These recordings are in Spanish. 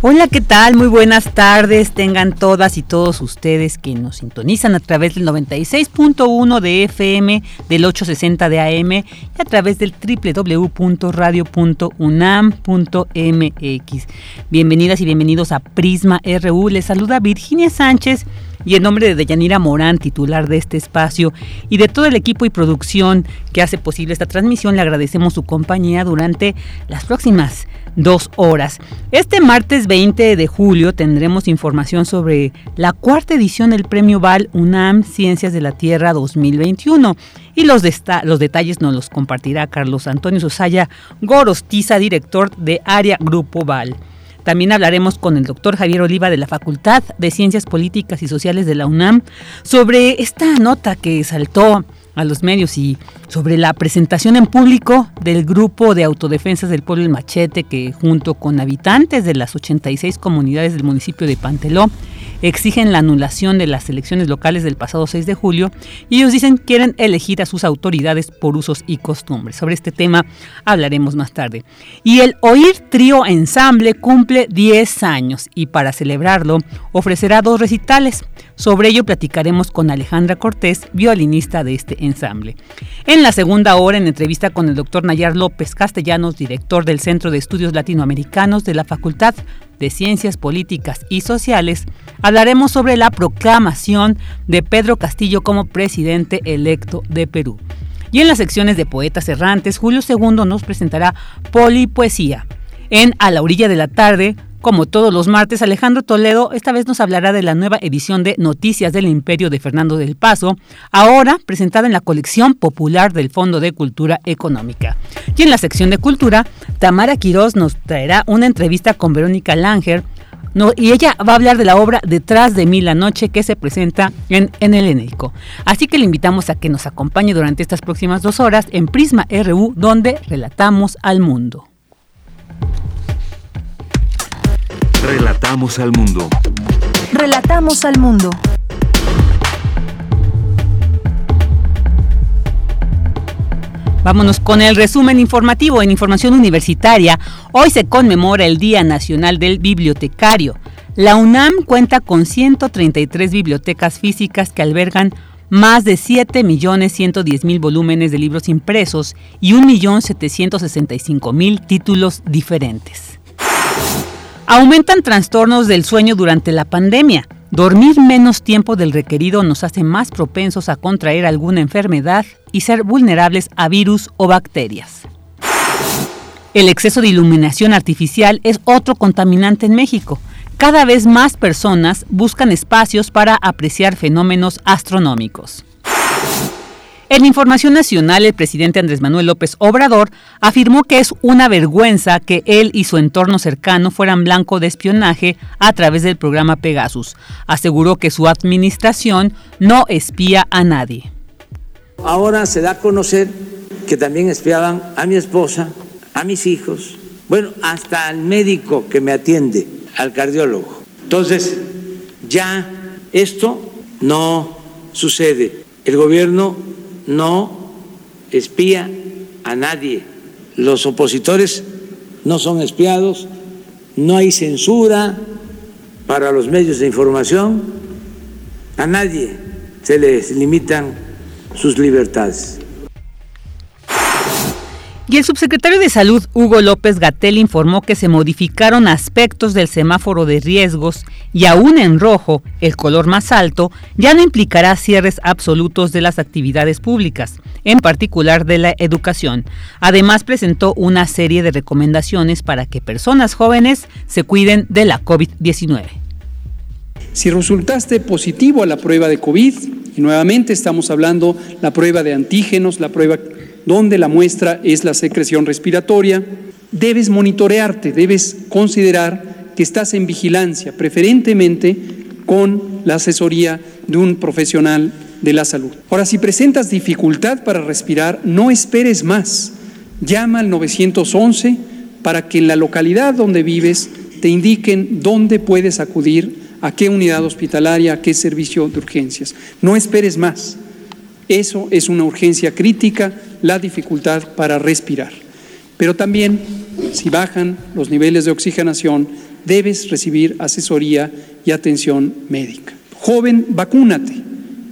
Hola, ¿qué tal? Muy buenas tardes. Tengan todas y todos ustedes que nos sintonizan a través del 96.1 de FM, del 860 de AM y a través del www.radio.unam.mx. Bienvenidas y bienvenidos a Prisma RU. Les saluda Virginia Sánchez y en nombre de Deyanira Morán, titular de este espacio, y de todo el equipo y producción que hace posible esta transmisión, le agradecemos su compañía durante las próximas dos horas. Este martes 20 de julio tendremos información sobre la cuarta edición del Premio Val UNAM Ciencias de la Tierra 2021 y los, los detalles nos los compartirá Carlos Antonio Sosaya Gorostiza, director de Área Grupo Val. También hablaremos con el doctor Javier Oliva de la Facultad de Ciencias Políticas y Sociales de la UNAM sobre esta nota que saltó a los medios y sobre la presentación en público del grupo de autodefensas del pueblo El Machete que junto con habitantes de las 86 comunidades del municipio de Panteló exigen la anulación de las elecciones locales del pasado 6 de julio y ellos dicen que quieren elegir a sus autoridades por usos y costumbres. Sobre este tema hablaremos más tarde. Y el Oír Trío Ensamble cumple 10 años y para celebrarlo ofrecerá dos recitales. Sobre ello platicaremos con Alejandra Cortés, violinista de este ensamble. En la segunda hora, en entrevista con el doctor Nayar López Castellanos, director del Centro de Estudios Latinoamericanos de la Facultad de Ciencias Políticas y Sociales, hablaremos sobre la proclamación de Pedro Castillo como presidente electo de Perú. Y en las secciones de Poetas Errantes, Julio II nos presentará Polipoesía. En A la orilla de la tarde, como todos los martes, Alejandro Toledo esta vez nos hablará de la nueva edición de Noticias del Imperio de Fernando del Paso, ahora presentada en la colección popular del Fondo de Cultura Económica. Y en la sección de Cultura, Tamara Quirós nos traerá una entrevista con Verónica Langer, y ella va a hablar de la obra Detrás de mí la noche que se presenta en, en el Enéico. Así que le invitamos a que nos acompañe durante estas próximas dos horas en Prisma RU, donde relatamos al mundo. Relatamos al mundo. Relatamos al mundo. Vámonos con el resumen informativo en información universitaria. Hoy se conmemora el Día Nacional del Bibliotecario. La UNAM cuenta con 133 bibliotecas físicas que albergan más de 7.110.000 volúmenes de libros impresos y 1.765.000 títulos diferentes. Aumentan trastornos del sueño durante la pandemia. Dormir menos tiempo del requerido nos hace más propensos a contraer alguna enfermedad y ser vulnerables a virus o bacterias. El exceso de iluminación artificial es otro contaminante en México. Cada vez más personas buscan espacios para apreciar fenómenos astronómicos. En Información Nacional, el presidente Andrés Manuel López Obrador afirmó que es una vergüenza que él y su entorno cercano fueran blanco de espionaje a través del programa Pegasus. Aseguró que su administración no espía a nadie. Ahora se da a conocer que también espiaban a mi esposa, a mis hijos, bueno, hasta al médico que me atiende, al cardiólogo. Entonces, ya esto no sucede. El gobierno no espía a nadie. Los opositores no son espiados, no hay censura para los medios de información, a nadie se les limitan sus libertades. Y el subsecretario de Salud, Hugo López Gatel, informó que se modificaron aspectos del semáforo de riesgos y aún en rojo, el color más alto, ya no implicará cierres absolutos de las actividades públicas, en particular de la educación. Además, presentó una serie de recomendaciones para que personas jóvenes se cuiden de la COVID-19. Si resultaste positivo a la prueba de COVID, y nuevamente estamos hablando la prueba de antígenos, la prueba donde la muestra es la secreción respiratoria, debes monitorearte, debes considerar que estás en vigilancia, preferentemente con la asesoría de un profesional de la salud. Ahora, si presentas dificultad para respirar, no esperes más. Llama al 911 para que en la localidad donde vives te indiquen dónde puedes acudir, a qué unidad hospitalaria, a qué servicio de urgencias. No esperes más. Eso es una urgencia crítica, la dificultad para respirar. Pero también, si bajan los niveles de oxigenación, debes recibir asesoría y atención médica. Joven, vacúnate.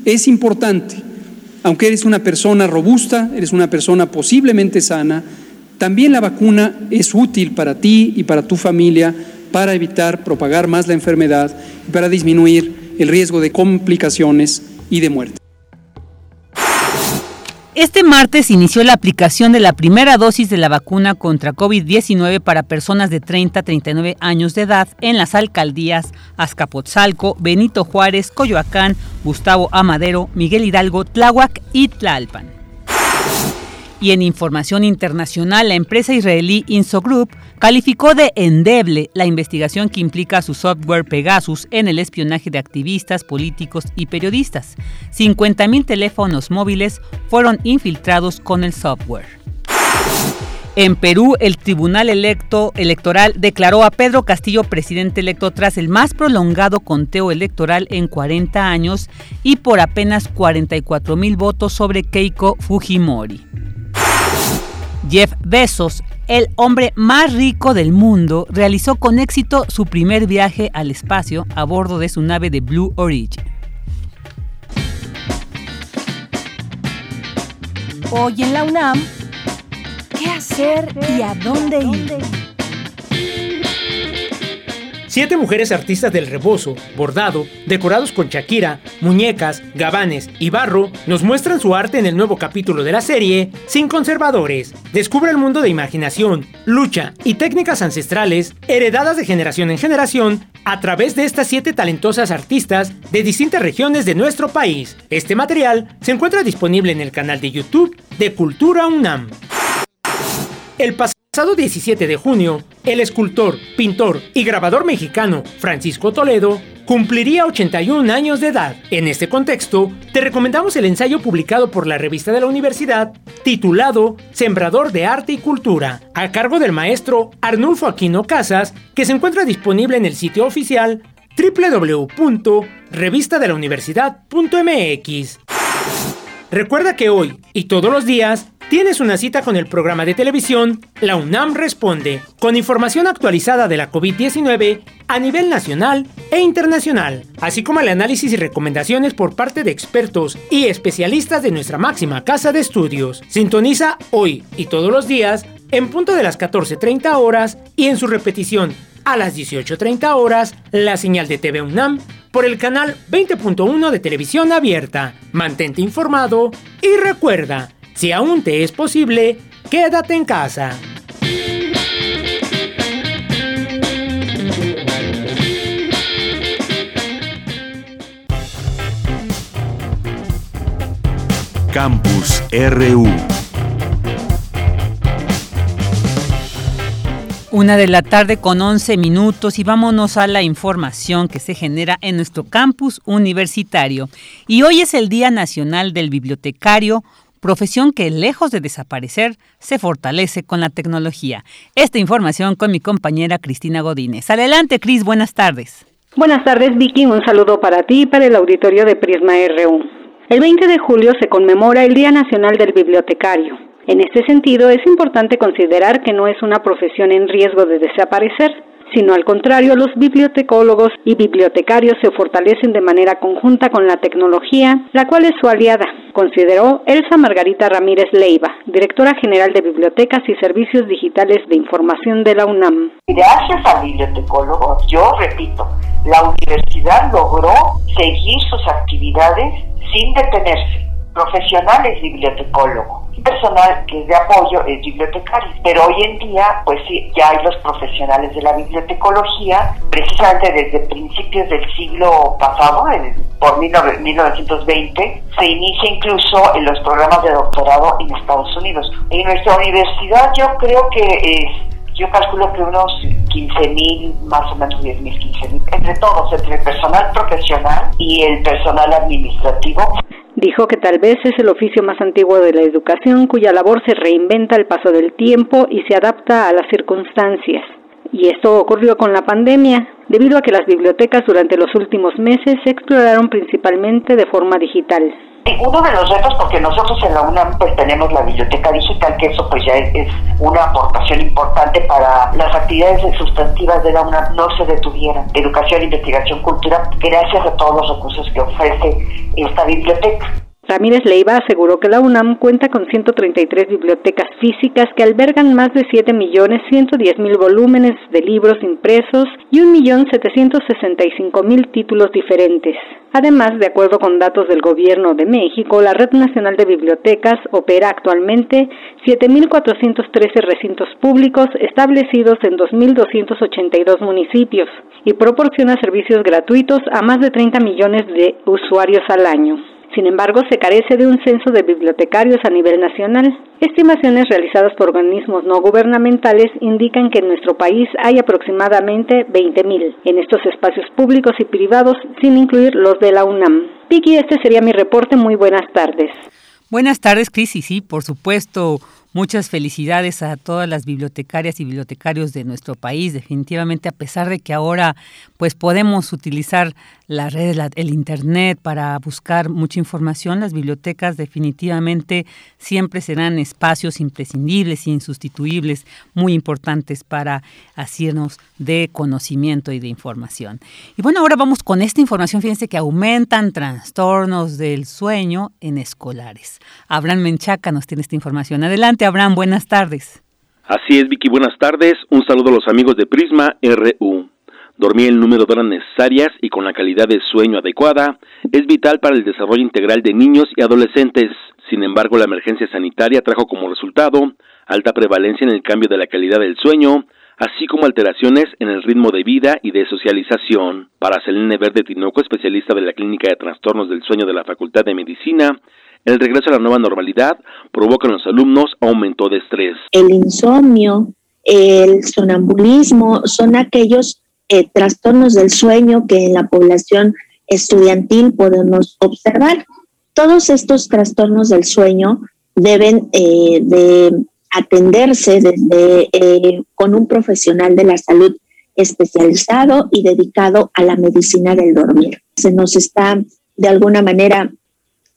Es importante. Aunque eres una persona robusta, eres una persona posiblemente sana, también la vacuna es útil para ti y para tu familia para evitar propagar más la enfermedad y para disminuir el riesgo de complicaciones y de muerte. Este martes inició la aplicación de la primera dosis de la vacuna contra COVID-19 para personas de 30 a 39 años de edad en las alcaldías Azcapotzalco, Benito Juárez, Coyoacán, Gustavo Amadero, Miguel Hidalgo, Tláhuac y Tlalpan. Y en información internacional, la empresa israelí Insogroup calificó de endeble la investigación que implica su software Pegasus en el espionaje de activistas, políticos y periodistas. 50.000 teléfonos móviles fueron infiltrados con el software. En Perú, el Tribunal Electo Electoral declaró a Pedro Castillo presidente electo tras el más prolongado conteo electoral en 40 años y por apenas 44 mil votos sobre Keiko Fujimori. Jeff Bezos, el hombre más rico del mundo, realizó con éxito su primer viaje al espacio a bordo de su nave de Blue Origin. Hoy en la UNAM, ¿qué hacer y a dónde ir? Siete mujeres artistas del rebozo, bordado, decorados con Shakira, muñecas, gabanes y barro nos muestran su arte en el nuevo capítulo de la serie Sin Conservadores. Descubre el mundo de imaginación, lucha y técnicas ancestrales heredadas de generación en generación a través de estas siete talentosas artistas de distintas regiones de nuestro país. Este material se encuentra disponible en el canal de YouTube de Cultura UNAM. El pasado 17 de junio, el escultor, pintor y grabador mexicano Francisco Toledo cumpliría 81 años de edad. En este contexto, te recomendamos el ensayo publicado por la revista de la universidad titulado Sembrador de Arte y Cultura, a cargo del maestro Arnulfo Aquino Casas, que se encuentra disponible en el sitio oficial www.revistadelauniversidad.mx. Recuerda que hoy y todos los días Tienes una cita con el programa de televisión La UNAM Responde, con información actualizada de la COVID-19 a nivel nacional e internacional, así como el análisis y recomendaciones por parte de expertos y especialistas de nuestra máxima casa de estudios. Sintoniza hoy y todos los días en punto de las 14.30 horas y en su repetición a las 18.30 horas la señal de TV UNAM por el canal 20.1 de televisión abierta. Mantente informado y recuerda, si aún te es posible, quédate en casa. Campus RU. Una de la tarde con 11 minutos y vámonos a la información que se genera en nuestro campus universitario. Y hoy es el Día Nacional del Bibliotecario, profesión que lejos de desaparecer se fortalece con la tecnología. Esta información con mi compañera Cristina Godínez. Adelante, Cris, buenas tardes. Buenas tardes, Vicky. Un saludo para ti y para el auditorio de Prisma RU. El 20 de julio se conmemora el Día Nacional del Bibliotecario. En este sentido, es importante considerar que no es una profesión en riesgo de desaparecer, sino al contrario, los bibliotecólogos y bibliotecarios se fortalecen de manera conjunta con la tecnología, la cual es su aliada, consideró Elsa Margarita Ramírez Leiva, directora general de Bibliotecas y Servicios Digitales de Información de la UNAM. Gracias a bibliotecólogos, yo repito, la universidad logró seguir sus actividades sin detenerse. Profesionales bibliotecólogos personal que es de apoyo es bibliotecario. Pero hoy en día, pues sí, ya hay los profesionales de la bibliotecología, precisamente desde principios del siglo pasado, por 1920, se inicia incluso en los programas de doctorado en Estados Unidos. En nuestra universidad yo creo que es yo calculo que unos 15 mil, más o menos 10 mil, 15 mil, entre todos, entre el personal profesional y el personal administrativo. Dijo que tal vez es el oficio más antiguo de la educación cuya labor se reinventa al paso del tiempo y se adapta a las circunstancias. Y esto ocurrió con la pandemia, debido a que las bibliotecas durante los últimos meses se exploraron principalmente de forma digital uno de los retos, porque nosotros en la UNAM pues tenemos la biblioteca digital, que eso pues ya es, una aportación importante para las actividades sustantivas de la UNAM no se detuvieran. Educación, investigación, cultura, gracias a todos los recursos que ofrece esta biblioteca. Ramírez Leiva aseguró que la UNAM cuenta con 133 bibliotecas físicas que albergan más de 7.110.000 volúmenes de libros impresos y 1.765.000 títulos diferentes. Además, de acuerdo con datos del Gobierno de México, la Red Nacional de Bibliotecas opera actualmente 7.413 recintos públicos establecidos en 2.282 municipios y proporciona servicios gratuitos a más de 30 millones de usuarios al año. Sin embargo, se carece de un censo de bibliotecarios a nivel nacional. Estimaciones realizadas por organismos no gubernamentales indican que en nuestro país hay aproximadamente 20.000 en estos espacios públicos y privados, sin incluir los de la UNAM. Piki, este sería mi reporte. Muy buenas tardes. Buenas tardes, Cris. Y sí, por supuesto, Muchas felicidades a todas las bibliotecarias y bibliotecarios de nuestro país. Definitivamente, a pesar de que ahora pues podemos utilizar las redes, el internet para buscar mucha información, las bibliotecas definitivamente siempre serán espacios imprescindibles e insustituibles, muy importantes para hacernos de conocimiento y de información. Y bueno, ahora vamos con esta información. Fíjense que aumentan trastornos del sueño en escolares. Abraham Menchaca nos tiene esta información. Adelante, Abraham, buenas tardes. Así es, Vicky, buenas tardes. Un saludo a los amigos de Prisma RU. Dormir el número de horas necesarias y con la calidad de sueño adecuada es vital para el desarrollo integral de niños y adolescentes. Sin embargo, la emergencia sanitaria trajo como resultado alta prevalencia en el cambio de la calidad del sueño, así como alteraciones en el ritmo de vida y de socialización. Para Selene Verde Tinoco, especialista de la Clínica de Trastornos del Sueño de la Facultad de Medicina, el regreso a la nueva normalidad provoca en los alumnos aumento de estrés. El insomnio, el sonambulismo son aquellos eh, trastornos del sueño que en la población estudiantil podemos observar. Todos estos trastornos del sueño deben eh, de atenderse desde, eh, con un profesional de la salud especializado y dedicado a la medicina del dormir. Se nos está de alguna manera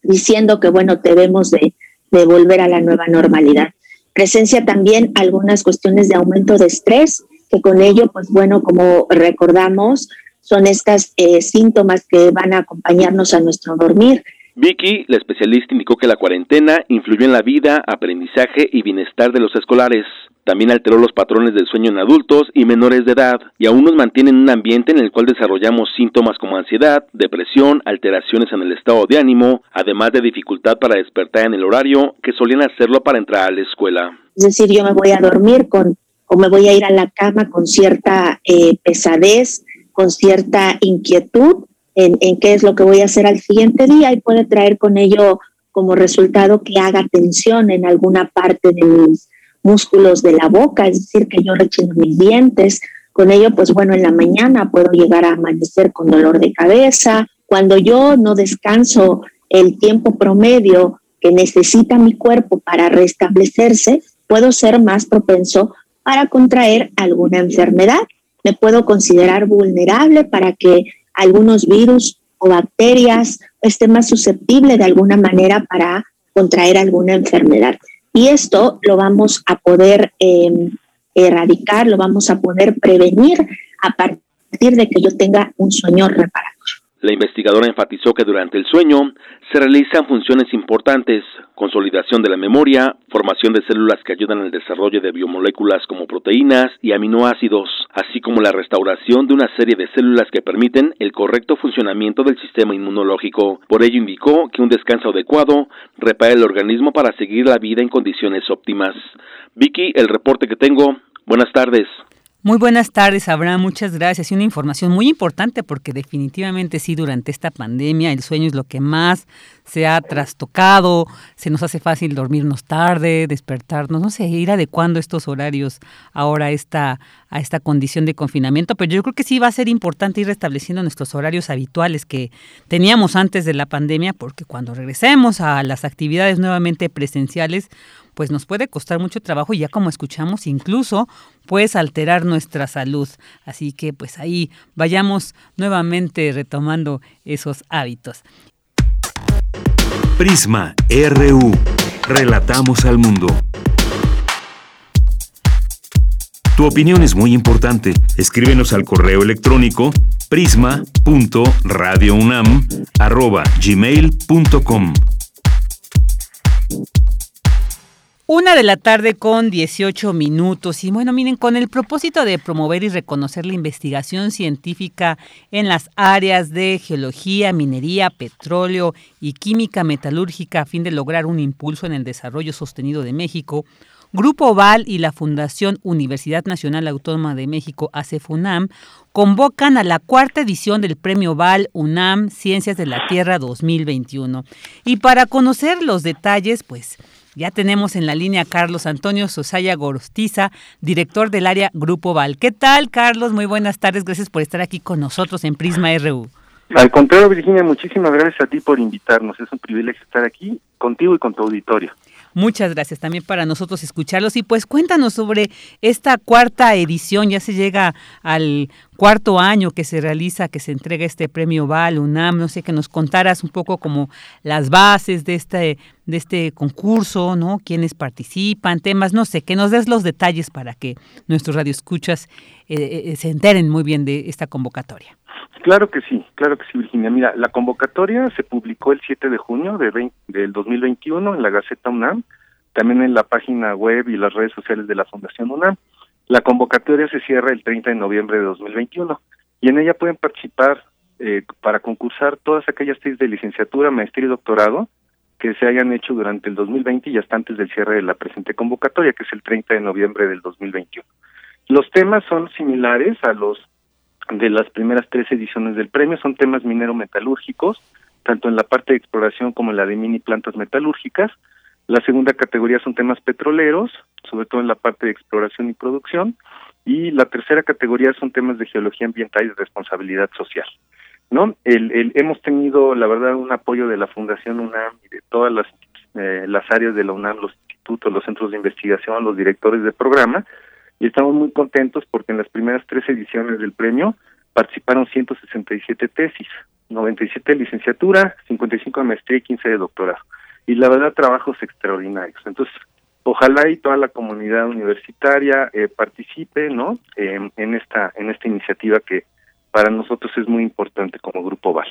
diciendo que, bueno, debemos de, de volver a la nueva normalidad. Presencia también algunas cuestiones de aumento de estrés, que con ello, pues bueno, como recordamos, son estas eh, síntomas que van a acompañarnos a nuestro dormir. Vicky, la especialista, indicó que la cuarentena influyó en la vida, aprendizaje y bienestar de los escolares. También alteró los patrones del sueño en adultos y menores de edad, y aún nos mantiene en un ambiente en el cual desarrollamos síntomas como ansiedad, depresión, alteraciones en el estado de ánimo, además de dificultad para despertar en el horario que solían hacerlo para entrar a la escuela. Es decir, yo me voy a dormir con o me voy a ir a la cama con cierta eh, pesadez, con cierta inquietud en, qué es lo que voy a hacer al siguiente día y puede traer con ello como resultado que haga tensión en alguna parte de mis músculos de la boca, es decir, que yo rechino mis dientes. Con ello, pues bueno, en la mañana puedo llegar a amanecer con dolor de cabeza. Cuando yo no descanso el tiempo promedio que necesita mi cuerpo para restablecerse, puedo ser más propenso para contraer alguna enfermedad. Me puedo considerar vulnerable para que algunos virus o bacterias estén más susceptibles de alguna manera para contraer alguna enfermedad. Y esto lo vamos a poder em, erradicar, lo vamos a poder prevenir a partir de que yo tenga un sueño reparador. La investigadora enfatizó que durante el sueño se realizan funciones importantes, consolidación de la memoria, formación de células que ayudan al desarrollo de biomoléculas como proteínas y aminoácidos, así como la restauración de una serie de células que permiten el correcto funcionamiento del sistema inmunológico. Por ello indicó que un descanso adecuado repara el organismo para seguir la vida en condiciones óptimas. Vicky, el reporte que tengo. Buenas tardes. Muy buenas tardes, Abraham. Muchas gracias. Y una información muy importante porque definitivamente sí, durante esta pandemia el sueño es lo que más se ha trastocado. Se nos hace fácil dormirnos tarde, despertarnos, no sé, ir adecuando estos horarios ahora esta, a esta condición de confinamiento. Pero yo creo que sí va a ser importante ir restableciendo nuestros horarios habituales que teníamos antes de la pandemia porque cuando regresemos a las actividades nuevamente presenciales, pues nos puede costar mucho trabajo y ya como escuchamos incluso puedes alterar nuestra salud. Así que pues ahí vayamos nuevamente retomando esos hábitos. Prisma RU. Relatamos al mundo. Tu opinión es muy importante. Escríbenos al correo electrónico prisma.radiounam@gmail.com. Una de la tarde con 18 minutos. Y bueno, miren, con el propósito de promover y reconocer la investigación científica en las áreas de geología, minería, petróleo y química metalúrgica a fin de lograr un impulso en el desarrollo sostenido de México, Grupo Val y la Fundación Universidad Nacional Autónoma de México, ACEFUNAM, convocan a la cuarta edición del Premio Val UNAM Ciencias de la Tierra 2021. Y para conocer los detalles, pues ya tenemos en la línea a Carlos Antonio Sosaya Gorostiza, director del área Grupo Val. ¿Qué tal, Carlos? Muy buenas tardes. Gracias por estar aquí con nosotros en Prisma RU. Al contrario, Virginia, muchísimas gracias a ti por invitarnos. Es un privilegio estar aquí contigo y con tu auditorio. Muchas gracias también para nosotros escucharlos. Y pues cuéntanos sobre esta cuarta edición, ya se llega al cuarto año que se realiza, que se entrega este premio Val, UNAM, no sé, que nos contaras un poco como las bases de este, de este concurso, ¿no? Quiénes participan, temas, no sé, que nos des los detalles para que nuestros radioescuchas eh, eh, se enteren muy bien de esta convocatoria. Claro que sí, claro que sí, Virginia. Mira, la convocatoria se publicó el 7 de junio de del 2021 en la Gaceta UNAM, también en la página web y las redes sociales de la Fundación UNAM. La convocatoria se cierra el 30 de noviembre de 2021 y en ella pueden participar eh, para concursar todas aquellas tesis de licenciatura, maestría y doctorado que se hayan hecho durante el 2020 y hasta antes del cierre de la presente convocatoria, que es el 30 de noviembre del 2021. Los temas son similares a los de las primeras tres ediciones del premio son temas minero-metalúrgicos, tanto en la parte de exploración como en la de mini plantas metalúrgicas. La segunda categoría son temas petroleros, sobre todo en la parte de exploración y producción. Y la tercera categoría son temas de geología ambiental y de responsabilidad social. ¿no? El, el, hemos tenido, la verdad, un apoyo de la Fundación UNAM y de todas las, eh, las áreas de la UNAM, los institutos, los centros de investigación, los directores de programa, y estamos muy contentos porque en las primeras tres ediciones del premio participaron 167 tesis, 97 de licenciatura, 55 de maestría y 15 de doctorado. Y la verdad, trabajos extraordinarios. Entonces, ojalá y toda la comunidad universitaria eh, participe, ¿no? en esta en esta iniciativa que para nosotros es muy importante como Grupo VAL.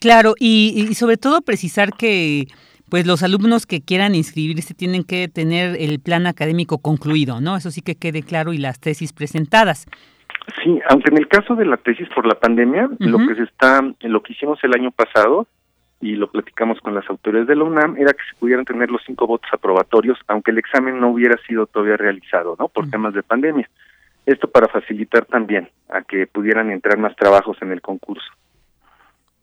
Claro, y sobre todo precisar que pues los alumnos que quieran inscribirse tienen que tener el plan académico concluido, ¿no? Eso sí que quede claro y las tesis presentadas. Sí, aunque en el caso de la tesis por la pandemia, lo que se está, lo que hicimos el año pasado y lo platicamos con las autoridades de la UNAM era que se pudieran tener los cinco votos aprobatorios, aunque el examen no hubiera sido todavía realizado, ¿no? Por temas de pandemia. Esto para facilitar también a que pudieran entrar más trabajos en el concurso.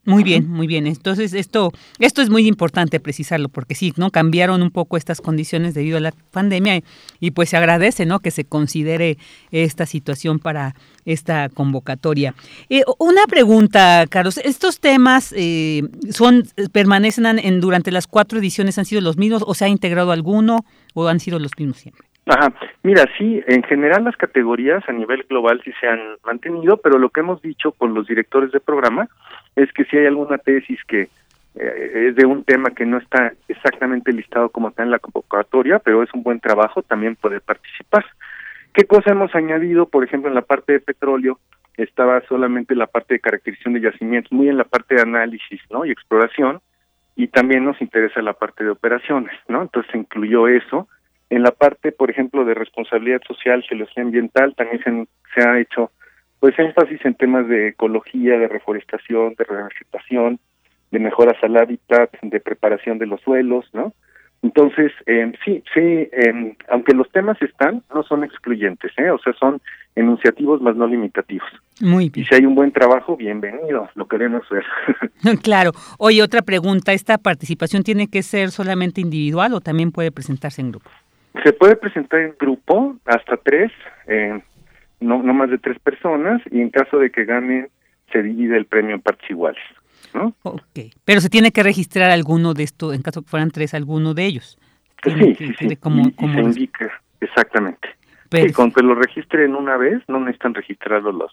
Muy bien, muy bien. Entonces esto esto es muy importante precisarlo porque sí, no cambiaron un poco estas condiciones debido a la pandemia y, pues se agradece, ¿no? Que se considere esta situación para esta convocatoria. Eh, una pregunta, Carlos. Estos temas eh, son permanecen en durante las cuatro ediciones han sido los mismos o se ha integrado alguno o han sido los mismos siempre. Ajá, mira, sí, en general las categorías a nivel global sí se han mantenido, pero lo que hemos dicho con los directores de programa es que si hay alguna tesis que eh, es de un tema que no está exactamente listado como está en la convocatoria, pero es un buen trabajo, también puede participar. ¿Qué cosa hemos añadido? Por ejemplo, en la parte de petróleo, estaba solamente la parte de caracterización de yacimientos, muy en la parte de análisis, ¿no? Y exploración, y también nos interesa la parte de operaciones, ¿no? Entonces se incluyó eso. En la parte, por ejemplo, de responsabilidad social, geología ambiental, también se, se ha hecho pues énfasis en temas de ecología, de reforestación, de revegetación, de mejoras al hábitat, de preparación de los suelos, ¿no? Entonces, eh, sí, sí, eh, aunque los temas están, no son excluyentes, ¿eh? O sea, son enunciativos más no limitativos. Muy bien. Y si hay un buen trabajo, bienvenido, lo queremos ver. claro. Oye, otra pregunta, ¿esta participación tiene que ser solamente individual o también puede presentarse en grupo? Se puede presentar en grupo, hasta tres, eh, no, no más de tres personas, y en caso de que gane, se divide el premio en partes iguales. ¿no? Ok, pero se tiene que registrar alguno de estos, en caso que fueran tres, alguno de ellos. Sí, sí, sí, como, se indica, exactamente. Y con que lo registren una vez, no necesitan registrarlos los,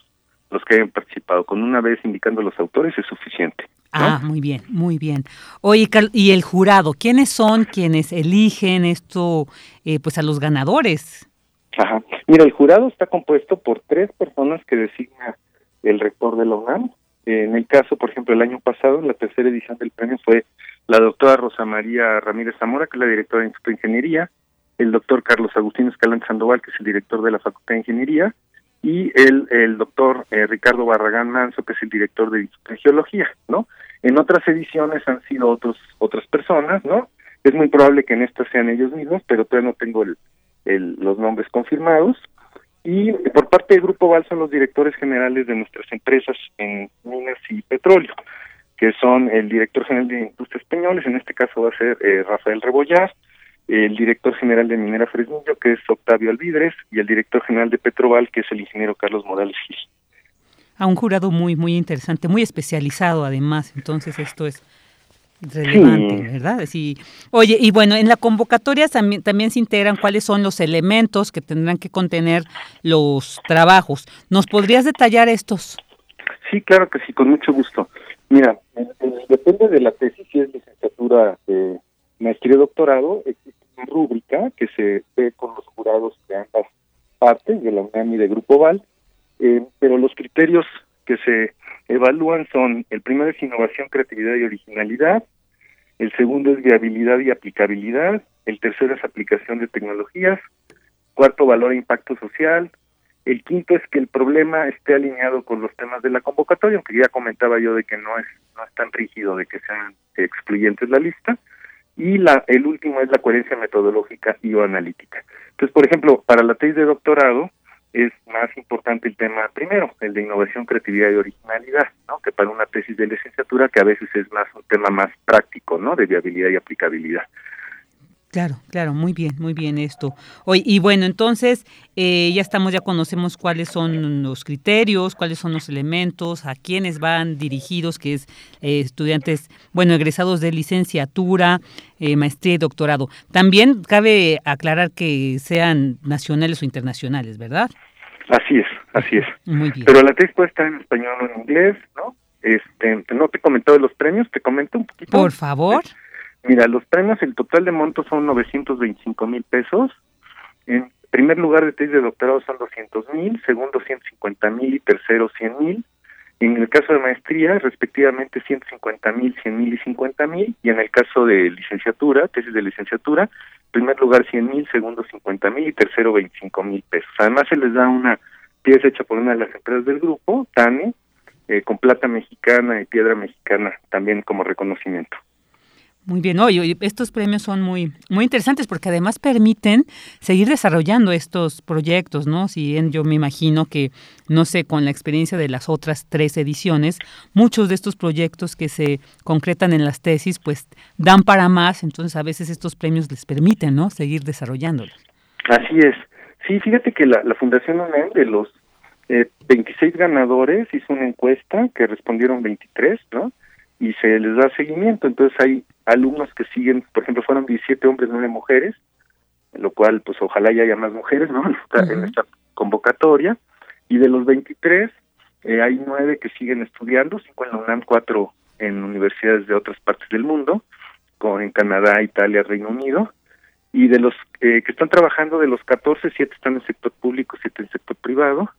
los que hayan participado. Con una vez indicando los autores es suficiente. Ah, muy bien, muy bien. Oye, y el jurado, ¿quiénes son quienes eligen esto, eh, pues a los ganadores? Ajá. Mira, el jurado está compuesto por tres personas que designa el rector de la UNAM. En el caso, por ejemplo, el año pasado, la tercera edición del premio fue la doctora Rosa María Ramírez Zamora, que es la directora del Instituto de Ingeniería, el doctor Carlos Agustín Escalante Sandoval, que es el director de la Facultad de Ingeniería, y el, el doctor eh, Ricardo Barragán Manso, que es el director del Instituto de Geología, ¿no? En otras ediciones han sido otros otras personas, ¿no? Es muy probable que en estas sean ellos mismos, pero todavía no tengo el, el, los nombres confirmados. Y por parte del Grupo Val son los directores generales de nuestras empresas en minas y petróleo, que son el director general de Industria Españoles, en este caso va a ser eh, Rafael Rebollar, el director general de Minera Fresnillo, que es Octavio Alvidres, y el director general de Petroval, que es el ingeniero Carlos Morales Gil. A un jurado muy, muy interesante, muy especializado además, entonces esto es relevante, ¿verdad? Sí. Oye, y bueno, en la convocatoria también, también se integran cuáles son los elementos que tendrán que contener los trabajos. ¿Nos podrías detallar estos? Sí, claro que sí, con mucho gusto. Mira, depende de la tesis, si es licenciatura, eh, maestría y doctorado, existe una rúbrica que se ve con los jurados de ambas partes, de la UNAM y de Grupo Val, eh, pero los criterios que se evalúan son, el primero es innovación, creatividad y originalidad, el segundo es viabilidad y aplicabilidad, el tercero es aplicación de tecnologías, cuarto valor e impacto social, el quinto es que el problema esté alineado con los temas de la convocatoria, aunque ya comentaba yo de que no es no es tan rígido de que sean excluyentes la lista, y la el último es la coherencia metodológica y o analítica. Entonces, por ejemplo, para la tesis de doctorado, es más importante el tema primero, el de innovación, creatividad y originalidad, ¿no? Que para una tesis de licenciatura que a veces es más un tema más práctico, ¿no? De viabilidad y aplicabilidad. Claro, claro, muy bien, muy bien esto. Hoy y bueno, entonces eh, ya estamos, ya conocemos cuáles son los criterios, cuáles son los elementos, a quiénes van dirigidos, que es eh, estudiantes, bueno, egresados de licenciatura, eh, maestría y doctorado. También cabe aclarar que sean nacionales o internacionales, ¿verdad? Así es, así es. Muy bien. Pero la tesis puede estar en español o en inglés, ¿no? Este, no te he comentado de los premios, te comento un poquito. Por favor. Mira, los premios, el total de montos son 925 mil pesos. En primer lugar de tesis de doctorado son 200 mil, segundo 150 mil y tercero 100 mil. En el caso de maestría, respectivamente 150 mil, 100 mil y 50 mil. Y en el caso de licenciatura, tesis de licenciatura, primer lugar 100 mil, segundo 50 mil y tercero 25 mil pesos. Además se les da una pieza hecha por una de las empresas del grupo, TANE, eh, con plata mexicana y piedra mexicana también como reconocimiento. Muy bien, oye, estos premios son muy, muy interesantes porque además permiten seguir desarrollando estos proyectos, ¿no? Si yo me imagino que, no sé, con la experiencia de las otras tres ediciones, muchos de estos proyectos que se concretan en las tesis, pues dan para más, entonces a veces estos premios les permiten, ¿no? Seguir desarrollándolos. Así es. Sí, fíjate que la, la Fundación UNAM de los eh, 26 ganadores hizo una encuesta que respondieron 23, ¿no? Y se les da seguimiento. Entonces hay alumnos que siguen, por ejemplo, fueron 17 hombres, 9 mujeres, lo cual pues ojalá ya haya más mujeres, ¿no? En esta, convocatoria. Y de los 23 eh, hay 9 que siguen estudiando, 5 en la UNAM, 4 en universidades de otras partes del mundo, con en Canadá, Italia, Reino Unido. Y de los eh, que están trabajando, de los 14, 7 están en sector público, 7 en sector privado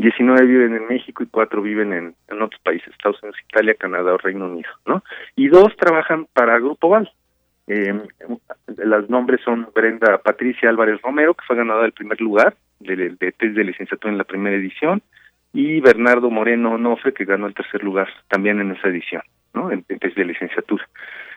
19 viven en México y 4 viven en, en otros países, Estados Unidos, Italia, Canadá o Reino Unido, ¿no? Y dos trabajan para Grupo Val. Eh, los nombres son Brenda Patricia Álvarez Romero, que fue ganadora del primer lugar de, de test de licenciatura en la primera edición, y Bernardo Moreno Onofre, que ganó el tercer lugar también en esa edición, ¿no? En, test de licenciatura.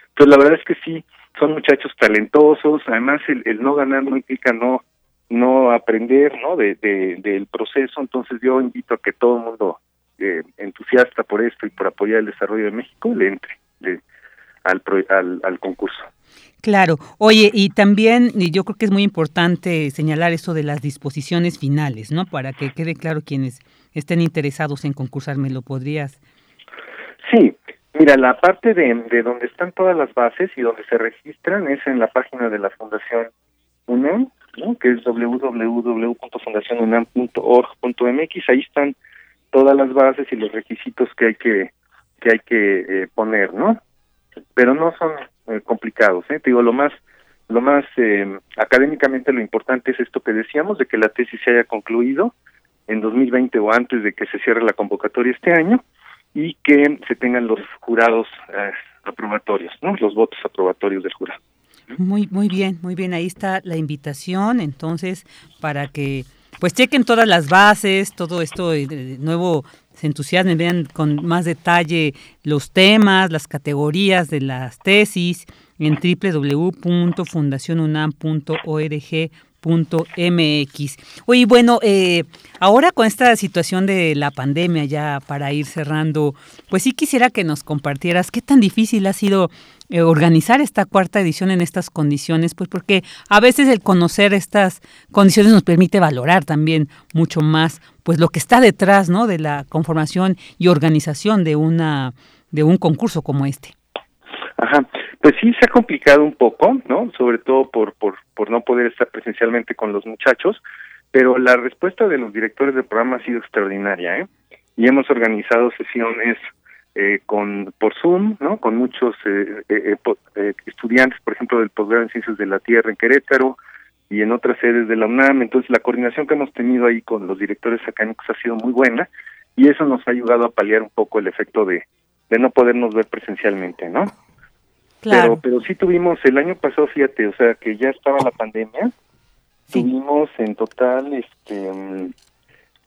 Entonces, la verdad es que sí, son muchachos talentosos, además el no ganar no implica no no aprender no de, de, del proceso entonces yo invito a que todo el mundo eh, entusiasta por esto y por apoyar el desarrollo de México le entre de, al, al, al concurso Claro. Oye, y también yo creo que es muy importante señalar esto de las disposiciones finales, ¿no? Para que quede claro quienes estén interesados en concursar, ¿me lo podrías? Sí, mira, la parte de, de donde están todas las bases y donde se registran es en la página de la Fundación UNAM, ¿no? que es www.fundacionunam.org.mx, ahí están todas las bases y los requisitos que hay que que hay que eh, poner, ¿no? Pero no son eh, complicados, ¿eh? Te digo, lo más lo más eh, académicamente lo importante es esto que decíamos de que la tesis se haya concluido en 2020 o antes de que se cierre la convocatoria este año y que se tengan los jurados eh, aprobatorios, ¿no? Los votos aprobatorios del jurado. Muy, muy bien, muy bien. Ahí está la invitación, entonces, para que pues chequen todas las bases, todo esto de nuevo se entusiasmen, vean con más detalle los temas, las categorías de las tesis en www.fundacionunam.org.mx. Oye, bueno, eh, ahora con esta situación de la pandemia, ya para ir cerrando, pues sí quisiera que nos compartieras qué tan difícil ha sido eh, organizar esta cuarta edición en estas condiciones, pues porque a veces el conocer estas condiciones nos permite valorar también mucho más pues lo que está detrás, ¿no? de la conformación y organización de una de un concurso como este. Ajá. Pues sí se ha complicado un poco, ¿no? Sobre todo por por por no poder estar presencialmente con los muchachos, pero la respuesta de los directores del programa ha sido extraordinaria, ¿eh? Y hemos organizado sesiones eh, con por Zoom, ¿no? Con muchos eh, eh, eh, estudiantes, por ejemplo, del posgrado en Ciencias de la Tierra en Querétaro y en otras sedes de la UNAM. Entonces, la coordinación que hemos tenido ahí con los directores académicos ha sido muy buena y eso nos ha ayudado a paliar un poco el efecto de, de no podernos ver presencialmente, ¿no? Claro. Pero, pero sí tuvimos el año pasado, fíjate, o sea, que ya estaba la pandemia, tuvimos en total, este, mm,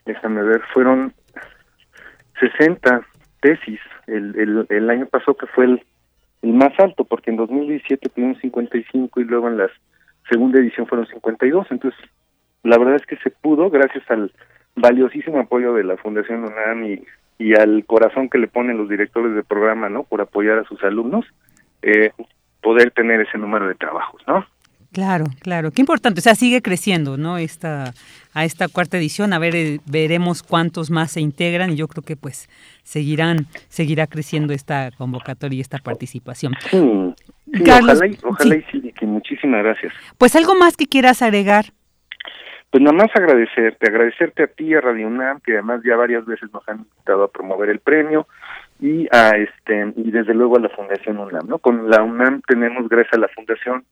déjame ver, fueron 60 tesis el, el, el año pasado que fue el, más alto, porque en 2017 tuvimos 55 y luego en la segunda edición fueron 52. Entonces, la verdad es que se pudo, gracias al valiosísimo apoyo de la Fundación UNAM y, y al corazón que le ponen los directores de programa, ¿no? Por apoyar a sus alumnos, eh, poder tener ese número de trabajos, ¿no? Claro, claro, qué importante, o sea, sigue creciendo, ¿no? Esta a esta cuarta edición, a ver eh, veremos cuántos más se integran y yo creo que pues seguirán seguirá creciendo esta convocatoria y esta participación. Sí, ojalá, y, ojalá y sí, que muchísimas gracias. Pues algo más que quieras agregar. Pues nada más agradecerte, agradecerte a ti, a Radio UNAM, que además ya varias veces nos han invitado a promover el premio y a este y desde luego a la Fundación UNAM, ¿no? Con la UNAM tenemos gracias a la Fundación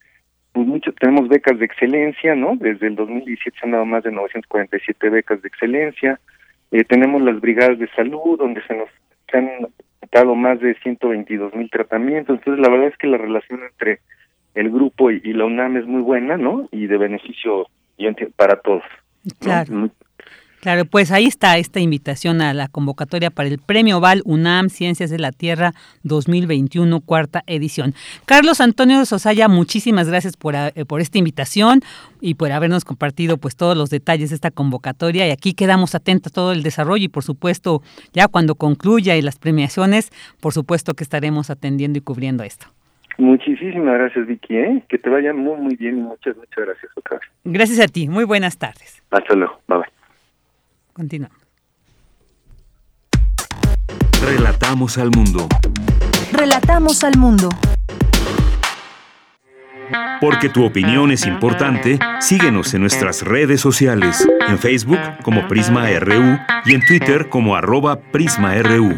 pues mucho, tenemos becas de excelencia, ¿no? Desde el 2017 se han dado más de 947 becas de excelencia. Eh, tenemos las brigadas de salud, donde se nos han dado más de 122 mil tratamientos. Entonces, la verdad es que la relación entre el grupo y, la UNAM es muy buena, ¿no? Y de beneficio para todos. Claro. Claro, pues ahí está esta invitación a la convocatoria para el Premio Val UNAM Ciencias de la Tierra 2021, cuarta edición. Carlos Antonio Sosaya, muchísimas gracias por, eh, por esta invitación y por habernos compartido pues todos los detalles de esta convocatoria y aquí quedamos atentos a todo el desarrollo y por supuesto ya cuando concluya y las premiaciones, por supuesto que estaremos atendiendo y cubriendo esto. Muchísimas gracias, Vicky. ¿eh? Que te vaya muy, muy bien y muchas, muchas gracias otra vez. Gracias a ti. Muy buenas tardes. Hasta luego. Bye bye. Continuamos. Relatamos al mundo. Relatamos al mundo. Porque tu opinión es importante, síguenos en nuestras redes sociales, en Facebook como Prisma RU y en Twitter como arroba PrismaRU.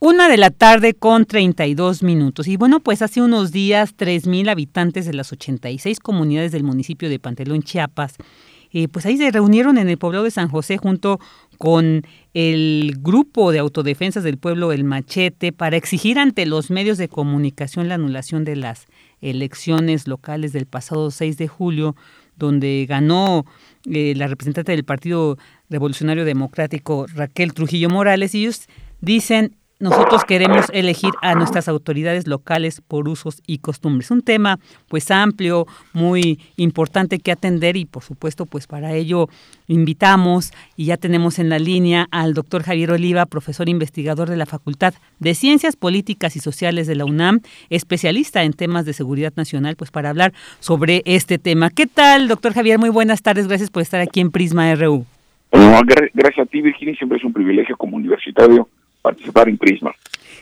Una de la tarde con 32 minutos. Y bueno, pues hace unos días 3.000 habitantes de las 86 comunidades del municipio de Pantelón, Chiapas, eh, pues ahí se reunieron en el poblado de San José junto con el grupo de autodefensas del pueblo El Machete para exigir ante los medios de comunicación la anulación de las elecciones locales del pasado 6 de julio, donde ganó eh, la representante del Partido Revolucionario Democrático Raquel Trujillo Morales. Y ellos dicen nosotros queremos elegir a nuestras autoridades locales por usos y costumbres. Un tema pues amplio, muy importante que atender y por supuesto pues para ello invitamos y ya tenemos en la línea al doctor Javier Oliva, profesor investigador de la Facultad de Ciencias Políticas y Sociales de la UNAM, especialista en temas de seguridad nacional, pues para hablar sobre este tema. ¿Qué tal, doctor Javier? Muy buenas tardes, gracias por estar aquí en Prisma RU. gracias a ti, Virginia, siempre es un privilegio como universitario participar en Prisma.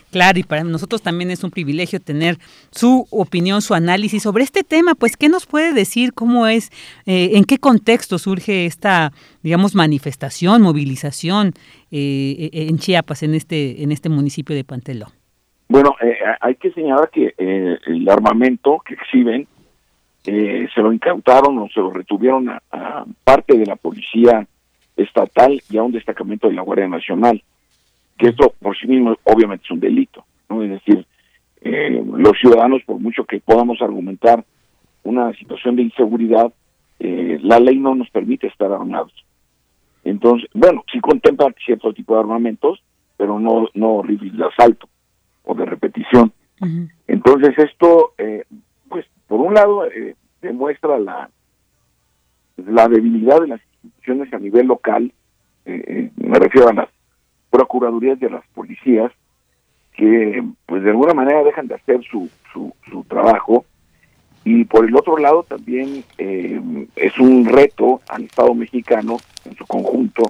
Claro, y para nosotros también es un privilegio tener su opinión, su análisis sobre este tema. Pues, ¿qué nos puede decir? ¿Cómo es? Eh, ¿En qué contexto surge esta, digamos, manifestación, movilización eh, en Chiapas, en este, en este municipio de Panteló? Bueno, eh, hay que señalar que el armamento que exhiben se lo incautaron o se lo retuvieron a parte de la policía estatal y a un destacamento de la Guardia Nacional que esto por sí mismo obviamente es un delito, ¿no? Es decir, eh, los ciudadanos, por mucho que podamos argumentar una situación de inseguridad, eh, la ley no nos permite estar armados. Entonces, bueno, sí contempla cierto tipo de armamentos, pero no, no rifles de asalto o de repetición. Entonces, esto, eh, pues, por un lado, demuestra la, la debilidad de las instituciones a nivel local, me refiero a las procuradurías de las policías que pues de alguna manera dejan de hacer su, su, trabajo y por el otro lado también eh, es un reto al Estado mexicano en su conjunto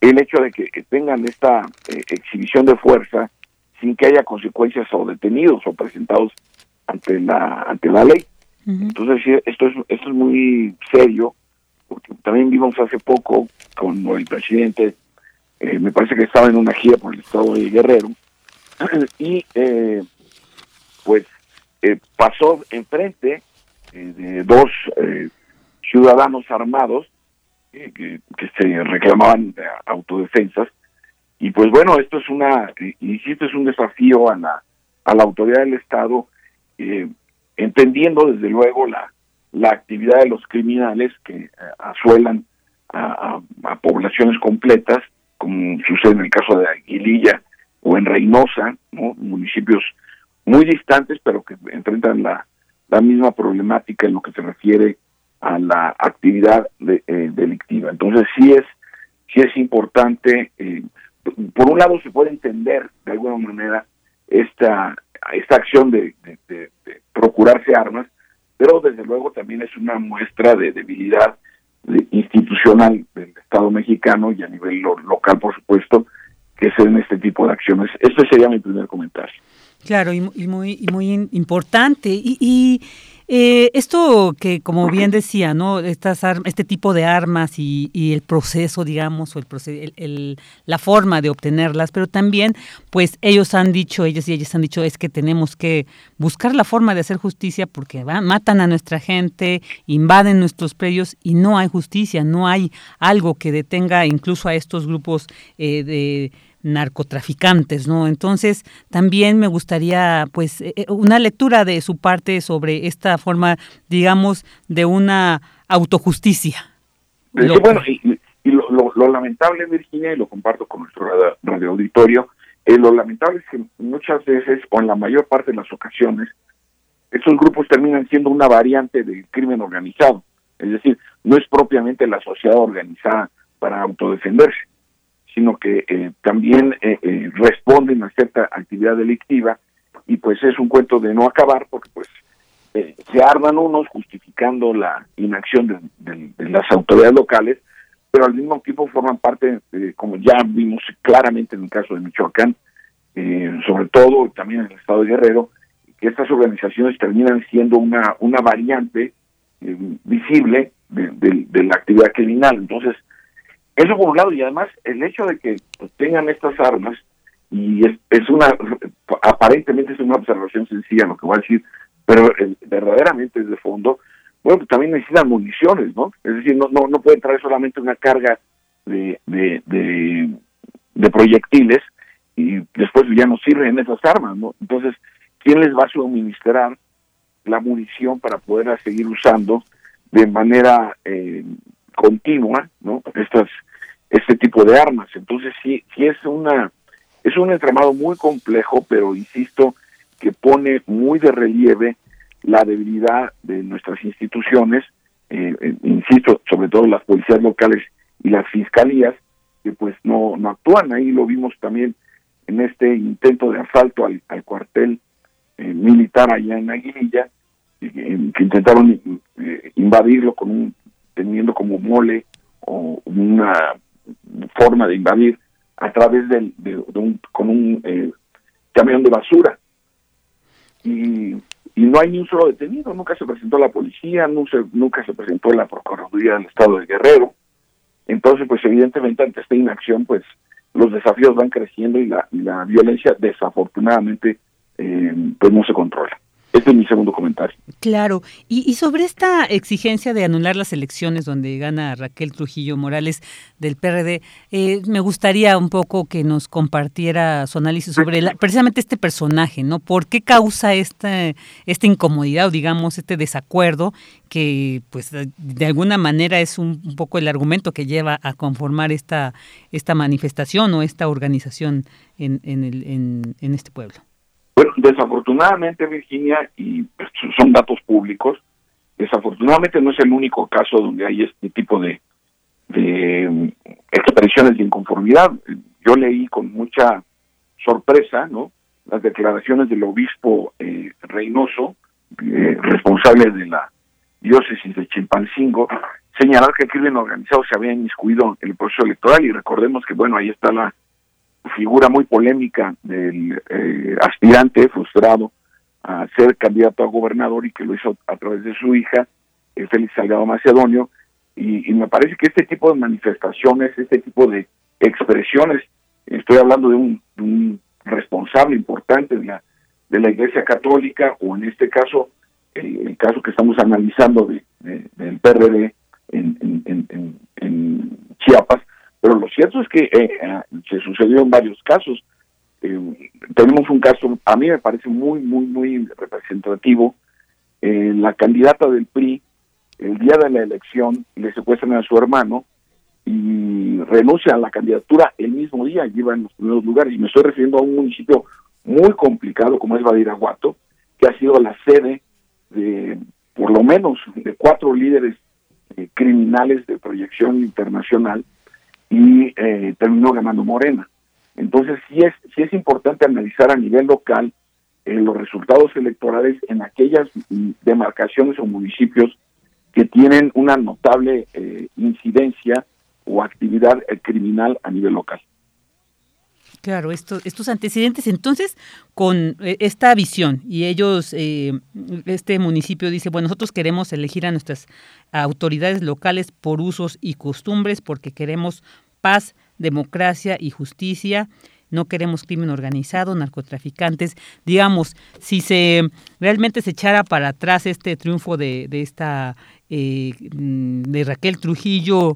el hecho de que, tengan esta eh, exhibición de fuerza sin que haya consecuencias o detenidos o presentados ante la ante la ley. Entonces esto es esto es muy serio porque también vimos hace poco con el presidente eh, me parece que estaba en una gira por el estado de Guerrero, y eh, pues eh, pasó enfrente de dos ciudadanos armados que, se reclamaban autodefensas, y pues bueno, esto es una, insisto, es un desafío a la, a la autoridad del Estado, entendiendo desde luego la, la actividad de los criminales que asuelan a, poblaciones completas como sucede en el caso de Aguililla o en Reynosa, municipios muy distantes, pero que enfrentan la, misma problemática en lo que se refiere a la actividad eh, delictiva. Entonces sí es, sí es importante, eh, por un lado se puede entender de alguna manera esta, esta acción de, de, procurarse armas, pero desde luego también es una muestra de debilidad institucional del Estado mexicano y a nivel local, por supuesto, que se den este tipo de acciones. Este sería mi primer comentario. Claro, y, muy, y muy importante. y eh, esto que, como bien decía, ¿no? Estas este tipo de armas y, el proceso, digamos, o el, el, la forma de obtenerlas, pero también, pues ellos han dicho, ellos y ellas han dicho, es que tenemos que buscar la forma de hacer justicia porque matan a nuestra gente, invaden nuestros predios y no hay justicia, no hay algo que detenga incluso a estos grupos eh, de narcotraficantes, ¿no? Entonces, también me gustaría, pues, eh, eh, una lectura de su parte sobre esta forma, digamos, de una autojusticia. bueno, y, lo, lamentable, Virginia, y lo comparto con nuestro radio, auditorio, eh, lo lamentable es que muchas veces, o en la mayor parte de las ocasiones, estos grupos terminan siendo una variante del crimen organizado. Es decir, no es propiamente la sociedad organizada para autodefenderse sino que eh, también eh, eh, responden a cierta actividad delictiva y pues es un cuento de no acabar porque pues se arman unos justificando la inacción de, las autoridades locales, pero al mismo tiempo forman parte, como ya vimos claramente en el caso de Michoacán, sobre todo también en el estado de Guerrero, que estas organizaciones terminan siendo una, una variante visible de la actividad criminal. Entonces, eso por un lado, y además el hecho de que tengan estas armas, y es, es una, aparentemente es una observación sencilla lo que voy a decir, pero verdaderamente es de fondo, bueno, pues también necesitan municiones, ¿no? Es decir, no, no, no pueden traer solamente una carga de, de, de, proyectiles y después ya no sirven esas armas, ¿no? Entonces, ¿quién les va a suministrar la munición para poder seguir usando de manera eh, continua, ¿no? Estas, este tipo de armas. Entonces, sí, sí es una, es un entramado muy complejo, pero insisto, que pone muy de relieve la debilidad de nuestras instituciones, eh, eh, insisto, sobre todo las policías locales y las fiscalías, que pues no, no actúan. Ahí lo vimos también en este intento de asalto al, cuartel eh, militar allá en Aguililla, que intentaron invadirlo con un, teniendo como mole o una forma de invadir a través de, un, con un camión de basura. Y y no hay ni un solo detenido, nunca se presentó la policía, nunca, nunca se presentó la Procuraduría del Estado de Guerrero. Entonces, pues evidentemente ante esta inacción, pues los desafíos van creciendo y la, y la violencia desafortunadamente eh, pues no se controla. Este es mi segundo comentario. Claro, y, sobre esta exigencia de anular las elecciones donde gana Raquel Trujillo Morales del PRD, eh, me gustaría un poco que nos compartiera su análisis sobre precisamente este personaje, ¿no? ¿Por qué causa esta, esta incomodidad o digamos este desacuerdo que pues de alguna manera es un, poco el argumento que lleva a conformar esta, esta manifestación o esta organización en, en, el, en, en este pueblo? Bueno, desafortunadamente, Virginia, y son datos públicos, desafortunadamente no es el único caso donde hay este tipo de, de expresiones de inconformidad. Yo leí con mucha sorpresa, ¿no? Las declaraciones del obispo eh, Reynoso, eh, responsable de la diócesis de Chilpancingo, señalar que el crimen organizado se había inmiscuido en el proceso electoral y recordemos que, bueno, ahí está la figura muy polémica del eh, aspirante frustrado a ser candidato a gobernador y que lo hizo a través de su hija, eh, Félix Salgado Macedonio, y, me parece que este tipo de manifestaciones, este tipo de expresiones, estoy hablando de un, responsable importante de la, de la Iglesia Católica, o en este caso, el, caso que estamos analizando de, del PRD en Chiapas, pero lo cierto es que eh, eh, se sucedió en varios casos. Eh, tenemos un caso, a mí me parece muy, muy, muy representativo. la candidata del PRI, el día de la elección, le secuestran a su hermano y renuncia a la candidatura el mismo día, lleva en los primeros lugares. Y me estoy refiriendo a un municipio muy complicado como es Badiraguato, que ha sido la sede de por lo menos de cuatro líderes criminales de proyección internacional y eh, terminó ganando Morena. Entonces sí es, sí es importante analizar a nivel local eh, los resultados electorales en aquellas mm, demarcaciones o municipios que tienen una notable eh, incidencia o actividad criminal a nivel local. Claro, estos, antecedentes. Entonces, con esta visión, y ellos, este municipio dice, bueno, nosotros queremos elegir a nuestras autoridades locales por usos y costumbres, porque queremos paz, democracia y justicia. No queremos crimen organizado, narcotraficantes. Digamos, si se realmente se echara para atrás este triunfo de, de esta eh, de Raquel Trujillo,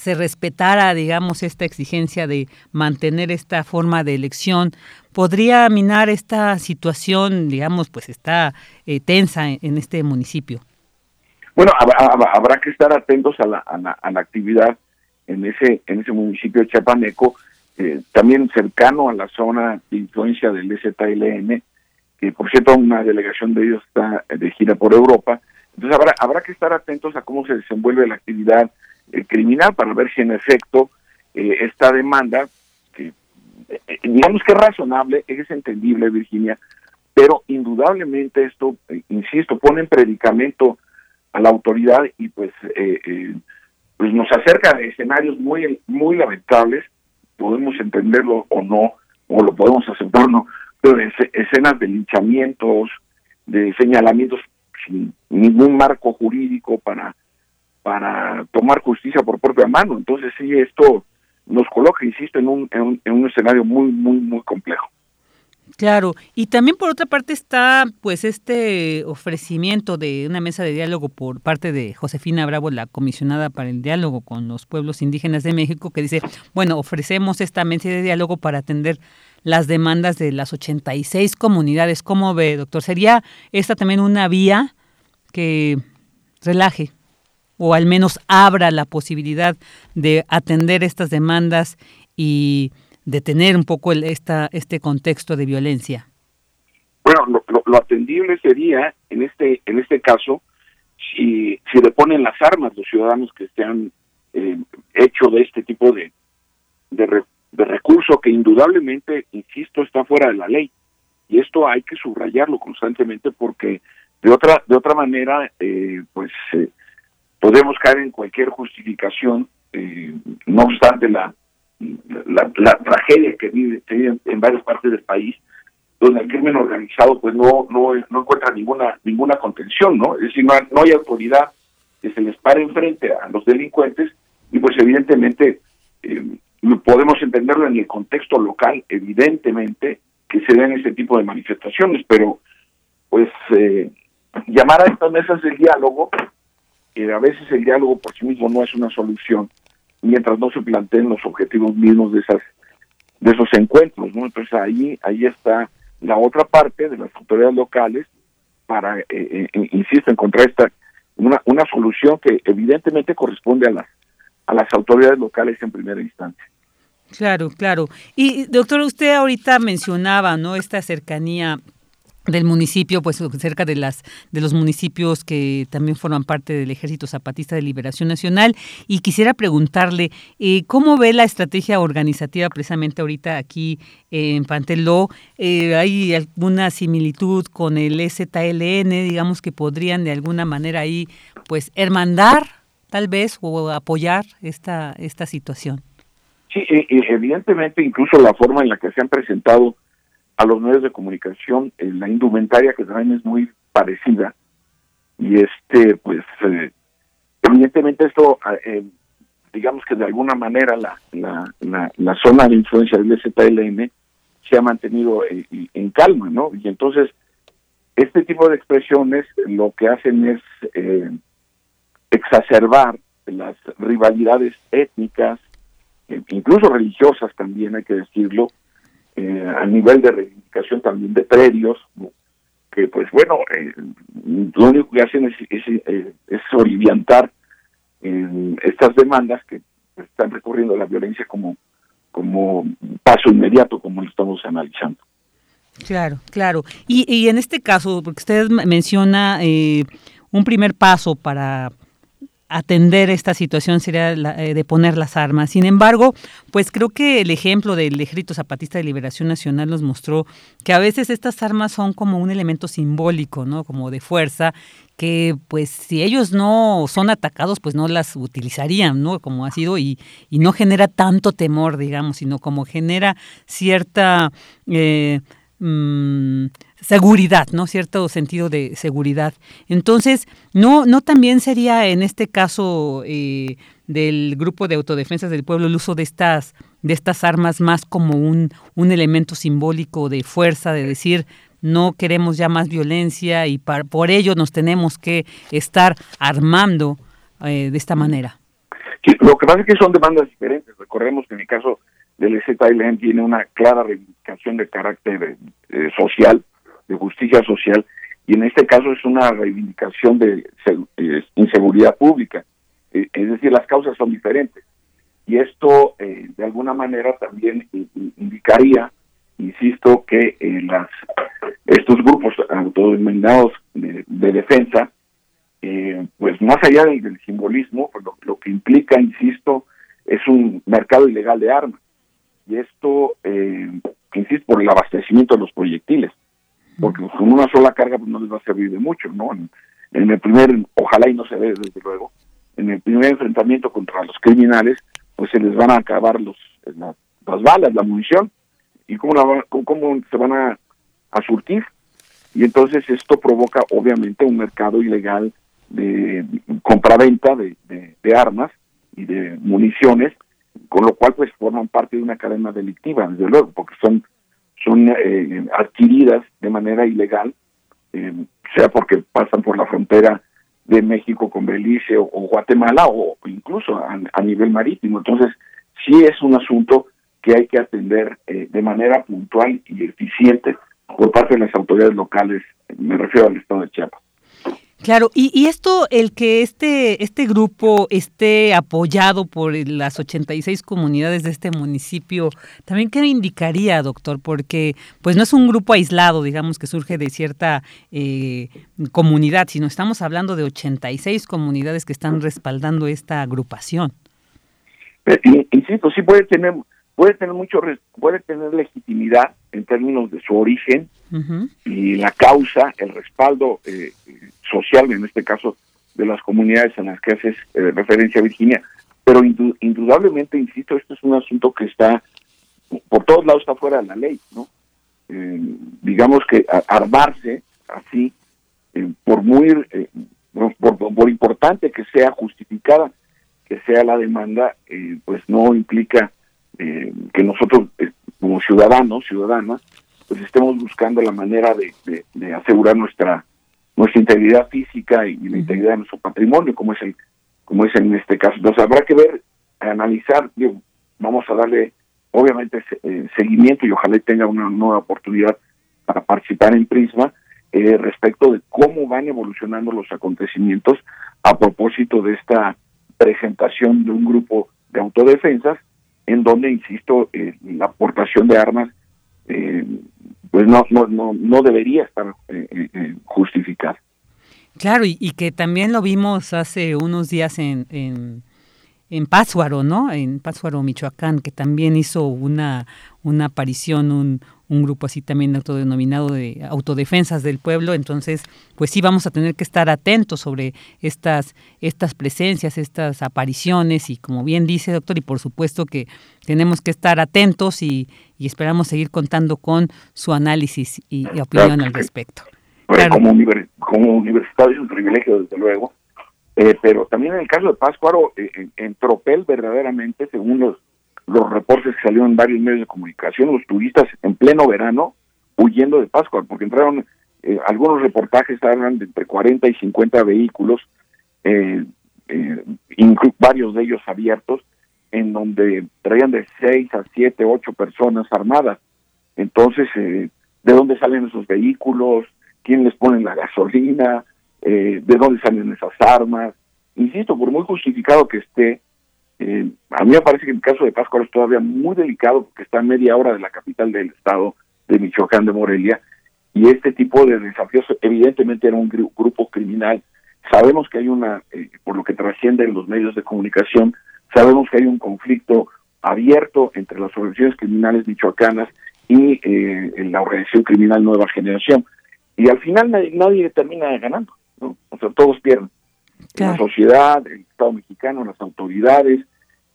se respetara, digamos, esta exigencia de mantener esta forma de elección, podría minar esta situación, digamos, pues está eh, tensa en, este municipio. Bueno, habrá, que estar atentos a la, a la actividad en ese, en ese municipio Chapaneco, eh, también cercano a la zona de influencia del ZLN, que por cierto una delegación de ellos está de gira por Europa. Entonces habrá, habrá que estar atentos a cómo se desenvuelve la actividad eh, criminal para ver si en efecto eh, esta demanda, que digamos que es razonable, es entendible Virginia, pero indudablemente esto, insisto, pone en predicamento a la autoridad y pues eh, pues nos acerca a escenarios muy, muy lamentables, podemos entenderlo o no, o lo podemos aceptar o no, pero escenas de linchamientos, de señalamientos sin ningún marco jurídico para, para tomar justicia por propia mano. Entonces sí, esto nos coloca, insisto, en un, en un, en un escenario muy, muy, muy complejo. Claro, y también por otra parte está pues este ofrecimiento de una mesa de diálogo por parte de Josefina Bravo, la comisionada para el diálogo con los pueblos indígenas de México, que dice, bueno, ofrecemos esta mesa de diálogo para atender las demandas de las 86 comunidades. ¿Cómo ve, doctor? ¿Sería esta también una vía que relaje o al menos abra la posibilidad de atender estas demandas y detener un poco el, esta, este contexto de violencia? Bueno, lo, atendible sería, en este, en este caso, si, si le ponen las armas los ciudadanos que se han eh, hecho de este tipo de, de, recurso que indudablemente, insisto, está fuera de la ley. Y esto hay que subrayarlo constantemente porque de otra, de otra manera, eh, pues eh, podemos caer en cualquier justificación, no obstante la, la, tragedia que vive, en varias partes del país, donde el crimen organizado pues no no, no encuentra ninguna ninguna contención, ¿no? Es decir, no, no hay autoridad que se les pare enfrente a los delincuentes y pues evidentemente eh, podemos entenderlo en el contexto local, evidentemente que se den ese tipo de manifestaciones, pero pues eh, llamar a estas mesas del diálogo, que a veces el diálogo por sí mismo no es una solución, mientras no se planteen los objetivos mismos de esas de esos encuentros, ¿no? Entonces ahí ahí está la otra parte de las autoridades locales para, eh, eh, eh, insisto, encontrar esta una, una solución que evidentemente corresponde a las a las autoridades locales en primera instancia. Claro, claro. Y doctor, usted ahorita mencionaba, ¿no? Esta cercanía del municipio, pues cerca de las de los municipios que también forman parte del Ejército Zapatista de Liberación Nacional y quisiera preguntarle eh, cómo ve la estrategia organizativa precisamente ahorita aquí en Panteló. Eh, ¿Hay alguna similitud con el ZLN, digamos que podrían de alguna manera ahí pues hermandar tal vez o apoyar esta esta situación? Sí, e, e, evidentemente incluso la forma en la que se han presentado a los medios de comunicación, eh, la indumentaria que traen es muy parecida y este, pues, eh, evidentemente esto, ah, eh, digamos que de alguna manera la, la, la, zona de influencia del ZLN se ha mantenido en calma, ¿no? Y entonces, este tipo de expresiones lo que hacen es exacerbar las rivalidades étnicas, incluso religiosas también hay que decirlo, eh, a nivel de reivindicación también de predios, que pues bueno, eh, lo único que hacen es, es, eh, es estas demandas que están recurriendo a la violencia como, como paso inmediato, como lo estamos analizando. Claro, claro. Y, y en este caso, porque usted menciona un primer paso para atender esta situación sería eh, de poner las armas. Sin embargo, pues creo que el ejemplo del Ejército Zapatista de Liberación Nacional nos mostró que a veces estas armas son como un elemento simbólico, ¿no? Como de fuerza que pues si ellos no son atacados pues no las utilizarían, ¿no? Como ha sido y, y no genera tanto temor, digamos, sino como genera cierta eh, mm, seguridad, ¿no? Cierto sentido de seguridad. Entonces, no, no también sería en este caso eh, del grupo de autodefensas del pueblo el uso de estas, de estas armas más como un, un elemento simbólico de fuerza, de decir no queremos ya más violencia y por ello nos tenemos que estar armando eh, de esta manera. lo que pasa es que son demandas diferentes. Recordemos que en el caso del ZLN tiene una clara reivindicación de carácter eh, social de justicia social y en este caso es una reivindicación de eh, inseguridad pública. Eh, es decir, las causas son diferentes. Y esto, eh, de alguna manera, también indicaría, insisto, que las estos grupos autodenominados de, defensa, pues más allá del, simbolismo, pues lo, que implica, insisto, es un mercado ilegal de armas. Y esto, insisto, por el abastecimiento de los proyectiles porque con una sola carga pues, no les va a servir de mucho, ¿no? En, el primer, ojalá y no se ve desde luego, en el primer enfrentamiento contra los criminales, pues se les van a acabar los las, balas, la munición, y cómo, la, cómo se van a, surtir. Y entonces esto provoca obviamente un mercado ilegal de compraventa de, de armas y de municiones, con lo cual pues forman parte de una cadena delictiva, desde luego, porque son son eh, adquiridas de manera ilegal, eh, sea porque pasan por la frontera de México con Belice o, Guatemala o incluso a, nivel marítimo. Entonces, sí es un asunto que hay que atender eh, de manera puntual y eficiente por parte de las autoridades locales, me refiero al estado de Chiapas. Claro, y, esto, el que este, este grupo esté apoyado por las 86 comunidades de este municipio, también qué indicaría, doctor, porque pues no es un grupo aislado, digamos, que surge de cierta eh, comunidad, sino estamos hablando de 86 comunidades que están respaldando esta agrupación. Eh, insisto, sí puede tener puede tener mucho puede tener legitimidad en términos de su origen y la causa, el respaldo eh, social, en este caso de las comunidades en las que haces eh, referencia Virginia, pero indudablemente, insisto, esto es un asunto que está por todos lados está fuera de la ley, ¿no? Eh, digamos que armarse así, por muy por, por, importante que sea justificada que sea la demanda, pues no implica eh, que nosotros eh, como ciudadanos, ciudadanas, pues estemos buscando la manera de, asegurar nuestra nuestra integridad física y, la integridad de nuestro patrimonio, como es el como es en este caso. Entonces habrá que ver, analizar, vamos a darle obviamente eh, seguimiento y ojalá tenga una nueva oportunidad para participar en Prisma respecto de cómo van evolucionando los acontecimientos a propósito de esta presentación de un grupo de autodefensas en donde, insisto, eh, la aportación de armas eh, pues no, no, no, no debería estar eh, justificada. Claro, y, que también lo vimos hace unos días en, en Pátzcuaro, ¿no? En Pátzcuaro, Michoacán, que también hizo una, una aparición, un, un grupo así también autodenominado de autodefensas del pueblo, entonces pues sí vamos a tener que estar atentos sobre estas, estas presencias, estas apariciones. Y como bien dice doctor, y por supuesto que tenemos que estar atentos y, esperamos seguir contando con su análisis y, opinión al respecto. Pues, como, como universitario es un privilegio desde luego, eh, pero también en el caso de Páscuaro, eh, en, Tropel verdaderamente, según los los reportes que salieron en varios medios de comunicación, los turistas en pleno verano huyendo de Pascua, porque entraron, eh, algunos reportajes hablan de entre 40 y 50 vehículos, eh, eh varios de ellos abiertos, en donde traían de 6 a 7, 8 personas armadas. Entonces, ¿de dónde salen esos vehículos? ¿Quién les pone la gasolina? ¿De dónde salen esas armas? Insisto, por muy justificado que esté, eh, a mí me parece que el caso de Pascual es todavía muy delicado porque está a media hora de la capital del estado de Michoacán de Morelia y este tipo de desafíos evidentemente era un grupo criminal. Sabemos que hay una, eh, por lo que trasciende en los medios de comunicación, sabemos que hay un conflicto abierto entre las organizaciones criminales michoacanas y eh, la organización criminal Nueva Generación. Y al final nadie, termina ganando, ¿no? O sea, todos pierden. La sociedad, el Estado mexicano, las autoridades,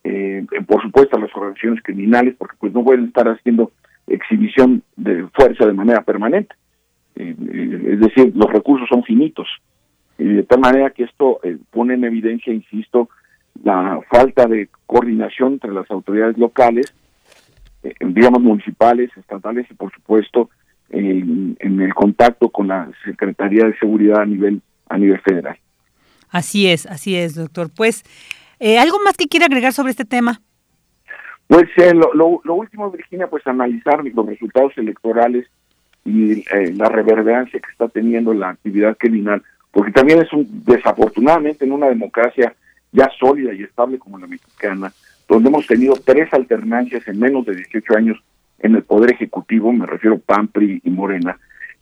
eh, por supuesto las organizaciones criminales, porque pues no pueden estar haciendo exhibición de fuerza de manera permanente. Eh, eh, es decir, los recursos son finitos. Y de tal manera que esto pone en evidencia, insisto, la falta de coordinación entre las autoridades locales, digamos municipales, estatales y por supuesto en el contacto con la Secretaría de Seguridad a nivel a nivel federal. Así es, así es, doctor. Pues eh, ¿Algo más que quiera agregar sobre este tema? Pues eh, lo, último, Virginia, pues analizar los resultados electorales y eh, la reverberancia que está teniendo la actividad criminal, porque también es un, desafortunadamente en una democracia ya sólida y estable como la mexicana, donde hemos tenido tres alternancias en menos de 18 años en el Poder Ejecutivo, me refiero PAN, PRI y Morena,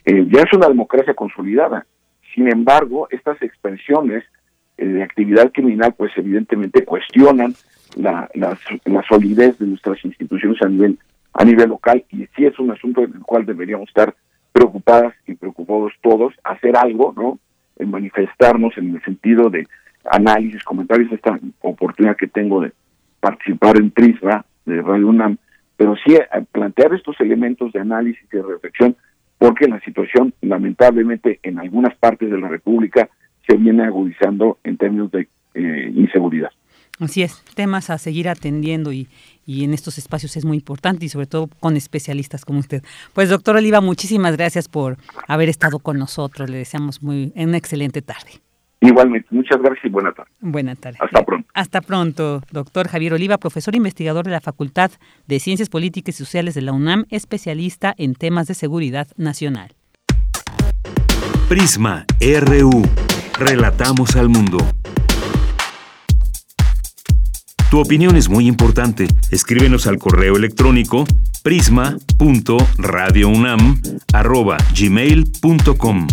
ya es una democracia consolidada. Sin embargo, estas expresiones eh, de actividad criminal, pues evidentemente cuestionan la, la, solidez de nuestras instituciones a nivel a nivel local y sí es un asunto en el cual deberíamos estar preocupadas y preocupados todos, hacer algo, ¿no? En manifestarnos en el sentido de análisis, comentarios, esta oportunidad que tengo de participar en Prisma de Radio UNAM, pero sí eh, plantear estos elementos de análisis y de reflexión, porque la situación, lamentablemente, en algunas partes de la República se viene agudizando en términos de eh, inseguridad. Así es, temas a seguir atendiendo y, y en estos espacios es muy importante y sobre todo con especialistas como usted. Pues doctor Oliva, muchísimas gracias por haber estado con nosotros. Le deseamos muy una excelente tarde. Igualmente, muchas gracias y buena tarde. Buena tarde. Hasta pronto. Hasta pronto, doctor Javier Oliva, profesor investigador de la Facultad de Ciencias Políticas y Sociales de la UNAM, especialista en temas de seguridad nacional. Prisma RU. Relatamos al mundo. Tu opinión es muy importante. Escríbenos al correo electrónico prisma.radiounam@gmail.com.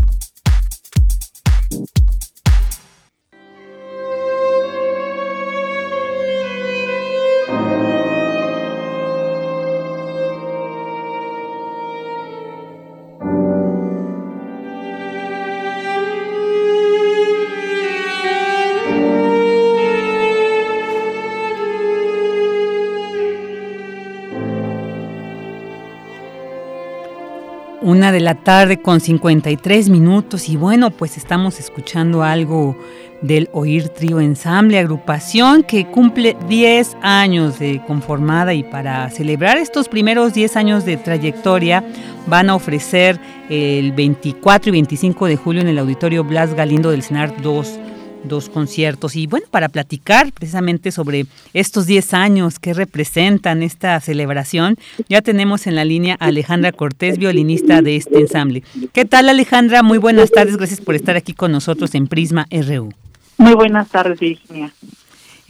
Una de la tarde con 53 minutos y bueno, pues estamos escuchando algo del Oír Trío Ensamble, agrupación que cumple 10 años de conformada y para celebrar estos primeros 10 años de trayectoria van a ofrecer el 24 y 25 de julio en el Auditorio Blas Galindo del Senar 2 dos conciertos. Y bueno, para platicar precisamente sobre estos 10 años que representan esta celebración, ya tenemos en la línea a Alejandra Cortés, violinista de este ensamble. ¿Qué tal Alejandra? Muy buenas tardes, gracias por estar aquí con nosotros en Prisma RU. Muy buenas tardes, Virginia.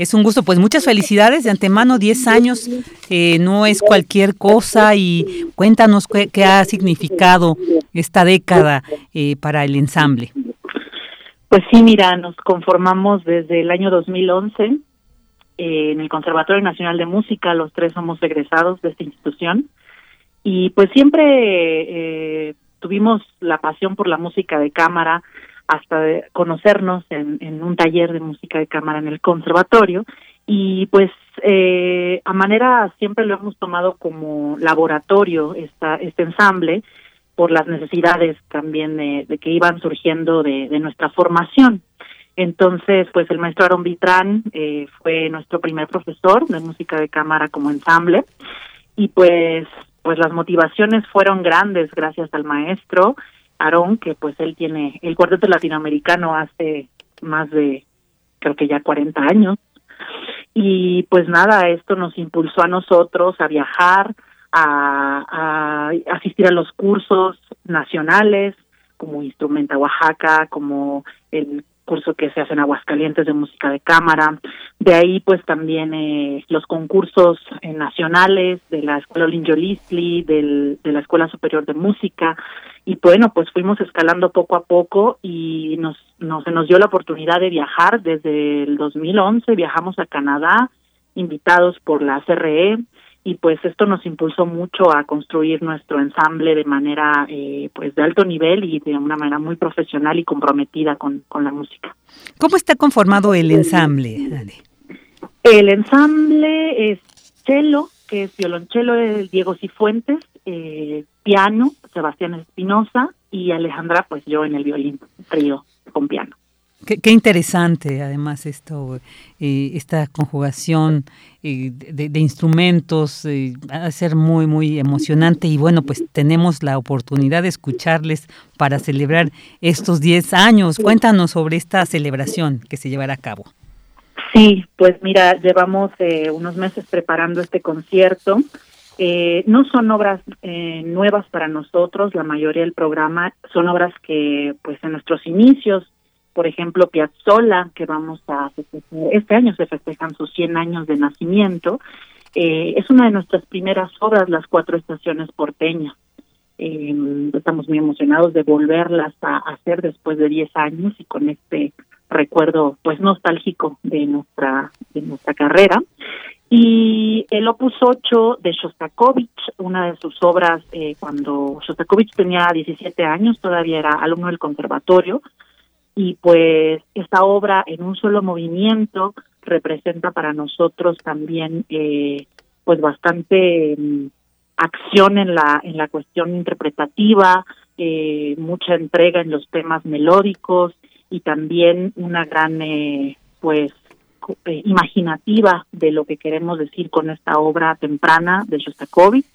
Es un gusto, pues muchas felicidades de antemano, 10 años, eh, no es cualquier cosa y cuéntanos qué, ha significado esta década eh, para el ensamble. Pues sí, mira, nos conformamos desde el año 2011 eh, en el Conservatorio Nacional de Música, los tres somos egresados de esta institución. Y pues siempre eh, tuvimos la pasión por la música de cámara hasta de conocernos en, en, un taller de música de cámara en el conservatorio. Y pues eh, a manera siempre lo hemos tomado como laboratorio esta, este ensamble por las necesidades también de, que iban surgiendo de, nuestra formación. Entonces, pues el maestro Aaron Vitrán eh, fue nuestro primer profesor de música de cámara como ensamble y pues pues las motivaciones fueron grandes gracias al maestro Aarón, que pues él tiene el cuarteto latinoamericano hace más de creo que ya 40 años. Y pues nada, esto nos impulsó a nosotros a viajar, a, asistir a los cursos nacionales como Instrumenta Oaxaca, como el curso que se hace en Aguascalientes de música de cámara. De ahí, pues también eh, los concursos eh, nacionales de la Escuela Olinjo del, de la Escuela Superior de Música. Y bueno, pues fuimos escalando poco a poco y nos, nos, se nos dio la oportunidad de viajar desde el 2011. Viajamos a Canadá, invitados por la CRE, y pues esto nos impulsó mucho a construir nuestro ensamble de manera eh, pues de alto nivel y de una manera muy profesional y comprometida con, con la música. ¿Cómo está conformado el ensamble? El ensamble es cello, que es violonchelo de Diego Cifuentes, eh, piano, Sebastián Espinosa y Alejandra, pues yo en el violín, trío con piano. Qué, interesante, además, esto, eh, esta conjugación eh, de, instrumentos, eh, va a ser muy, muy emocionante. Y bueno, pues tenemos la oportunidad de escucharles para celebrar estos 10 años. Cuéntanos sobre esta celebración que se llevará a cabo. Sí, pues mira, llevamos unos meses preparando este concierto. no son obras nuevas para nosotros, la mayoría del programa son obras que, pues, en nuestros inicios por ejemplo, Piazzolla, que vamos a este año se festejan sus 100 años de nacimiento, eh, es una de nuestras primeras obras, Las Cuatro Estaciones Porteñas. Eh, estamos muy emocionados de volverlas a hacer después de 10 años y con este recuerdo pues nostálgico de nuestra de nuestra carrera y el Opus 8 de Shostakovich, una de sus obras eh, cuando Shostakovich tenía 17 años, todavía era alumno del conservatorio, y pues esta obra en un solo movimiento representa para nosotros también eh, pues bastante mm, acción en la en la cuestión interpretativa eh, mucha entrega en los temas melódicos y también una gran eh, pues eh, imaginativa de lo que queremos decir con esta obra temprana de Shostakovich.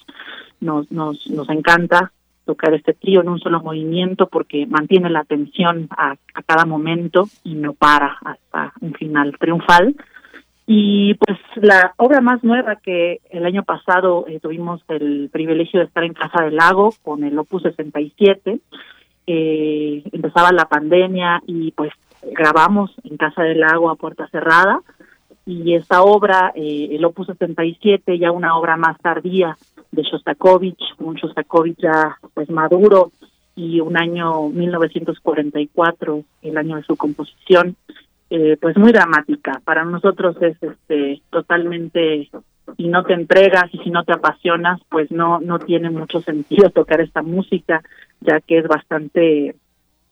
Nos, nos, nos encanta tocar este trío en un solo movimiento porque mantiene la atención a, a cada momento y no para hasta un final triunfal. Y pues la obra más nueva que el año pasado eh, tuvimos el privilegio de estar en Casa del Lago con el Opus 67. Eh, empezaba la pandemia y pues grabamos en Casa del Lago a puerta cerrada. Y esta obra, eh, el Opus 67, ya una obra más tardía de Shostakovich, un Shostakovich ya pues maduro y un año 1944, el año de su composición, eh, pues muy dramática. Para nosotros es este totalmente si no te entregas y si no te apasionas, pues no no tiene mucho sentido tocar esta música, ya que es bastante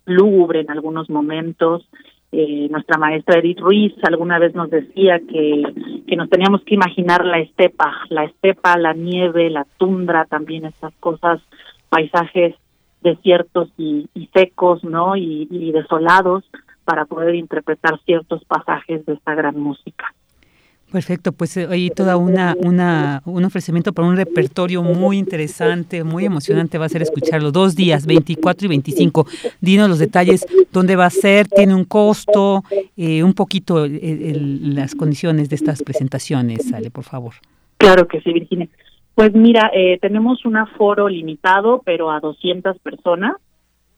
lúgubre en algunos momentos. Eh, nuestra maestra Edith Ruiz alguna vez nos decía que, que nos teníamos que imaginar la estepa, la estepa, la nieve, la tundra, también estas cosas, paisajes desiertos y, secos, ¿no? Y, y desolados para poder interpretar ciertos pasajes de esta gran música. Perfecto, pues hay toda una, una, un ofrecimiento para un repertorio muy interesante, muy emocionante va a ser escucharlo. Dos días, 24 y 25. Dinos los detalles, dónde va a ser, tiene un costo, eh, un poquito el, las condiciones de estas presentaciones, sale, por favor. Claro que sí, Virginia. Pues mira, eh, tenemos un aforo limitado, pero a 200 personas.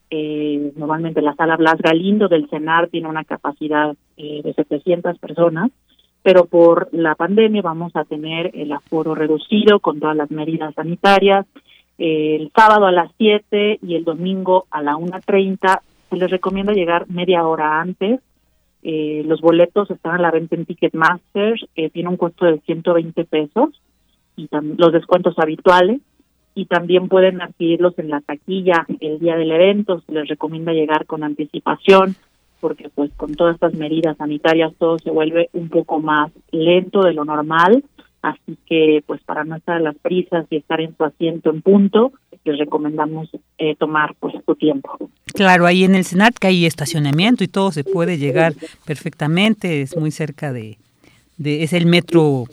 Eh, normalmente la sala Blas Galindo del CENAR tiene una capacidad eh, de 700 personas, pero por la pandemia vamos a tener el aforo reducido con todas las medidas sanitarias. El sábado a las 7 y el domingo a la 1.30 se les recomienda llegar media hora antes. Eh, los boletos están a la venta en Ticketmaster, eh, tiene un costo de 120 pesos y los descuentos habituales y también pueden adquirirlos en la taquilla el día del evento. Se les recomienda llegar con anticipación porque pues con todas estas medidas sanitarias todo se vuelve un poco más lento de lo normal. Así que pues para no estar a las prisas y estar en su asiento en punto, les recomendamos eh, tomar pues su tiempo. Claro, ahí en el CENART que hay estacionamiento y todo se puede llegar perfectamente, es muy cerca de, de es el metro,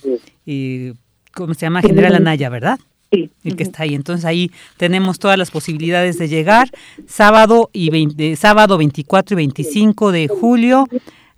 eh, ¿cómo se llama? General Anaya, ¿verdad? Sí. El que está ahí. Entonces ahí tenemos todas las posibilidades de llegar. Sábado y 20, sábado 24 y 25 de julio.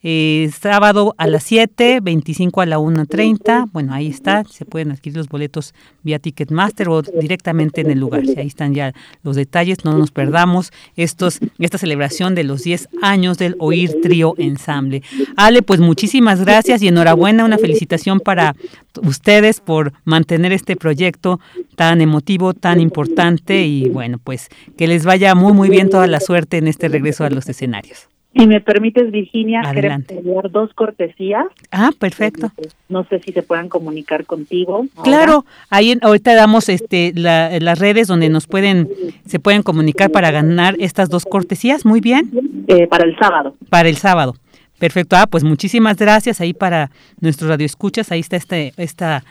Eh, sábado a las 7, 25 a la 1.30. Bueno, ahí está. Se pueden adquirir los boletos vía Ticketmaster o directamente en el lugar. Ahí están ya los detalles. No nos perdamos estos, esta celebración de los 10 años del Oír Trío Ensamble. Ale, pues muchísimas gracias y enhorabuena. Una felicitación para ustedes por mantener este proyecto tan emotivo, tan importante y bueno, pues que les vaya muy, muy bien toda la suerte en este regreso a los escenarios. Si me permites, Virginia, Adelante. queremos dar dos cortesías. Ah, perfecto. No sé si se puedan comunicar contigo. Claro, ahí en- ahorita damos este la- las redes donde nos pueden se pueden comunicar para ganar estas dos cortesías. Muy bien. Eh, para el sábado. Para el sábado. Perfecto. Ah, pues muchísimas gracias ahí para nuestros radioescuchas. Ahí está este esta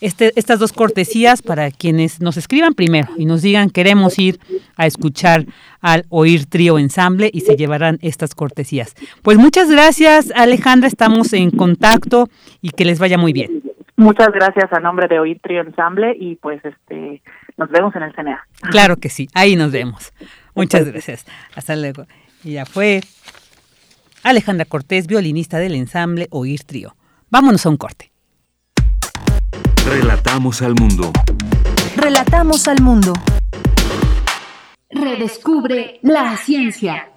este, estas dos cortesías para quienes nos escriban primero y nos digan queremos ir a escuchar al oír trío ensamble y se llevarán estas cortesías. Pues muchas gracias Alejandra, estamos en contacto y que les vaya muy bien. Muchas gracias a nombre de Oír Trio Ensamble y pues este nos vemos en el CNA. Claro que sí, ahí nos vemos. Muchas gracias. Hasta luego. Y ya fue Alejandra Cortés, violinista del ensamble Oír Trío. Vámonos a un corte. Relatamos al mundo. Relatamos al mundo. Redescubre la ciencia.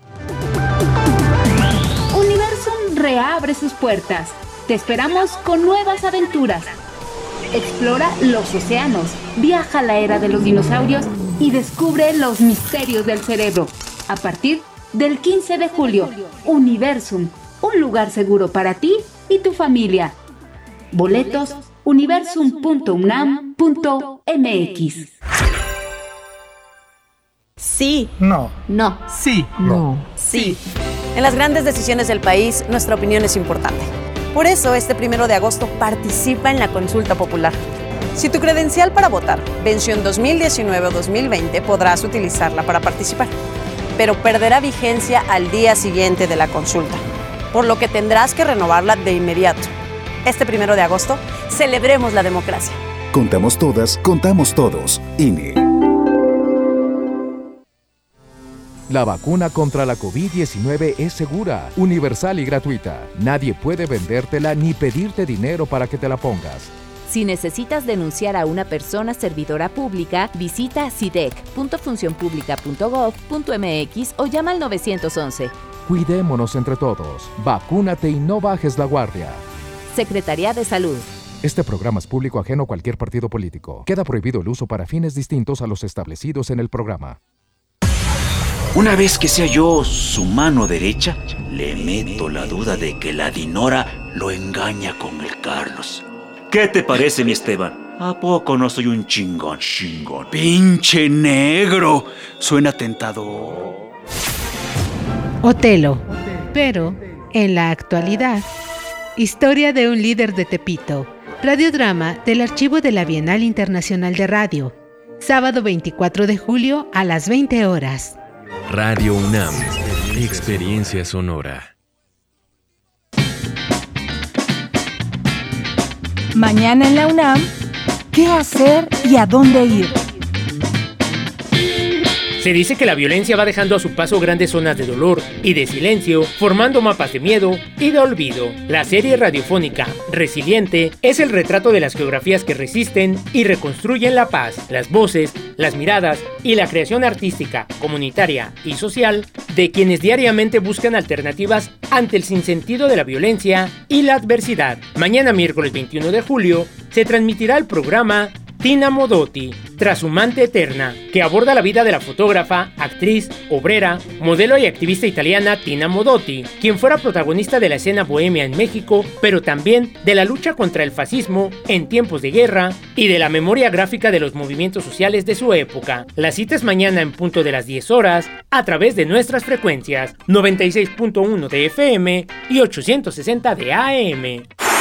Universum reabre sus puertas. Te esperamos con nuevas aventuras. Explora los océanos, viaja a la era de los dinosaurios y descubre los misterios del cerebro. A partir del 15 de julio, Universum, un lugar seguro para ti y tu familia. Boletos universum.unam.mx. Sí. No. No. Sí. No. Sí. En las grandes decisiones del país, nuestra opinión es importante. Por eso, este primero de agosto participa en la consulta popular. Si tu credencial para votar venció en 2019 o 2020, podrás utilizarla para participar, pero perderá vigencia al día siguiente de la consulta. por lo que tendrás que renovarla de inmediato. Este primero de agosto, celebremos la democracia. Contamos todas, contamos todos. INE. La vacuna contra la COVID-19 es segura, universal y gratuita. Nadie puede vendértela ni pedirte dinero para que te la pongas. Si necesitas denunciar a una persona servidora pública, visita sidec.funcionpublica.gov.mx o llama al 911. Cuidémonos entre todos. Vacúnate y no bajes la guardia. Secretaría de Salud. Este programa es público ajeno a cualquier partido político. Queda prohibido el uso para fines distintos a los establecidos en el programa. Una vez que sea yo su mano derecha, le meto la duda de que la Dinora lo engaña con el Carlos. ¿Qué te parece, mi Esteban? ¿A poco no soy un chingón? Chingón. Pinche negro. Suena tentador. Otelo. Pero, en la actualidad, historia de un líder de Tepito. Radiodrama del Archivo de la Bienal Internacional de Radio. Sábado 24 de julio a las 20 horas. Radio UNAM. Experiencia sonora. Mañana en la UNAM, ¿qué hacer y a dónde ir? Se dice que la violencia va dejando a su paso grandes zonas de dolor y de silencio, formando mapas de miedo y de olvido. La serie radiofónica Resiliente es el retrato de las geografías que resisten y reconstruyen la paz, las voces, las miradas y la creación artística, comunitaria y social de quienes diariamente buscan alternativas ante el sinsentido de la violencia y la adversidad. Mañana miércoles 21 de julio se transmitirá el programa Tina Modotti, Trasumante Eterna, que aborda la vida de la fotógrafa, actriz, obrera, modelo y activista italiana Tina Modotti, quien fuera protagonista de la escena bohemia en México, pero también de la lucha contra el fascismo en tiempos de guerra y de la memoria gráfica de los movimientos sociales de su época. La cita es mañana en punto de las 10 horas a través de nuestras frecuencias 96.1 de FM y 860 de AM.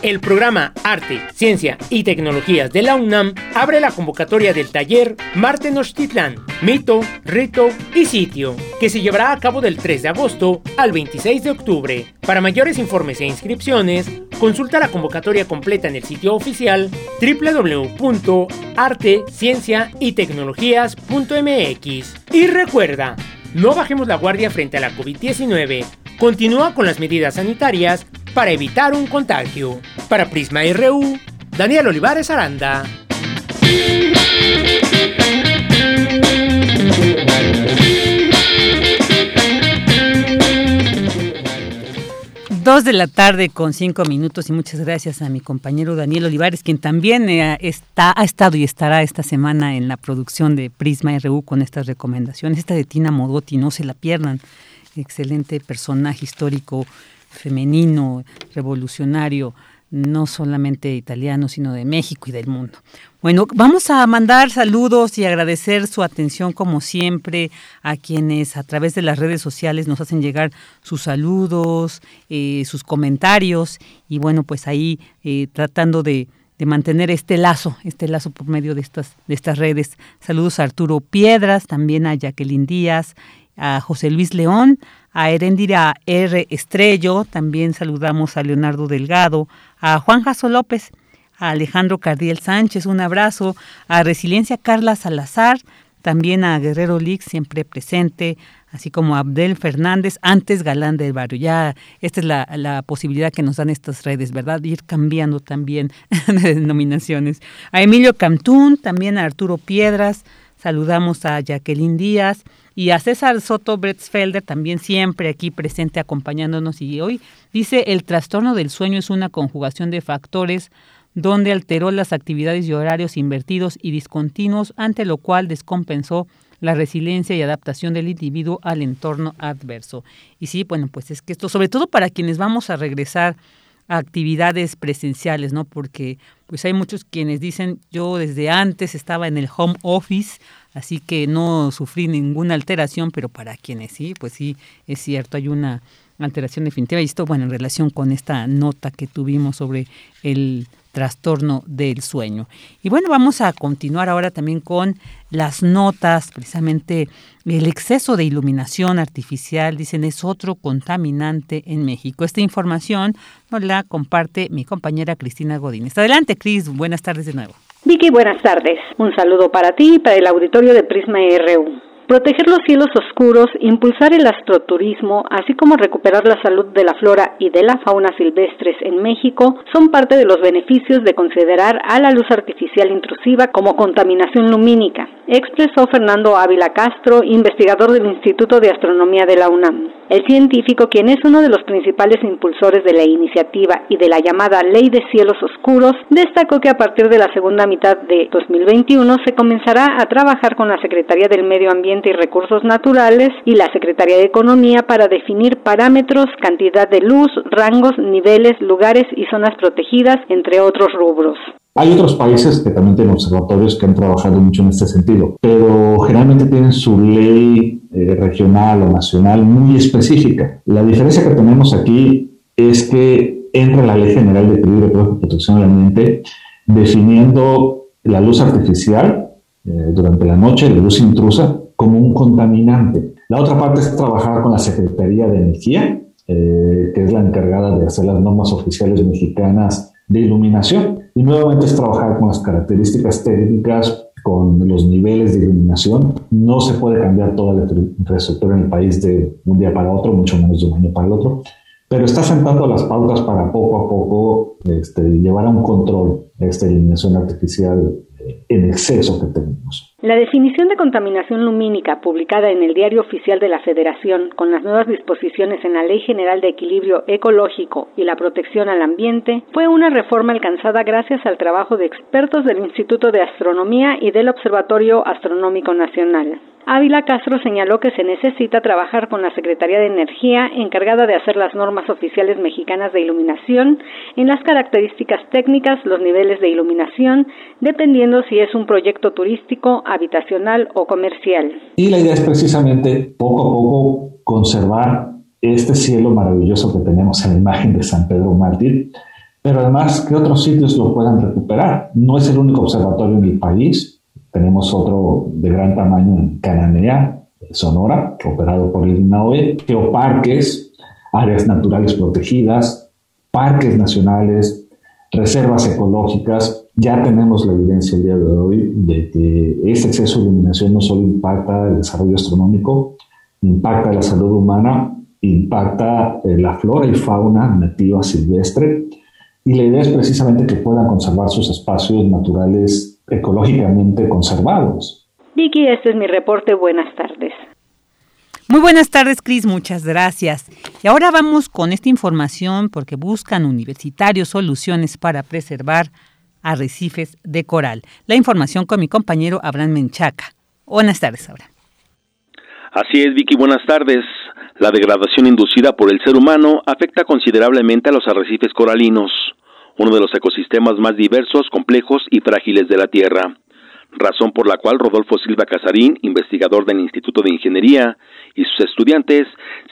El programa Arte, Ciencia y Tecnologías de la UNAM abre la convocatoria del taller Marte Nochtitlán, Mito, Rito y Sitio, que se llevará a cabo del 3 de agosto al 26 de octubre. Para mayores informes e inscripciones, consulta la convocatoria completa en el sitio oficial www.artecienciaytecnologías.mx. Y recuerda, no bajemos la guardia frente a la COVID-19. Continúa con las medidas sanitarias para evitar un contagio. Para Prisma RU, Daniel Olivares Aranda. Dos de la tarde con cinco minutos y muchas gracias a mi compañero Daniel Olivares, quien también eh, está, ha estado y estará esta semana en la producción de Prisma RU con estas recomendaciones. Esta de Tina Modotti, no se la pierdan. Excelente personaje histórico femenino, revolucionario, no solamente italiano, sino de México y del mundo. Bueno, vamos a mandar saludos y agradecer su atención como siempre a quienes a través de las redes sociales nos hacen llegar sus saludos, eh, sus comentarios y bueno, pues ahí eh, tratando de, de, mantener este lazo, este lazo por medio de estas, de estas redes. Saludos a Arturo Piedras, también a Jacqueline Díaz, a José Luis León, a Erendira R. Estrello, también saludamos a Leonardo Delgado, a Juan Jaso López, a Alejandro Cardiel Sánchez, un abrazo, a Resiliencia Carla Salazar, también a Guerrero Lix, siempre presente, así como a Abdel Fernández, antes Galán del Barrio. Ya esta es la, la posibilidad que nos dan estas redes, ¿verdad? ir cambiando también de denominaciones. A Emilio Cantún, también a Arturo Piedras, saludamos a Jacqueline Díaz, y a César Soto Bretzfelder, también siempre aquí presente acompañándonos. Y hoy dice, el trastorno del sueño es una conjugación de factores donde alteró las actividades y horarios invertidos y discontinuos, ante lo cual descompensó la resiliencia y adaptación del individuo al entorno adverso. Y sí, bueno, pues es que esto, sobre todo para quienes vamos a regresar a actividades presenciales, ¿no? Porque pues hay muchos quienes dicen, yo desde antes estaba en el home office, así que no sufrí ninguna alteración, pero para quienes sí, pues sí, es cierto, hay una alteración definitiva. Y esto, bueno, en relación con esta nota que tuvimos sobre el trastorno del sueño. Y bueno, vamos a continuar ahora también con las notas, precisamente el exceso de iluminación artificial, dicen, es otro contaminante en México. Esta información nos la comparte mi compañera Cristina Godínez. Adelante, Cris, buenas tardes de nuevo. Vicky, buenas tardes. Un saludo para ti y para el auditorio de Prisma RU. Proteger los cielos oscuros, impulsar el astroturismo, así como recuperar la salud de la flora y de la fauna silvestres en México son parte de los beneficios de considerar a la luz artificial intrusiva como contaminación lumínica, expresó Fernando Ávila Castro, investigador del Instituto de Astronomía de la UNAM. El científico, quien es uno de los principales impulsores de la iniciativa y de la llamada Ley de Cielos Oscuros, destacó que a partir de la segunda mitad de 2021 se comenzará a trabajar con la Secretaría del Medio Ambiente y Recursos Naturales y la Secretaría de Economía para definir parámetros, cantidad de luz, rangos, niveles, lugares y zonas protegidas, entre otros rubros. Hay otros países que también tienen observatorios que han trabajado mucho en este sentido, pero generalmente tienen su ley eh, regional o nacional muy específica. La diferencia que tenemos aquí es que entra la Ley General de Equilibrio de Protección del Ambiente definiendo la luz artificial eh, durante la noche, la luz intrusa, como un contaminante. La otra parte es trabajar con la Secretaría de Energía, eh, que es la encargada de hacer las normas oficiales mexicanas de iluminación. Y nuevamente es trabajar con las características técnicas, con los niveles de iluminación. No se puede cambiar toda la infraestructura en el país de un día para otro, mucho menos de un año para el otro, pero está sentando las pautas para poco a poco este, llevar a un control esta iluminación artificial exceso que tenemos. La definición de contaminación lumínica publicada en el Diario Oficial de la Federación con las nuevas disposiciones en la Ley General de Equilibrio Ecológico y la Protección al Ambiente fue una reforma alcanzada gracias al trabajo de expertos del Instituto de Astronomía y del Observatorio Astronómico Nacional. Ávila Castro señaló que se necesita trabajar con la Secretaría de Energía encargada de hacer las normas oficiales mexicanas de iluminación en las características técnicas, los niveles de iluminación, dependiendo si es un proyecto turístico, habitacional o comercial. Y la idea es precisamente poco a poco conservar este cielo maravilloso que tenemos en la imagen de San Pedro Mártir, pero además que otros sitios lo puedan recuperar. No es el único observatorio en el país, tenemos otro de gran tamaño en Cananea, Sonora, operado por el INAOE, geoparques, áreas naturales protegidas, parques nacionales, reservas ecológicas. Ya tenemos la evidencia el día de hoy de que ese exceso de iluminación no solo impacta el desarrollo astronómico, impacta la salud humana, impacta eh, la flora y fauna nativa silvestre. Y la idea es precisamente que puedan conservar sus espacios naturales ecológicamente conservados. Vicky, este es mi reporte. Buenas tardes. Muy buenas tardes, Cris, muchas gracias. Y ahora vamos con esta información porque buscan universitarios soluciones para preservar arrecifes de coral. La información con mi compañero Abraham Menchaca. Buenas tardes, Abraham. Así es, Vicky, buenas tardes. La degradación inducida por el ser humano afecta considerablemente a los arrecifes coralinos uno de los ecosistemas más diversos, complejos y frágiles de la Tierra, razón por la cual Rodolfo Silva Casarín, investigador del Instituto de Ingeniería, y sus estudiantes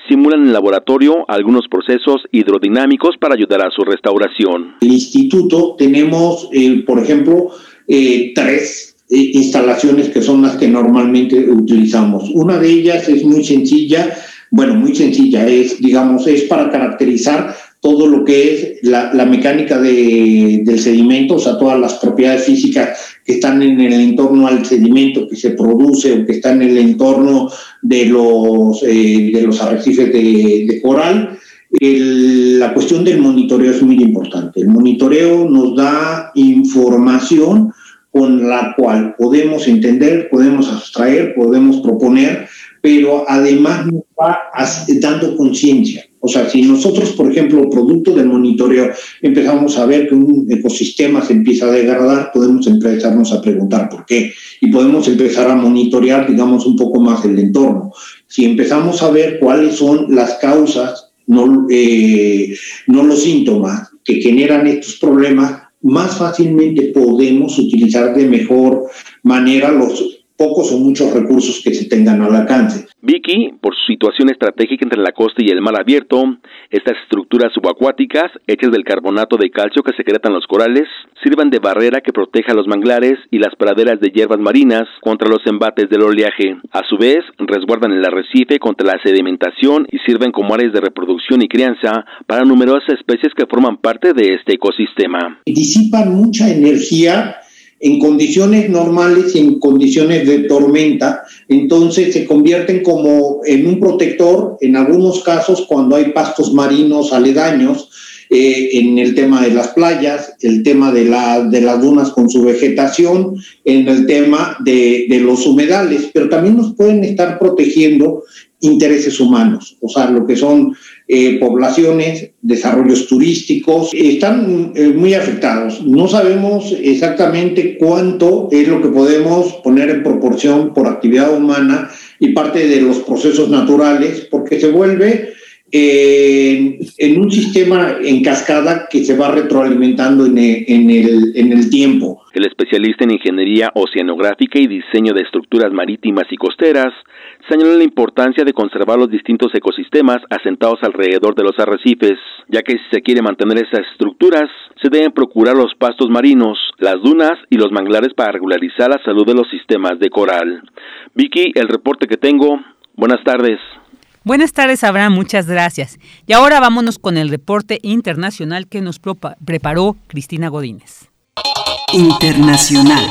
simulan en laboratorio algunos procesos hidrodinámicos para ayudar a su restauración. En el instituto tenemos, eh, por ejemplo, eh, tres eh, instalaciones que son las que normalmente utilizamos. Una de ellas es muy sencilla, bueno, muy sencilla, es, digamos, es para caracterizar todo lo que es la, mecánica de, del sedimento, o sea, todas las propiedades físicas que están en el entorno al sedimento que se produce o que están en el entorno de los, eh, de los arrecifes de, coral. la cuestión del monitoreo es muy importante. El monitoreo nos da información con la cual podemos entender, podemos abstraer, podemos proponer, pero además nos va dando conciencia. O sea, si nosotros, por ejemplo, producto del monitoreo, empezamos a ver que un ecosistema se empieza a degradar, podemos empezarnos a preguntar por qué y podemos empezar a monitorear, digamos, un poco más el entorno. Si empezamos a ver cuáles son las causas, no, eh, no los síntomas que generan estos problemas, más fácilmente podemos utilizar de mejor manera los pocos o muchos recursos que se tengan al alcance. Vicky, por su situación estratégica entre la costa y el mar abierto, estas estructuras subacuáticas, hechas del carbonato de calcio que secretan los corales, sirven de barrera que proteja los manglares y las praderas de hierbas marinas contra los embates del oleaje. A su vez, resguardan el arrecife contra la sedimentación y sirven como áreas de reproducción y crianza para numerosas especies que forman parte de este ecosistema. Disipan mucha energía en condiciones normales y en condiciones de tormenta, entonces se convierten como en un protector en algunos casos cuando hay pastos marinos aledaños, eh, en el tema de las playas, el tema de, la, de las dunas con su vegetación, en el tema de los humedales, pero también nos pueden estar protegiendo intereses humanos, o sea, lo que son eh, poblaciones, desarrollos turísticos, están eh, muy afectados. No sabemos exactamente cuánto es lo que podemos poner en proporción por actividad humana y parte de los procesos naturales, porque se vuelve en un sistema en cascada que se va retroalimentando en el, tiempo. El especialista en ingeniería oceanográfica y diseño de estructuras marítimas y costeras señaló la importancia de conservar los distintos ecosistemas asentados alrededor de los arrecifes, ya que si se quiere mantener esas estructuras, se deben procurar los pastos marinos, las dunas y los manglares para regularizar la salud de los sistemas de coral. Vicky, el reporte que tengo. Buenas tardes. Buenas tardes, Abraham, muchas gracias. Y ahora vámonos con el reporte internacional que nos preparó Cristina Godínez. Internacional.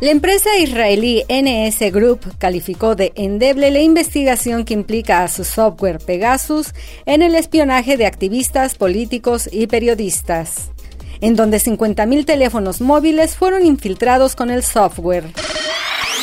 La empresa israelí NS Group calificó de endeble la investigación que implica a su software Pegasus en el espionaje de activistas, políticos y periodistas, en donde 50.000 teléfonos móviles fueron infiltrados con el software.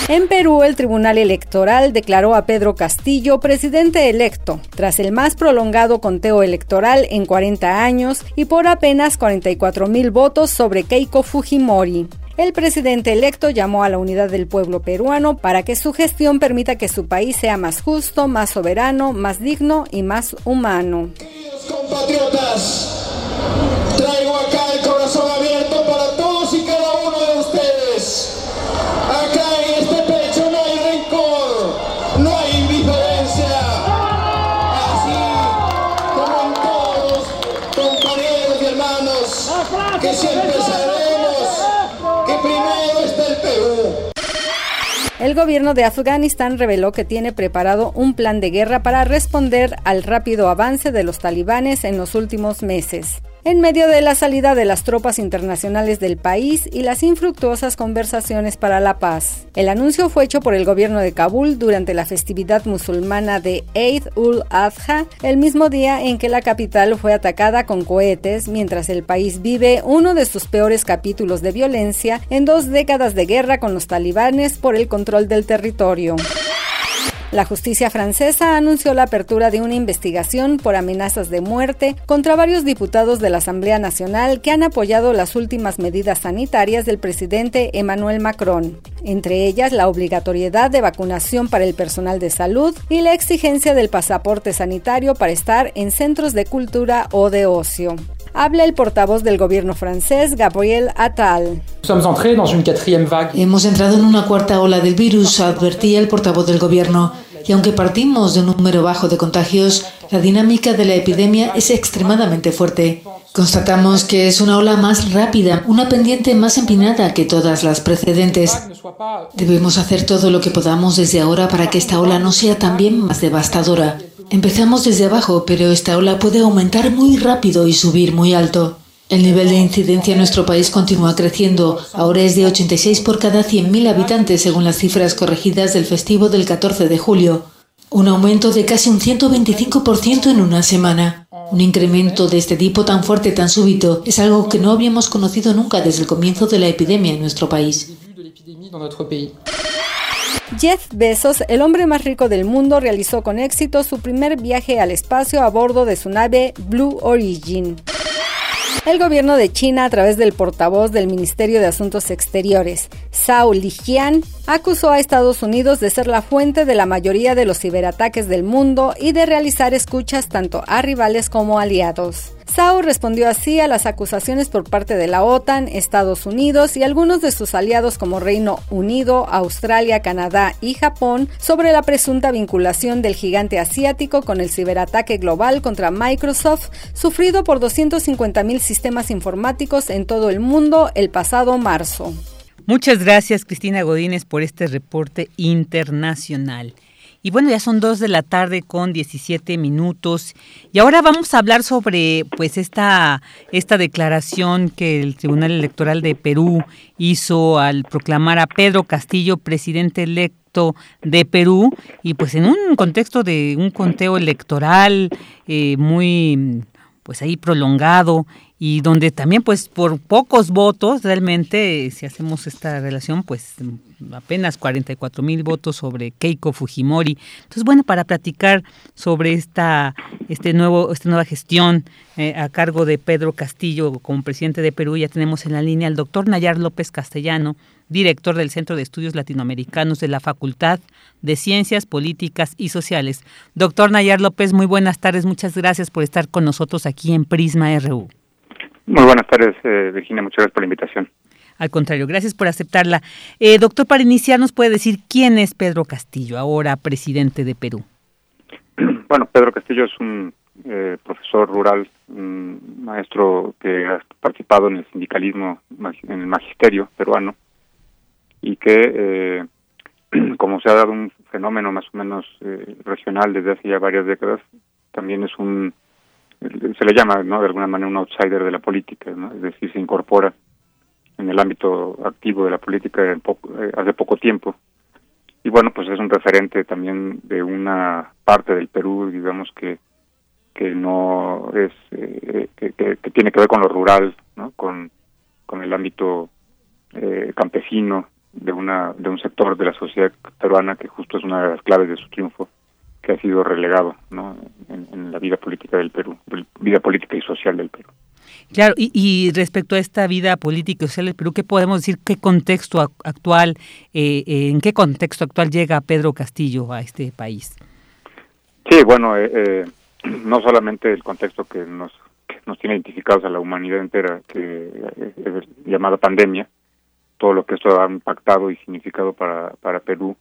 En Perú, el Tribunal Electoral declaró a Pedro Castillo presidente electo, tras el más prolongado conteo electoral en 40 años y por apenas 44 mil votos sobre Keiko Fujimori. El presidente electo llamó a la unidad del pueblo peruano para que su gestión permita que su país sea más justo, más soberano, más digno y más humano. compatriotas, traigo acá el corazón abierto El gobierno de Afganistán reveló que tiene preparado un plan de guerra para responder al rápido avance de los talibanes en los últimos meses en medio de la salida de las tropas internacionales del país y las infructuosas conversaciones para la paz. El anuncio fue hecho por el gobierno de Kabul durante la festividad musulmana de Eid ul-Adha, el mismo día en que la capital fue atacada con cohetes, mientras el país vive uno de sus peores capítulos de violencia en dos décadas de guerra con los talibanes por el control del territorio. La justicia francesa anunció la apertura de una investigación por amenazas de muerte contra varios diputados de la Asamblea Nacional que han apoyado las últimas medidas sanitarias del presidente Emmanuel Macron, entre ellas la obligatoriedad de vacunación para el personal de salud y la exigencia del pasaporte sanitario para estar en centros de cultura o de ocio habla el portavoz del gobierno francés, Gabriel Attal. Hemos entrado en una cuarta ola del virus, advertía el portavoz del gobierno. Y aunque partimos de un número bajo de contagios, la dinámica de la epidemia es extremadamente fuerte. Constatamos que es una ola más rápida, una pendiente más empinada que todas las precedentes. Debemos hacer todo lo que podamos desde ahora para que esta ola no sea también más devastadora. Empezamos desde abajo, pero esta ola puede aumentar muy rápido y subir muy alto. El nivel de incidencia en nuestro país continúa creciendo. Ahora es de 86 por cada 100.000 habitantes según las cifras corregidas del festivo del 14 de julio. Un aumento de casi un 125% en una semana. Un incremento de este tipo tan fuerte, tan súbito, es algo que no habíamos conocido nunca desde el comienzo de la epidemia en nuestro país. Jeff Bezos, el hombre más rico del mundo, realizó con éxito su primer viaje al espacio a bordo de su nave Blue Origin. El gobierno de China, a través del portavoz del Ministerio de Asuntos Exteriores, Zhao Lijian, acusó a Estados Unidos de ser la fuente de la mayoría de los ciberataques del mundo y de realizar escuchas tanto a rivales como aliados. Sao respondió así a las acusaciones por parte de la OTAN, Estados Unidos y algunos de sus aliados como Reino Unido, Australia, Canadá y Japón sobre la presunta vinculación del gigante asiático con el ciberataque global contra Microsoft sufrido por 250.000 sistemas informáticos en todo el mundo el pasado marzo. Muchas gracias Cristina Godínez por este reporte internacional. Y bueno, ya son dos de la tarde con 17 minutos. Y ahora vamos a hablar sobre pues esta, esta declaración que el Tribunal Electoral de Perú hizo al proclamar a Pedro Castillo presidente electo de Perú y pues en un contexto de un conteo electoral eh, muy pues ahí prolongado y donde también pues por pocos votos realmente si hacemos esta relación pues apenas 44 mil votos sobre Keiko Fujimori entonces bueno para platicar sobre esta este nuevo esta nueva gestión eh, a cargo de Pedro Castillo como presidente de Perú ya tenemos en la línea al doctor Nayar López Castellano director del Centro de Estudios Latinoamericanos de la Facultad de Ciencias Políticas y Sociales. Doctor Nayar López, muy buenas tardes, muchas gracias por estar con nosotros aquí en Prisma RU. Muy buenas tardes, eh, Virginia, muchas gracias por la invitación. Al contrario, gracias por aceptarla. Eh, doctor, para iniciar, ¿nos puede decir quién es Pedro Castillo, ahora presidente de Perú? Bueno, Pedro Castillo es un eh, profesor rural, un maestro que ha participado en el sindicalismo, en el magisterio peruano, y que, eh, como se ha dado un fenómeno más o menos eh, regional desde hace ya varias décadas, también es un, se le llama, ¿no? De alguna manera un outsider de la política. Es decir, se incorpora en el ámbito activo de la política en poco, eh, hace poco tiempo. Y bueno, pues es un referente también de una parte del Perú, digamos que que no es que, que, que, tiene que ver con lo rural, ¿no? Con con el ámbito eh, campesino de una de un sector de la sociedad peruana que justo es una de las claves de su triunfo que ha sido relegado ¿no? en, la vida política del Perú, vida política y social del Perú. Claro, y, respecto a esta vida política y social del Perú, ¿qué podemos decir? ¿Qué contexto actual, eh, eh, en qué contexto actual llega Pedro Castillo a este país? Sí, bueno, eh, no solamente el contexto que nos, que nos tiene identificados a la humanidad entera, que es llamada pandemia, todo lo que esto ha impactado y significado para, para Perú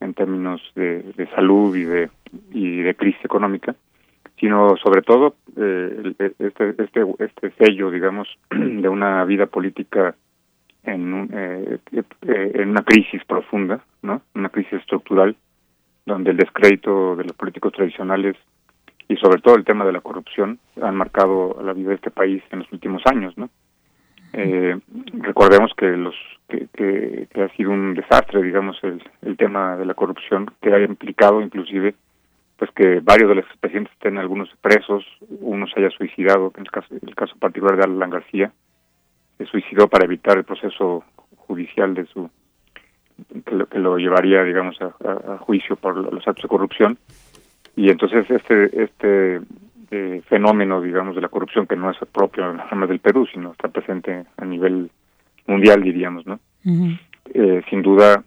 en términos de, de salud y de, y de crisis económica, sino sobre todo eh, este, este, este sello, digamos, de una vida política en, un, eh, eh, en una crisis profunda, ¿no? Una crisis estructural, donde el descrédito de los políticos tradicionales y sobre todo el tema de la corrupción han marcado la vida de este país en los últimos años, ¿no? Eh, recordemos que los que, que, ha sido un desastre, digamos, el, el tema de la corrupción, que ha implicado inclusive pues que varios de los expresidentes estén algunos presos, uno se haya suicidado, en el caso, el caso particular de Alan García, se suicidó para evitar el proceso judicial de su que lo, que lo llevaría, digamos, a, a, juicio por los actos de corrupción. Y entonces este este eh, fenómeno, digamos, de la corrupción que no es propio nada más del Perú, sino está presente a nivel mundial, diríamos, ¿no? eh, sin duda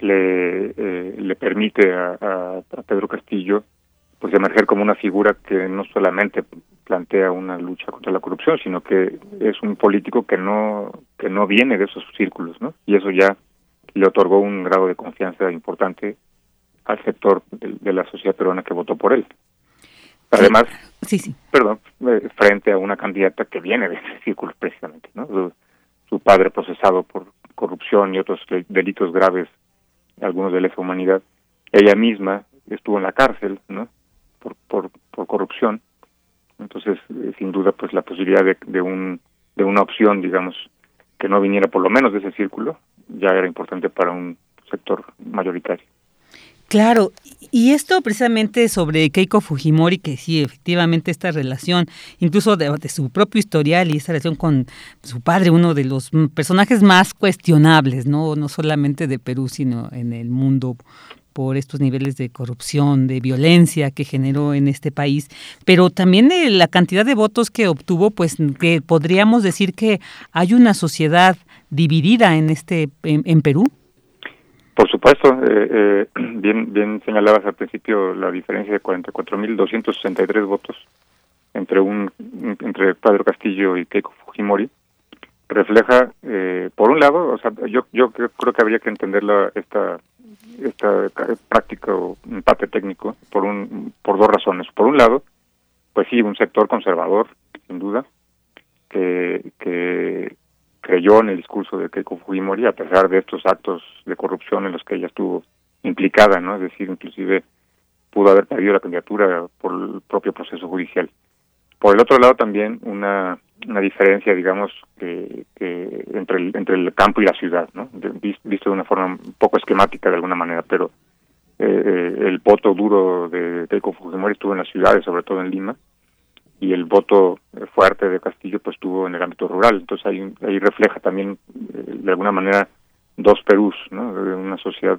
le, eh, le permite a, a, a, Pedro Castillo pues emerger como una figura que no solamente plantea una lucha contra la corrupción, sino que es un político que no que no viene de esos círculos, ¿no? Y eso ya le otorgó un grado de confianza importante al sector de, de la sociedad peruana que votó por él. Además, sí, sí. perdón, eh, frente a una candidata que viene de ese círculo precisamente, ¿no? Su, su, padre procesado por corrupción y otros delitos graves, algunos de lesa humanidad. Ella misma estuvo en la cárcel, ¿no? Por, por, por corrupción. Entonces, eh, sin duda, pues la posibilidad de, de, un, de una opción, digamos, que no viniera por lo menos de ese círculo, ya era importante para un sector mayoritario. Claro, y esto precisamente sobre Keiko Fujimori, que sí, efectivamente esta relación, incluso de, su propio historial y esta relación con su padre, uno de los personajes más cuestionables, no, no solamente de Perú, sino en el mundo por estos niveles de corrupción, de violencia que generó en este país, pero también de la cantidad de votos que obtuvo, pues que podríamos decir que hay una sociedad dividida en este en Perú. Por supuesto, eh, eh, bien bien señalabas al principio la diferencia de 44.263 votos entre un entre Pedro Castillo y Keiko Fujimori. Refleja eh, por un lado o sea yo yo creo que habría que entender la, esta esta práctica o empate técnico por un por dos razones. Por un lado pues sí un sector conservador sin duda que que creyó en el discurso de Keiko Fujimori a pesar de estos actos de corrupción en los que ella estuvo implicada no es decir inclusive pudo haber perdido la candidatura por el propio proceso judicial por el otro lado también una, una diferencia, digamos, que, entre, el, entre el campo y la ciudad, ¿no? visto de una forma un poco esquemática de alguna manera, pero eh, eh, el voto duro de Keiko Fujimori estuvo en las ciudades, sobre todo en Lima, y el voto fuerte de Castillo pues estuvo en el ámbito rural. Entonces ahí, ahí refleja también, eh, de alguna manera, dos Perús, ¿no? Una sociedad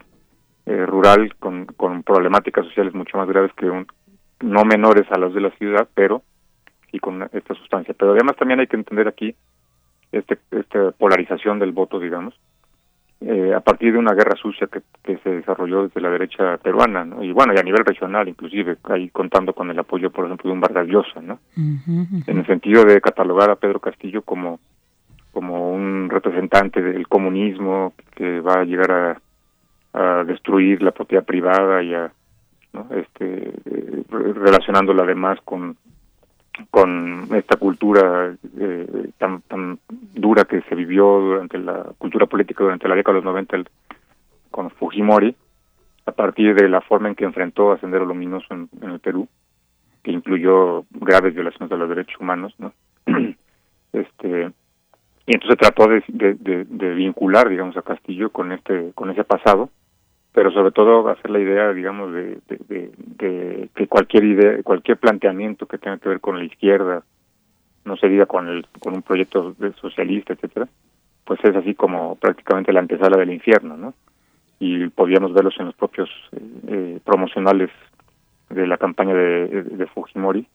rural con, con problemáticas sociales mucho más graves que un, no menores a las de la ciudad, pero y con esta sustancia. Pero además también hay que entender aquí este, esta polarización del voto, digamos, eh, a partir de una guerra sucia que, que se desarrolló desde la derecha peruana, ¿no? y bueno, y a nivel regional, inclusive, ahí contando con el apoyo, por ejemplo, de un Vargas Llosa, ¿no? En el sentido de catalogar a Pedro Castillo como, como un representante del comunismo que va a llegar a, a destruir la propiedad privada y a, ¿no? este, eh, relacionándola además con con esta cultura eh, tan, tan dura que se vivió durante la cultura política durante la década de los 90 con Fujimori, a partir de la forma en que enfrentó a Sendero Luminoso en, el Perú, que incluyó graves violaciones de los derechos humanos, ¿no? este y entonces trató de, de, de, vincular, digamos, a Castillo con este con ese pasado pero sobre todo hacer la idea, digamos, de, que cualquier idea, cualquier planteamiento que tenga que ver con la izquierda, no se diga con, el, con un proyecto socialista, etcétera, pues es así como prácticamente la antesala del infierno, ¿no? Y podíamos verlos en los propios eh, eh, promocionales de la campaña de, Fujimori,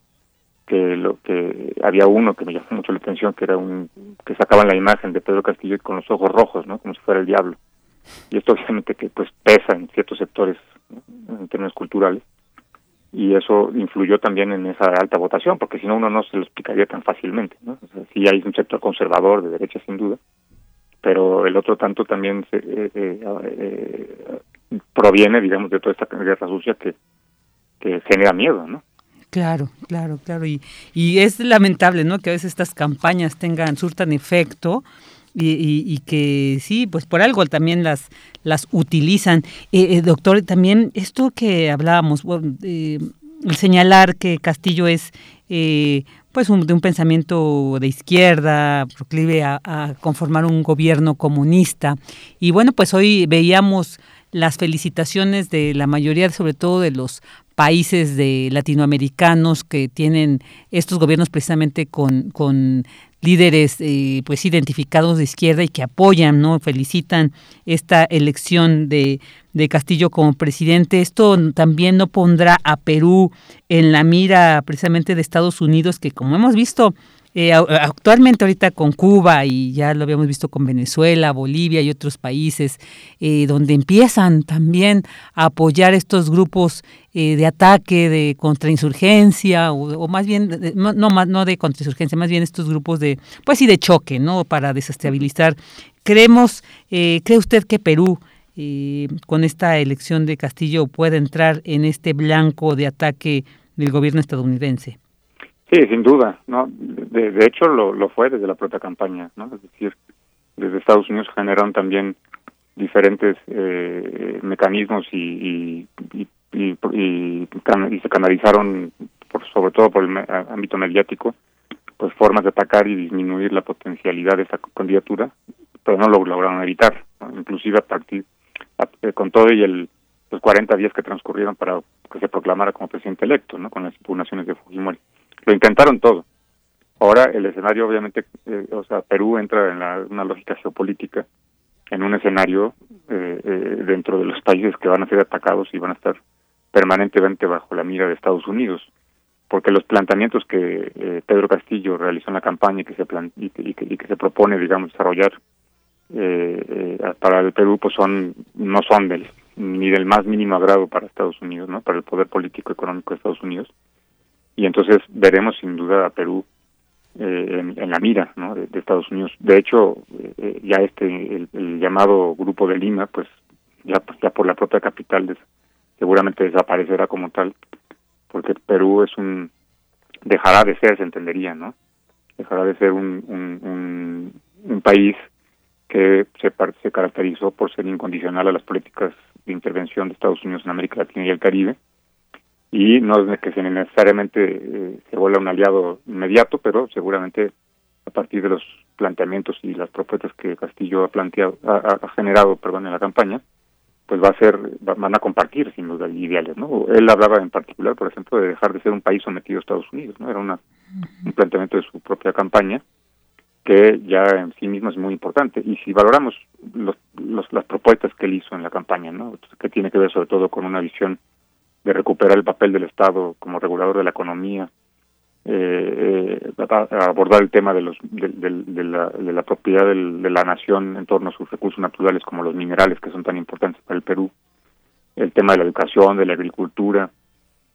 que lo que había uno que me llamó mucho la atención, que era un que sacaban la imagen de Pedro Castillo con los ojos rojos, ¿no? Como si fuera el diablo y esto obviamente que pues pesa en ciertos sectores en términos culturales y eso influyó también en esa alta votación porque si no uno no se lo explicaría tan fácilmente no sí hay un sector conservador de derecha sin duda pero el otro tanto también se, eh, eh, eh, proviene digamos de toda esta guerra sucia que que genera miedo no Claro, claro, claro. Y, y es lamentable, ¿no? Que a veces estas campañas tengan, surtan efecto y, que sí, pues por algo también las, las utilizan. Eh, eh, doctor, también esto que hablábamos, eh, el señalar que Castillo es pues de un pensamiento de izquierda, proclive a, conformar un gobierno comunista. Y bueno, pues hoy veíamos las felicitaciones de la mayoría, sobre todo de los países de latinoamericanos que tienen estos gobiernos precisamente con líderes eh, pues identificados de izquierda y que apoyan, ¿no? Felicitan esta elección de, de Castillo como presidente. Esto también no pondrá a Perú en la mira precisamente de Estados Unidos, que como hemos visto, eh, actualmente ahorita con Cuba y ya lo habíamos visto con Venezuela, Bolivia y otros países, eh, donde empiezan también a apoyar estos grupos eh, de ataque, de contrainsurgencia, o, más bien, no, no, no de contrainsurgencia, más bien estos grupos de, pues sí, de choque, ¿no? Para desestabilizar. Creemos, ¿cree usted que Perú con esta elección de Castillo puede entrar en este blanco de ataque del gobierno estadounidense? Sí, sin duda, ¿no? De, de hecho lo, lo fue desde la propia campaña, ¿no? Es decir, desde Estados Unidos generaron también diferentes eh, mecanismos y y, y, y, se canalizaron, por, sobre todo por el ámbito mediático, pues formas de atacar y disminuir la potencialidad de esta candidatura, pero no lo lograron evitar, inclusive a partir, eh, con todo y el los 40 días que transcurrieron para que se proclamara como presidente electo, ¿no? Con las impugnaciones de Fujimori. Lo intentaron todo. Ahora el escenario, obviamente, eh, o sea, Perú entra en una lógica geopolítica, en un escenario eh, eh, dentro de los países que van a ser atacados y van a estar permanentemente bajo la mira de Estados Unidos, porque los planteamientos que Pedro Castillo realizó en la campaña y que se y, que, se propone, digamos, desarrollar para el Perú, pues son no son del ni del más mínimo agrado para Estados Unidos, ¿no? Para el poder político económico de Estados Unidos y entonces veremos sin duda a Perú eh, en, la mira ¿no? de, Estados Unidos. De hecho, eh, ya este el, llamado Grupo de Lima, pues ya, ya por la propia capital seguramente desaparecerá como tal, porque Perú es un dejará de ser, se entendería, ¿no? Dejará de ser un, un, un, país que se, se caracterizó por ser incondicional a las políticas de intervención de Estados Unidos en América Latina y el Caribe, y no es que se necesariamente eh, se vuelva un aliado inmediato, pero seguramente a partir de los planteamientos y las propuestas que Castillo ha planteado, ha, generado, perdón, en la campaña, pues va a ser, van a compartir sin duda ideales, ¿no? Él hablaba en particular, por ejemplo, de dejar de ser un país sometido a Estados Unidos, ¿no? Era una, un planteamiento de su propia campaña que ya en sí mismo es muy importante. Y si valoramos los, las propuestas que él hizo en la campaña, ¿no? que tiene que ver sobre todo con una visión de recuperar el papel del Estado como regulador de la economía, eh, eh abordar el tema de, los, de, la, de la, propiedad de la nación en torno a sus recursos naturales como los minerales que son tan importantes para el Perú, el tema de la educación, de la agricultura,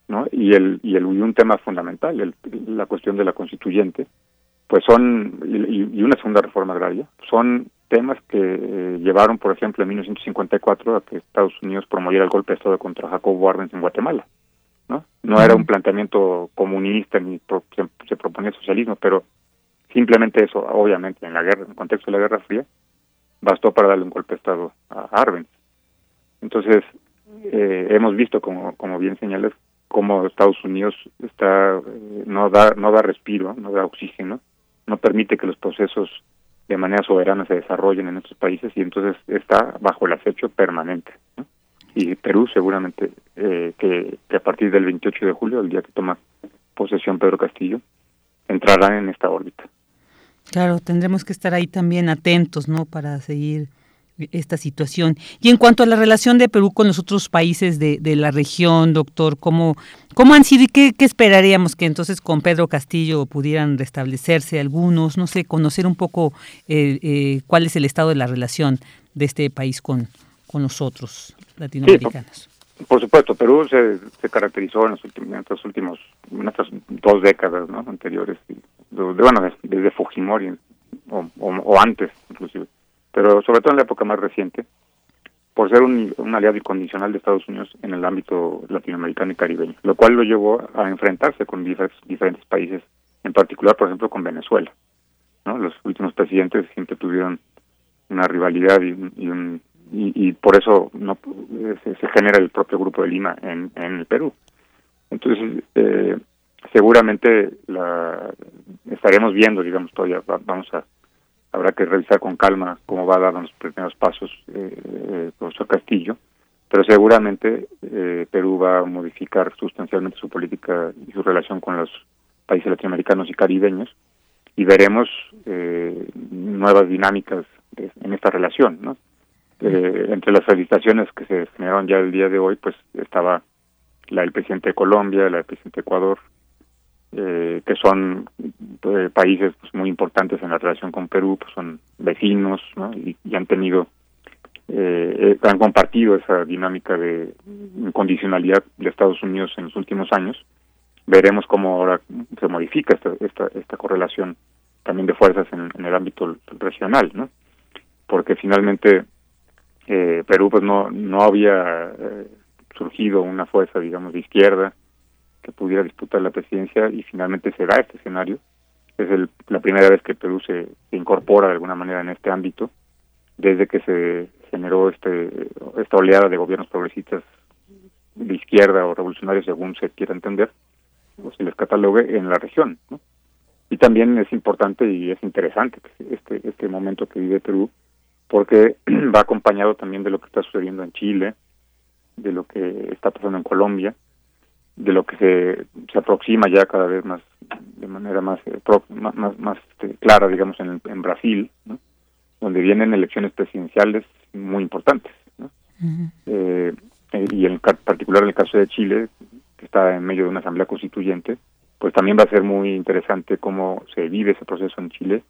¿no? y, el, y, el, un tema fundamental, el, la cuestión de la constituyente, pues son, y una segunda reforma agraria, son temas que eh, llevaron, por ejemplo, en 1954 a que Estados Unidos promoviera el golpe de Estado contra Jacobo Arbenz en Guatemala. No, no era un planteamiento comunista ni se, proponía socialismo, pero simplemente eso, obviamente, en la guerra, en el contexto de la Guerra Fría, bastó para darle un golpe de Estado a Arbenz. Entonces, eh, hemos visto, como, como bien señalas, cómo Estados Unidos está eh, no da no da respiro, no da oxígeno, no permite que los procesos de manera soberana se desarrollen en estos países y entonces está bajo el acecho permanente. Y Perú seguramente eh, que, a partir del 28 de julio, el día que toma posesión Pedro Castillo, entrará en esta órbita. Claro, tendremos que estar ahí también atentos, ¿no? Para seguir esta situación. Y en cuanto a la relación de Perú con los otros países de, de la región, doctor, ¿cómo, cómo han sido y qué, esperaríamos que entonces con Pedro Castillo pudieran restablecerse algunos, no sé, conocer un poco eh, eh, cuál es el estado de la relación de este país con, con los otros latinoamericanos? por, supuesto, Perú se, se caracterizó en, los últimos, en estos últimos, en estas dos décadas ¿no? anteriores, bueno, desde Fujimori o, o antes inclusive pero sobre todo en la época más reciente, por ser un, aliado incondicional de Estados Unidos en el ámbito latinoamericano y caribeño, lo cual lo llevó a enfrentarse con diferentes, países, en particular, por ejemplo, con Venezuela. ¿no? Los últimos presidentes siempre tuvieron una rivalidad y, y, y, por eso no se, genera el propio Grupo de Lima en, en el Perú. Entonces, eh, seguramente la estaremos viendo, digamos, todavía vamos a habrá que revisar con calma cómo va a dar los primeros pasos eh, el profesor Castillo, pero seguramente eh, Perú va a modificar sustancialmente su política y su relación con los países latinoamericanos y caribeños y veremos eh, nuevas dinámicas en esta relación, ¿no? Eh, entre las felicitaciones que se generaron ya el día de hoy, pues estaba la del presidente de Colombia, la del presidente de Ecuador, eh, que son eh, países pues, muy importantes en la relación con Perú, pues son vecinos ¿no? y, han tenido, eh, han compartido esa dinámica de incondicionalidad de Estados Unidos en los últimos años. Veremos cómo ahora se modifica esta, esta, esta correlación también de fuerzas en, el ámbito regional, ¿no? Porque finalmente eh, Perú pues no no había surgido una fuerza digamos de izquierda que pudiera disputar la presidencia y finalmente se da este escenario. Es el, la primera vez que Perú se, incorpora de alguna manera en este ámbito desde que se generó este esta oleada de gobiernos progresistas de izquierda o revolucionarios según se quiera entender o se les catalogue en la región y también es importante y es interesante este este momento que vive Perú porque va acompañado también de lo que está sucediendo en Chile de lo que está pasando en Colombia de lo que se, se aproxima ya cada vez más de manera más eh, más, más, este, clara digamos en, en Brasil donde vienen elecciones presidenciales muy importantes eh, eh, y en particular en el caso de Chile que está en medio de una asamblea constituyente pues también va a ser muy interesante cómo se vive ese proceso en Chile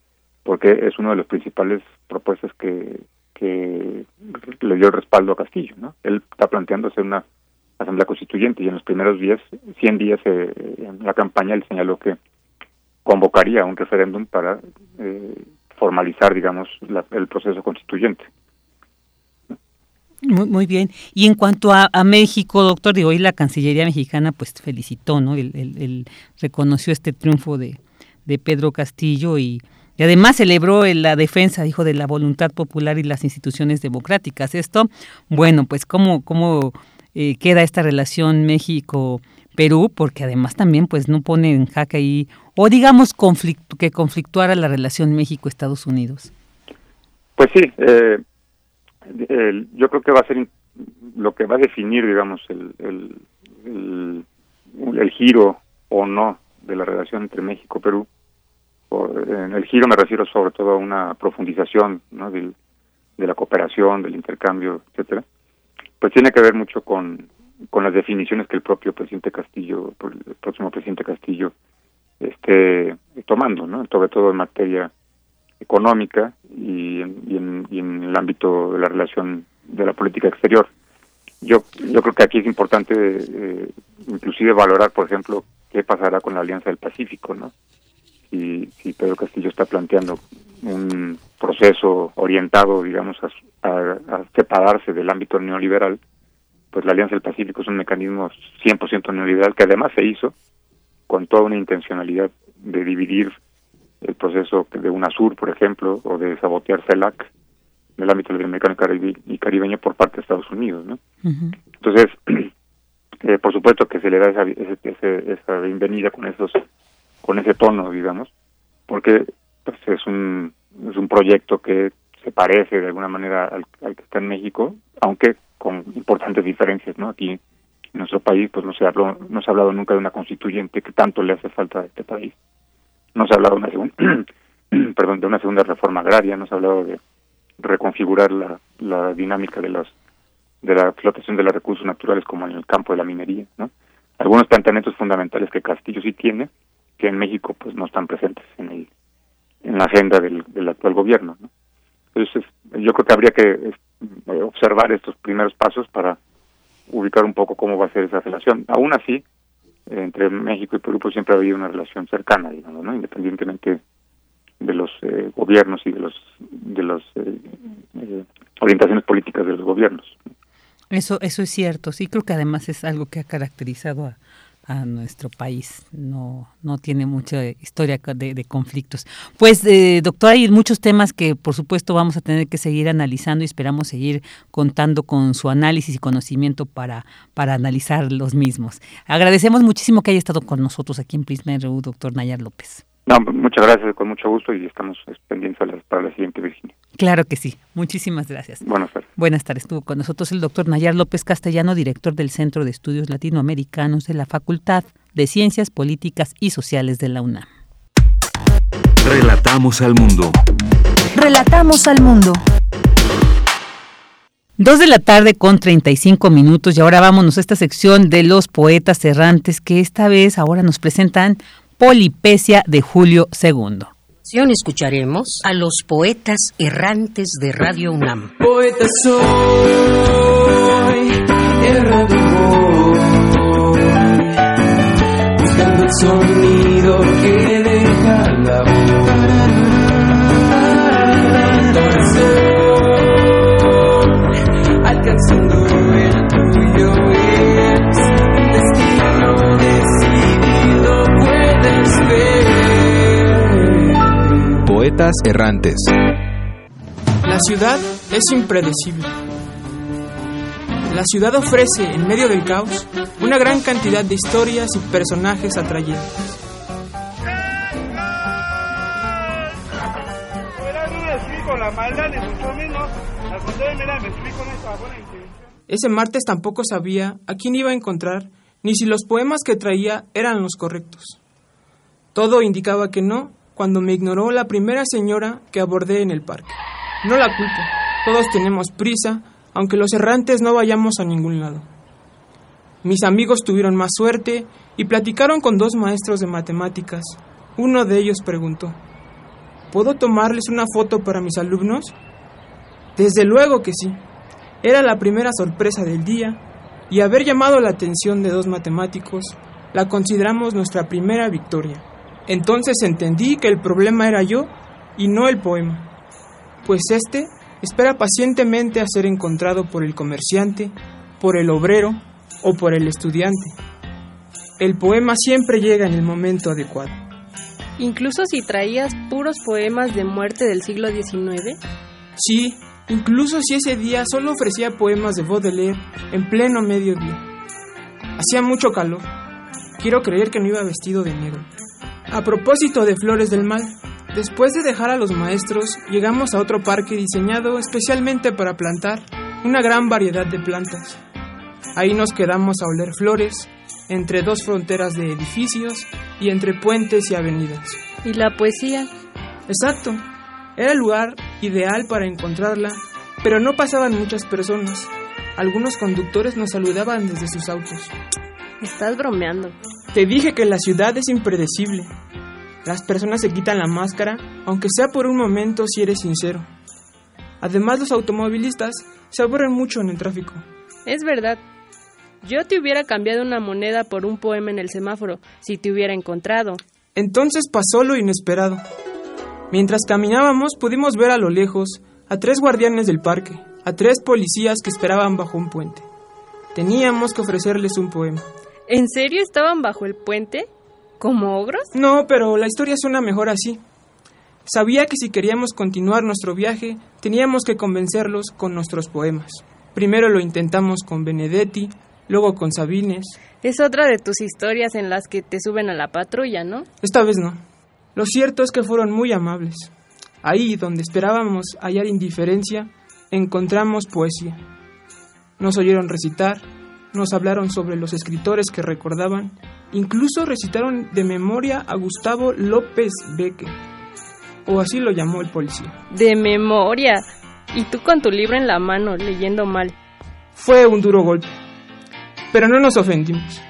porque es una de las principales propuestas que que le dio el respaldo a Castillo no él está planteando hacer una Asamblea Constituyente y en los primeros días, 100 días eh, en la campaña, él señaló que convocaría un referéndum para eh, formalizar, digamos, el proceso constituyente. Muy, muy, bien. Y en cuanto a, México, doctor, de hoy la Cancillería mexicana pues felicitó, ¿no? El, reconoció este triunfo de, de Pedro Castillo y, y además celebró la defensa, dijo, de la voluntad popular y las instituciones democráticas. Esto, bueno, pues cómo, cómo eh, queda esta relación México-Perú, porque además también pues no pone en jaque ahí, o digamos conflicto, que conflictuara la relación México-Estados Unidos. Pues sí, eh, yo creo que va a ser lo que va a definir, digamos, el, el, el, giro o no de la relación entre México y Perú. en el giro me refiero sobre todo a una profundización ¿no? de la cooperación, del intercambio, etcétera. Pues tiene que ver mucho con, con las definiciones que el propio presidente Castillo, el próximo presidente Castillo, esté tomando, ¿no? Sobre todo en materia económica y en, el ámbito de la relación de la política exterior. Yo, yo creo que aquí es importante eh, inclusive valorar, por ejemplo, qué pasará con la Alianza del Pacífico, ¿no? Si, si Pedro Castillo está planteando un proceso orientado, digamos, a, a, separarse del ámbito neoliberal, pues la Alianza del Pacífico es un mecanismo 100% neoliberal que además se hizo con toda una intencionalidad de dividir el proceso de UNASUR, por ejemplo, o de sabotear CELAC en el ámbito latinoamericano y caribeño por parte de Estados Unidos, ¿no? Entonces, eh, por supuesto que se le da esa, esa bienvenida con esos, con ese tono, digamos, porque pues, es un es un proyecto que se parece de alguna manera al, que está en México, aunque con importantes diferencias, ¿no? Aquí en nuestro país, pues no se habló, no se ha hablado nunca de una constituyente que tanto le hace falta a este país no se ha hablado de una segunda, de una segunda reforma agraria, no se ha hablado de reconfigurar la, la dinámica de los de la explotación de los recursos naturales como en el campo de la minería, ¿no? Algunos planteamientos fundamentales que Castillo sí tiene, que en México pues no están presentes en el en la agenda del, del actual gobierno, ¿no? Entonces, yo creo que habría que observar estos primeros pasos para ubicar un poco cómo va a ser esa relación. Aún así, entre México y Perú pues siempre ha habido una relación cercana, digamos, ¿no? Independientemente de los eh, gobiernos y de los de las eh, eh, orientaciones políticas de los gobiernos. Eso eso es cierto, sí creo que además es algo que ha caracterizado a, a nuestro país. No, no tiene mucha historia de, conflictos. Pues, eh, doctor, hay muchos temas que por supuesto vamos a tener que seguir analizando y esperamos seguir contando con su análisis y conocimiento para, para analizar los mismos. Agradecemos muchísimo que haya estado con nosotros aquí en Prisma RU, doctor Nayar López. No, muchas gracias, con mucho gusto y estamos pendientes para la siguiente Virginia. Claro que sí. Muchísimas gracias. Buenas tardes. Buenas tardes. Estuvo con nosotros el doctor Nayar López Castellano, director del Centro de Estudios Latinoamericanos de la Facultad de Ciencias Políticas y Sociales de la UNAM. Relatamos al mundo. Relatamos al mundo. Dos de la tarde con 35 minutos y ahora vámonos a esta sección de los poetas errantes que esta vez ahora nos presentan Polipecia de Julio II. Escucharemos a los poetas errantes de Radio UNAM. Poeta soy, errante voy, buscando el sonido que deja la voz. Errantes. La ciudad es impredecible. La ciudad ofrece, en medio del caos, una gran cantidad de historias y personajes atrayentes. Ese martes tampoco sabía a quién iba a encontrar, ni si los poemas que traía eran los correctos. Todo indicaba que no, cuando me ignoró la primera señora que abordé en el parque. No la culpo, todos tenemos prisa, aunque los errantes no vayamos a ningún lado. Mis amigos tuvieron más suerte y platicaron con dos maestros de matemáticas. Uno de ellos preguntó, ¿Puedo tomarles una foto para mis alumnos? Desde luego que sí. Era la primera sorpresa del día y haber llamado la atención de dos matemáticos, la consideramos nuestra primera victoria. Entonces entendí que el problema era yo y no el poema, pues este espera pacientemente a ser encontrado por el comerciante, por el obrero o por el estudiante. El poema siempre llega en el momento adecuado. Incluso si traías puros poemas de muerte del siglo XIX. Sí, incluso si ese día solo ofrecía poemas de Baudelaire en pleno mediodía. Hacía mucho calor. Quiero creer que no iba vestido de negro. A propósito de Flores del Mal, después de dejar a los maestros, llegamos a otro parque diseñado especialmente para plantar una gran variedad de plantas. Ahí nos quedamos a oler flores, entre dos fronteras de edificios y entre puentes y avenidas. ¿Y la poesía? Exacto. Era el lugar ideal para encontrarla, pero no pasaban muchas personas. Algunos conductores nos saludaban desde sus autos. Estás bromeando. Te dije que la ciudad es impredecible. Las personas se quitan la máscara, aunque sea por un momento si eres sincero. Además, los automovilistas se aburren mucho en el tráfico. Es verdad. Yo te hubiera cambiado una moneda por un poema en el semáforo, si te hubiera encontrado. Entonces pasó lo inesperado. Mientras caminábamos pudimos ver a lo lejos a tres guardianes del parque, a tres policías que esperaban bajo un puente. Teníamos que ofrecerles un poema. ¿En serio estaban bajo el puente? ¿Como ogros? No, pero la historia suena mejor así. Sabía que si queríamos continuar nuestro viaje, teníamos que convencerlos con nuestros poemas. Primero lo intentamos con Benedetti, luego con Sabines. Es otra de tus historias en las que te suben a la patrulla, ¿no? Esta vez no. Lo cierto es que fueron muy amables. Ahí donde esperábamos hallar indiferencia, encontramos poesía. Nos oyeron recitar, nos hablaron sobre los escritores que recordaban, incluso recitaron de memoria a Gustavo López Becker, o así lo llamó el policía. De memoria. Y tú con tu libro en la mano, leyendo mal. Fue un duro golpe, pero no nos ofendimos.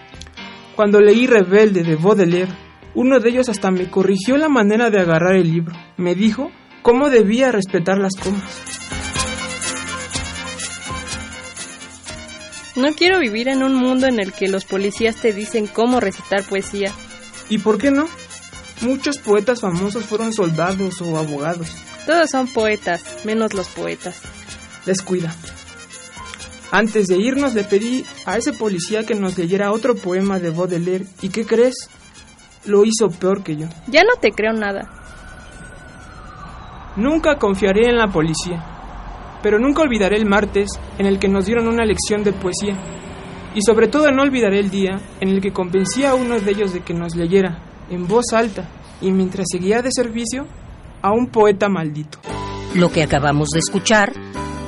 Cuando leí Rebelde de Baudelaire, uno de ellos hasta me corrigió la manera de agarrar el libro. Me dijo cómo debía respetar las comas. No quiero vivir en un mundo en el que los policías te dicen cómo recitar poesía. ¿Y por qué no? Muchos poetas famosos fueron soldados o abogados. Todos son poetas, menos los poetas. Descuida. Antes de irnos le pedí a ese policía que nos leyera otro poema de Baudelaire. ¿Y qué crees? Lo hizo peor que yo. Ya no te creo nada. Nunca confiaré en la policía, pero nunca olvidaré el martes en el que nos dieron una lección de poesía. Y sobre todo no olvidaré el día en el que convencí a uno de ellos de que nos leyera, en voz alta, y mientras seguía de servicio, a un poeta maldito. Lo que acabamos de escuchar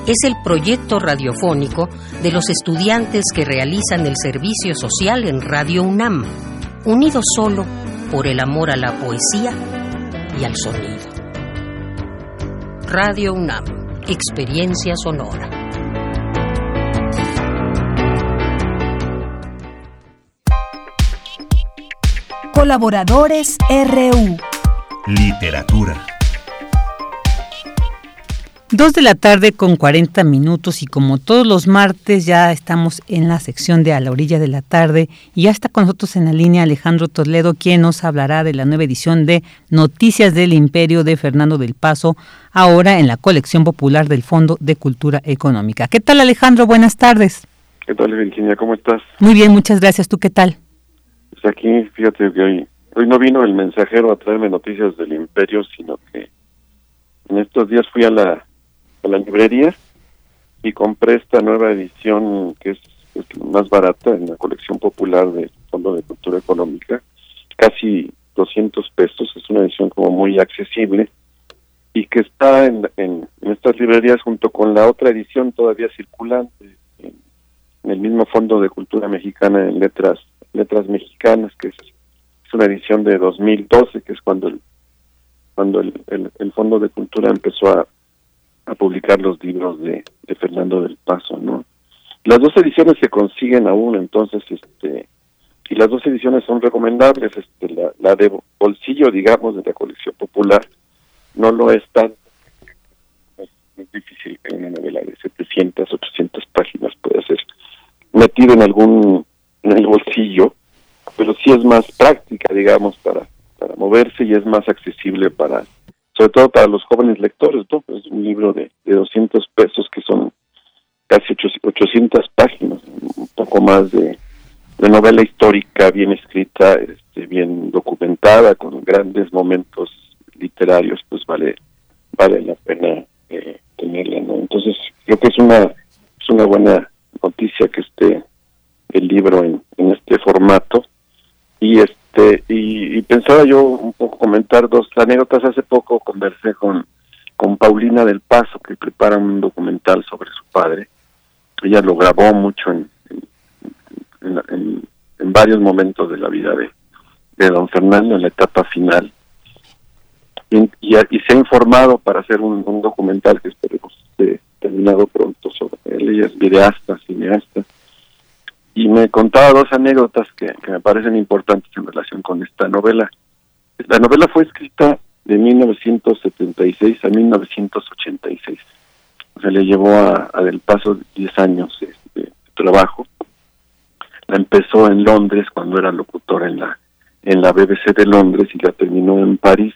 es el proyecto radiofónico de los estudiantes que realizan el servicio social en Radio UNAM, unidos solo por el amor a la poesía y al sonido. Radio UNAM, experiencia sonora. Colaboradores RU. Literatura. Dos de la tarde con 40 minutos y como todos los martes ya estamos en la sección de A la orilla de la tarde y ya está con nosotros en la línea Alejandro Toledo quien nos hablará de la nueva edición de Noticias del Imperio de Fernando del Paso, ahora en la colección popular del Fondo de Cultura Económica. ¿Qué tal Alejandro? Buenas tardes. ¿Qué tal Virginia? ¿Cómo estás? Muy bien, muchas gracias. ¿Tú qué tal? Pues aquí, fíjate que hoy, hoy no vino el mensajero a traerme noticias del Imperio, sino que en estos días fui a la a la librería y compré esta nueva edición que es, más barata en la colección popular del Fondo de Cultura Económica, casi 200 pesos, es una edición como muy accesible y que está en, en, en estas librerías junto con la otra edición todavía circulante en, en, el mismo Fondo de Cultura Mexicana en letras letras mexicanas que es, es una edición de 2012 que es cuando el cuando el, el, el Fondo de Cultura empezó a a publicar los libros de, de Fernando del Paso, ¿no? Las dos ediciones se consiguen aún, entonces, este, y las dos ediciones son recomendables, este, la, la de bolsillo, digamos, de la colección popular, no lo es tan, difícil que una novela de 700, 800 páginas pueda ser metido en algún en el bolsillo, pero sí es más práctica, digamos, para, para moverse y es más accesible para, sobre todo para los jóvenes lectores, ¿no? Es un libro de, de 200 pesos que son casi 800 páginas, un poco más de, de novela histórica bien escrita, este, bien documentada, con grandes momentos literarios, pues vale vale la pena eh, tenerla, ¿no? Entonces creo que es una es una buena noticia que esté el libro en, en este formato y este y, pensaba yo un poco comentar dos anécdotas. Hace poco conversé con con Paulina del Paso que prepara un documental sobre su padre. Ella lo grabó mucho en en, en, varios momentos de la vida de, de don Fernando en la etapa final. Y, y, se ha informado para hacer un, un documental que esperemos esté terminado pronto sobre él. Ella es videasta cineasta y me contaba dos anécdotas que, me parecen importantes en relación con esta novela. La novela fue escrita de 1976 a 1986. O sea, le llevó a, Del Paso 10 años de, trabajo. La empezó en Londres cuando era locutor en la en la BBC de Londres y la terminó en París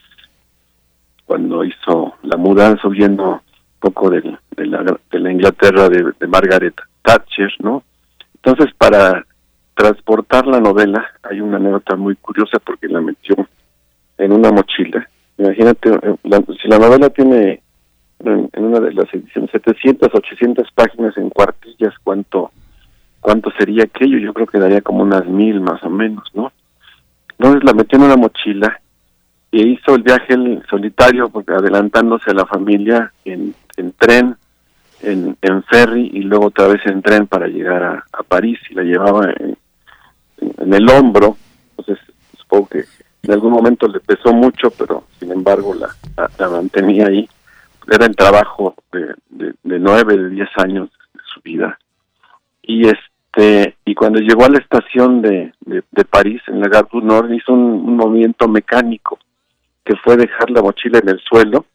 cuando hizo la mudanza huyendo un poco de, de, la, de la Inglaterra de Margaret Thatcher, ¿no? Entonces, para transportar la novela, hay una anécdota muy curiosa porque la metió en una mochila. Imagínate, eh, si la novela tiene en, una de las ediciones 700, 800 páginas en cuartillas, ¿cuánto cuánto sería aquello? Yo creo que daría como unas mil más o menos, ¿no? Entonces la metió en una mochila y hizo el viaje solitario, porque adelantándose a la familia en tren en, en ferry y luego otra vez en tren para llegar a, a París y la llevaba en, el hombro. Entonces, supongo que en algún momento le pesó mucho, pero sin embargo la, la, mantenía ahí. Era el trabajo de, de, nueve, de diez años de su vida. Y este y cuando llegó a la estación de, de, París, en la Gare du Nord, hizo un movimiento mecánico que fue dejar la mochila en el suelo,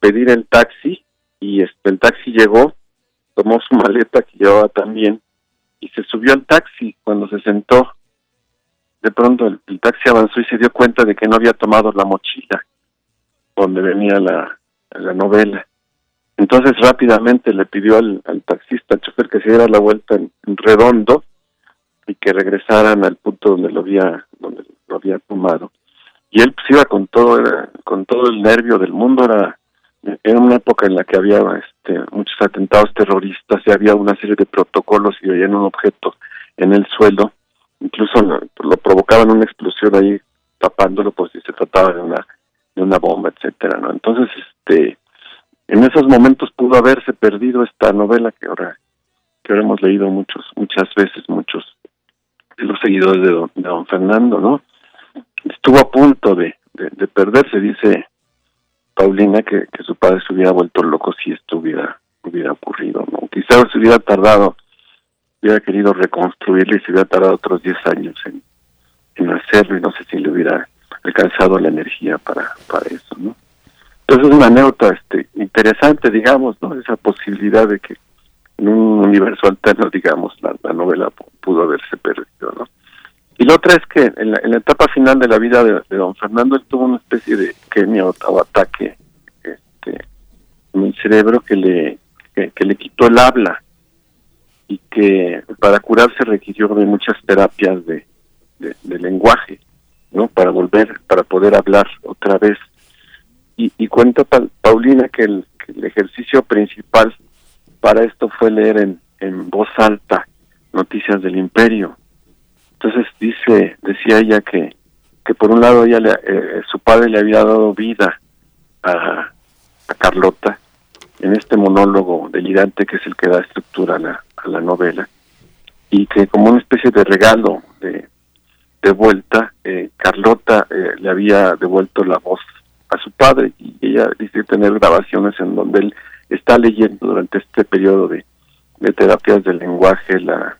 pedir el taxi y este, el taxi llegó, tomó su maleta que llevaba también y se subió al taxi cuando se sentó. De pronto el, taxi avanzó y se dio cuenta de que no había tomado la mochila donde venía la, la novela. Entonces rápidamente le pidió al, taxista, al chofer, que se diera la vuelta en, redondo y que regresaran al punto donde lo había, donde lo había tomado. Y él pues iba con todo, era, con todo el nervio del mundo, era era una época en la que había este, muchos atentados terroristas y había una serie de protocolos y veían un objeto en el suelo, incluso lo, provocaban una explosión ahí tapándolo pues si se trataba de una de una bomba, etcétera, ¿no? Entonces, este, en esos momentos pudo haberse perdido esta novela que ahora que ahora hemos leído muchos muchas veces muchos de los seguidores de don, de don Fernando, ¿no? Estuvo a punto de, de perderse, dice Paulina que, que su padre se hubiera vuelto loco si esto hubiera, hubiera ocurrido, ¿no? Quizás se hubiera tardado, hubiera querido reconstruirlo y se hubiera tardado otros 10 años en, en hacerlo y no sé si le hubiera alcanzado la energía para, para eso, ¿no? Entonces es una anécdota este, interesante, digamos, ¿no? Esa posibilidad de que en un universo alterno, digamos, la, la novela pudo haberse perdido, ¿no? Y la otra es que en la, etapa final de la vida de, don Fernando, él tuvo una especie de quemia o, ataque este, en el cerebro que le, que, le quitó el habla y que para curarse requirió de muchas terapias de, de, lenguaje, ¿no? Para volver, para poder hablar otra vez. Y, y cuenta Paulina que el, que el, ejercicio principal para esto fue leer en, en voz alta noticias del imperio entonces dice, decía ella que, que por un lado ella le, eh, su padre le había dado vida a, a, Carlota en este monólogo delirante que es el que da estructura a la, a la novela y que como una especie de regalo de, de vuelta, eh, Carlota eh, le había devuelto la voz a su padre y ella dice tener grabaciones en donde él está leyendo durante este periodo de, de terapias del lenguaje la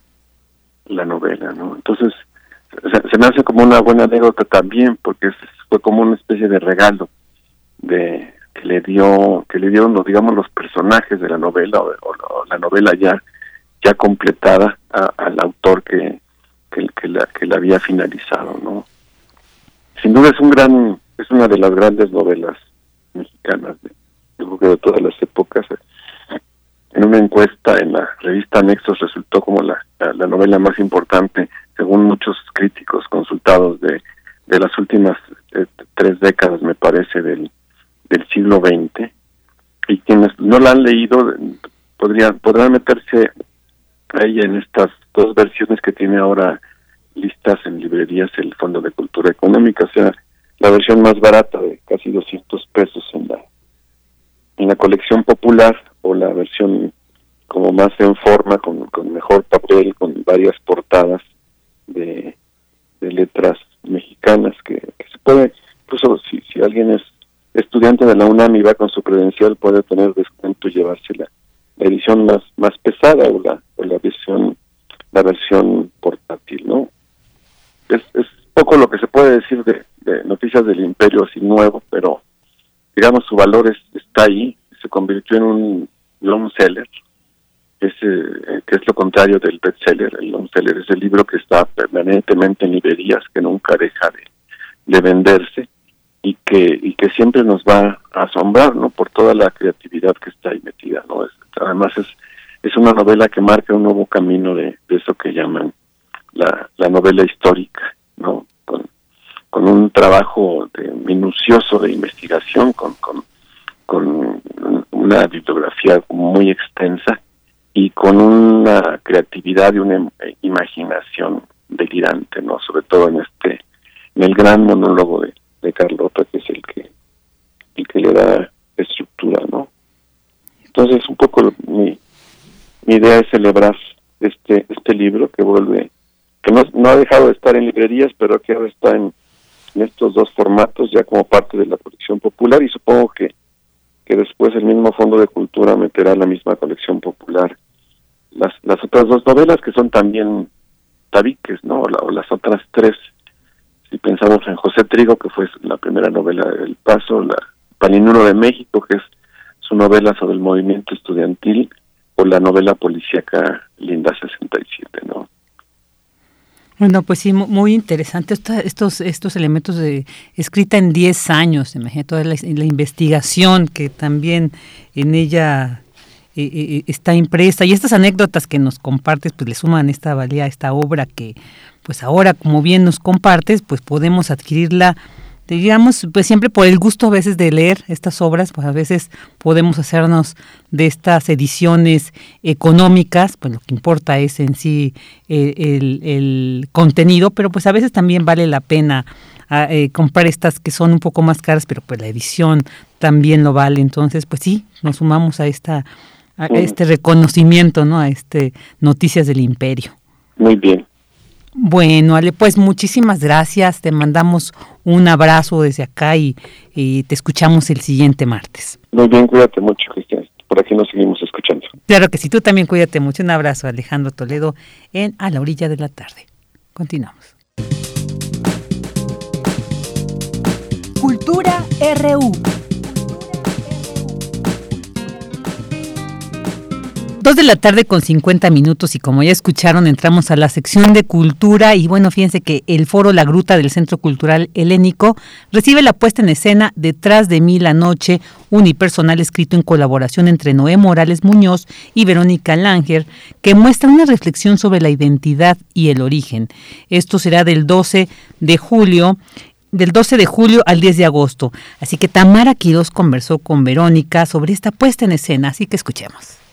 la novela, ¿no? Entonces, se, me hace como una buena anécdota también, porque fue como una especie de regalo de que le dio, que le dieron, digamos, los personajes de la novela, o, la novela ya, ya completada al autor que, que, la, que la había finalizado, ¿no? Sin duda es un gran, es una de las grandes novelas mexicanas, de, yo creo que de todas las épocas. En una encuesta en la revista Nexos resultó como la, la, novela más importante, según muchos críticos consultados de, las últimas eh, tres décadas, me parece, del, del siglo XX. Y quienes no la han leído podrían podrán meterse ahí en estas dos versiones que tiene ahora listas en librerías el Fondo de Cultura Económica, o sea, la versión más barata de casi 200 pesos en la en la colección popular o la versión como más en forma, con, con mejor papel, con varias portadas de, de letras mexicanas que, se puede, incluso si, si alguien es estudiante de la UNAM y va con su credencial puede tener descuento y llevarse la, edición más más pesada o la, o la versión la versión portátil, ¿no? Es, es poco lo que se puede decir de, Noticias del Imperio así nuevo, pero digamos su valor está ahí, se convirtió en un long seller, es, eh, que es lo contrario del bestseller. El long seller es el libro que está permanentemente en librerías, que nunca deja de, de venderse y que y que siempre nos va a asombrar, ¿no? Por toda la creatividad que está ahí metida, ¿no? Además es es una novela que marca un nuevo camino de, eso que llaman la, la novela histórica, ¿no? Con, un trabajo de, minucioso de investigación, con una bibliografía muy extensa y con una creatividad y una imaginación delirante, ¿no? Sobre todo en este, en el gran monólogo de, de Carlota, que es el que, el que le da estructura, ¿no? Entonces, un poco mi, mi idea es celebrar este este libro que vuelve que no, no ha dejado de estar en librerías, pero que ahora está en, estos dos formatos ya como parte de la colección popular y supongo que, que después el mismo Fondo de Cultura meterá la misma colección popular las, las otras dos novelas que son también tabiques, ¿no? O, las otras tres. Si pensamos en José Trigo, que fue la primera novela del Paso, la Paninuro de México, que es su novela sobre el movimiento estudiantil, o la novela policíaca Linda 67, ¿no? Bueno, pues sí, muy interesante estos estos elementos de escrita en 10 años, imagínate toda la, investigación que también en ella eh, eh, está impresa. Y estas anécdotas que nos compartes pues le suman esta valía a esta obra que pues ahora como bien nos compartes pues podemos adquirirla digamos, pues siempre por el gusto a veces de leer estas obras, pues a veces podemos hacernos de estas ediciones económicas, pues lo que importa es en sí eh, el, contenido, pero pues a veces también vale la pena ah, eh, comprar estas que son un poco más caras, pero pues la edición también lo vale, entonces pues sí, nos sumamos a esta a este reconocimiento, ¿no? A este Noticias del Imperio. Muy bien. Bueno, Ale, pues muchísimas gracias. Te mandamos un abrazo desde acá y, te escuchamos el siguiente martes. Muy bien, cuídate mucho, Cristian. Por aquí nos seguimos escuchando. Claro que sí, tú también cuídate mucho. Un abrazo, Alejandro Toledo, en A la orilla de la tarde. Continuamos. Cultura RU. Dos de la tarde con 50 minutos y como ya escucharon entramos a la sección de cultura y bueno, fíjense que el foro La Gruta del Centro Cultural Helénico recibe la puesta en escena Detrás de mí la noche, unipersonal escrito en colaboración entre Noé Morales Muñoz y Verónica Langer, que muestra una reflexión sobre la identidad y el origen. Esto será del 12 de julio del 12 de julio al 10 de agosto. Así que Tamara Quiroz conversó con Verónica sobre esta puesta en escena, así que escuchemos.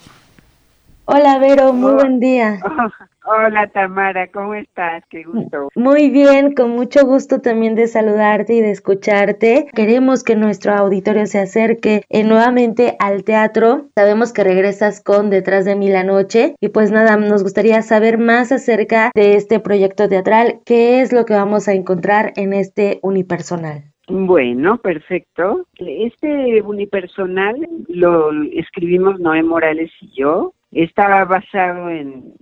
Hola Vero, muy buen día. Hola Tamara, ¿cómo estás? Qué gusto. Muy bien, con mucho gusto también de saludarte y de escucharte. Queremos que nuestro auditorio se acerque eh, nuevamente al teatro. Sabemos que regresas con Detrás de mí la noche y pues nada, nos gustaría saber más acerca de este proyecto teatral. ¿Qué es lo que vamos a encontrar en este unipersonal? Bueno, perfecto. Este unipersonal lo escribimos Noé Morales y yo Estaba basado en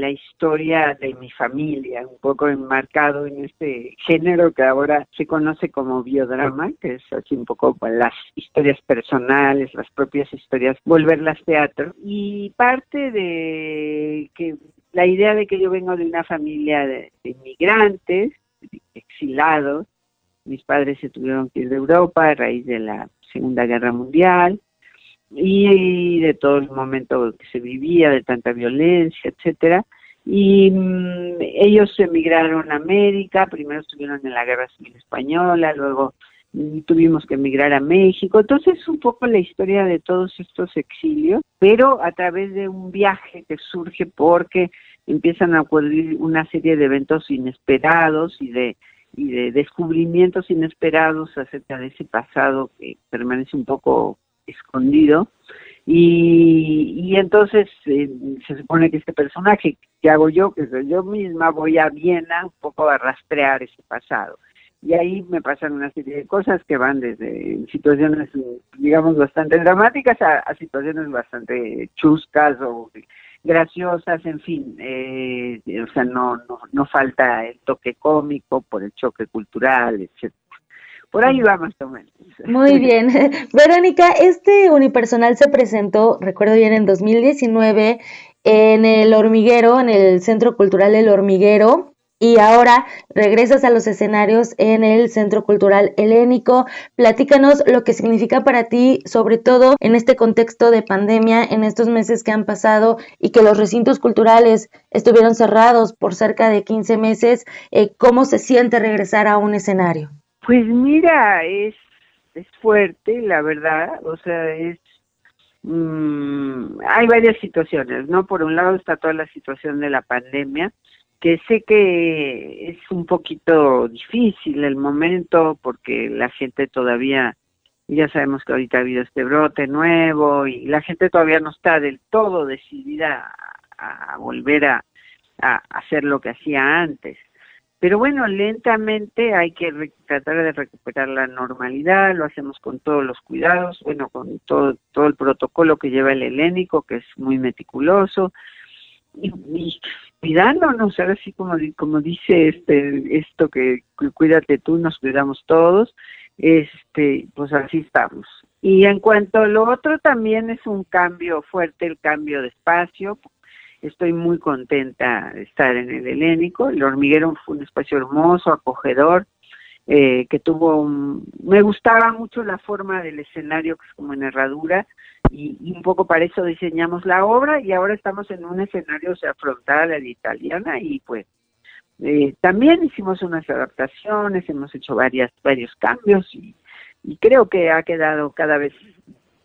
la historia de mi familia, un poco enmarcado en este género que ahora se conoce como biodrama, que es así un poco pues, las historias personales, las propias historias, volverlas teatro. Y parte de que la idea de que yo vengo de una familia de, de inmigrantes, exilados, mis padres se tuvieron que ir de Europa a raíz de la Segunda Guerra Mundial, y de todo el momento que se vivía, de tanta violencia, etcétera. Y mm, ellos emigraron a América, primero estuvieron en la Guerra Civil Española, luego mm, tuvimos que emigrar a México. Entonces, un poco la historia de todos estos exilios, pero a través de un viaje que surge porque empiezan a ocurrir una serie de eventos inesperados y de y de descubrimientos inesperados acerca de ese pasado que permanece un poco escondido. Y, y entonces eh, se supone que este personaje que hago yo, que soy yo misma, voy a Viena un poco a rastrear ese pasado. Y ahí me pasan una serie de cosas que van desde situaciones, digamos, bastante dramáticas a, situaciones bastante chuscas o graciosas, en fin, eh, o sea, no, no, no falta el toque cómico por el choque cultural, etcétera. Por ahí va más o menos. Muy bien. Verónica, este unipersonal se presentó, recuerdo bien, en 2019 en el Hormiguero, en el Centro Cultural El Hormiguero, y ahora regresas a los escenarios en el Centro Cultural Helénico. Platícanos lo que significa para ti, sobre todo en este contexto de pandemia, en estos meses que han pasado y que los recintos culturales estuvieron cerrados por cerca de 15 meses. Eh, ¿Cómo se siente regresar a un escenario? Pues mira, es, es fuerte, la verdad, o sea, es... Mm, hay varias situaciones, ¿no? Por un lado está toda la situación de la pandemia, que sé que es un poquito difícil el momento porque la gente todavía, ya sabemos que ahorita ha habido este brote nuevo y la gente todavía no está del todo decidida a, volver a hacer lo que hacía antes. Pero bueno, lentamente hay que tratar de recuperar la normalidad, lo hacemos con todos los cuidados, bueno, con todo, todo el protocolo que lleva el helénico, que es muy meticuloso, y, y cuidándonos, ahora sí como, como dice este esto que cuídate tú, nos cuidamos todos, este pues así estamos. Y en cuanto a lo otro también es un cambio fuerte, el cambio de espacio, Estoy muy contenta de estar en el Helénico. El hormiguero fue un espacio hermoso, acogedor, eh, que tuvo un... Me gustaba mucho la forma del escenario, que es como en herradura, y, un poco para eso diseñamos la obra, y ahora estamos en un escenario, o sea, frontal a la italiana, y pues eh, también hicimos unas adaptaciones, hemos hecho varias, varios cambios, y, y creo que ha quedado cada vez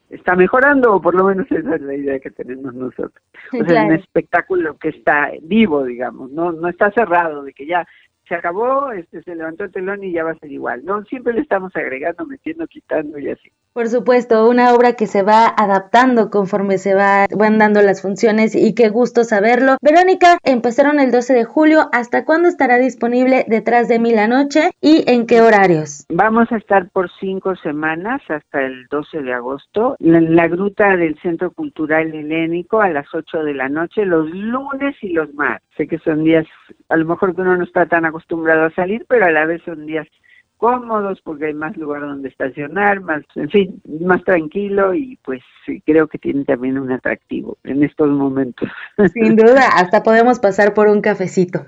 está mejorando, o por lo menos esa es la idea que tenemos nosotros. O sea, es un espectáculo que está vivo, digamos, no, no está cerrado, de que ya se acabó, este se levantó el telón y ya va a ser igual. No, siempre le estamos agregando, metiendo, quitando y así. Por supuesto, una obra que se va adaptando conforme se va, van dando las funciones y qué gusto saberlo. Verónica, empezaron el 12 de julio, ¿hasta cuándo estará disponible detrás de mí la noche y en qué horarios? Vamos a estar por cinco semanas hasta el 12 de agosto en la gruta del Centro Cultural Helénico a las 8 de la noche, los lunes y los martes. Sé que son días, a lo mejor que uno no está tan acostumbrado a salir, pero a la vez son días cómodos porque hay más lugar donde estacionar, más, en fin, más tranquilo y pues creo que tiene también un atractivo en estos momentos. Sin duda, hasta podemos pasar por un cafecito.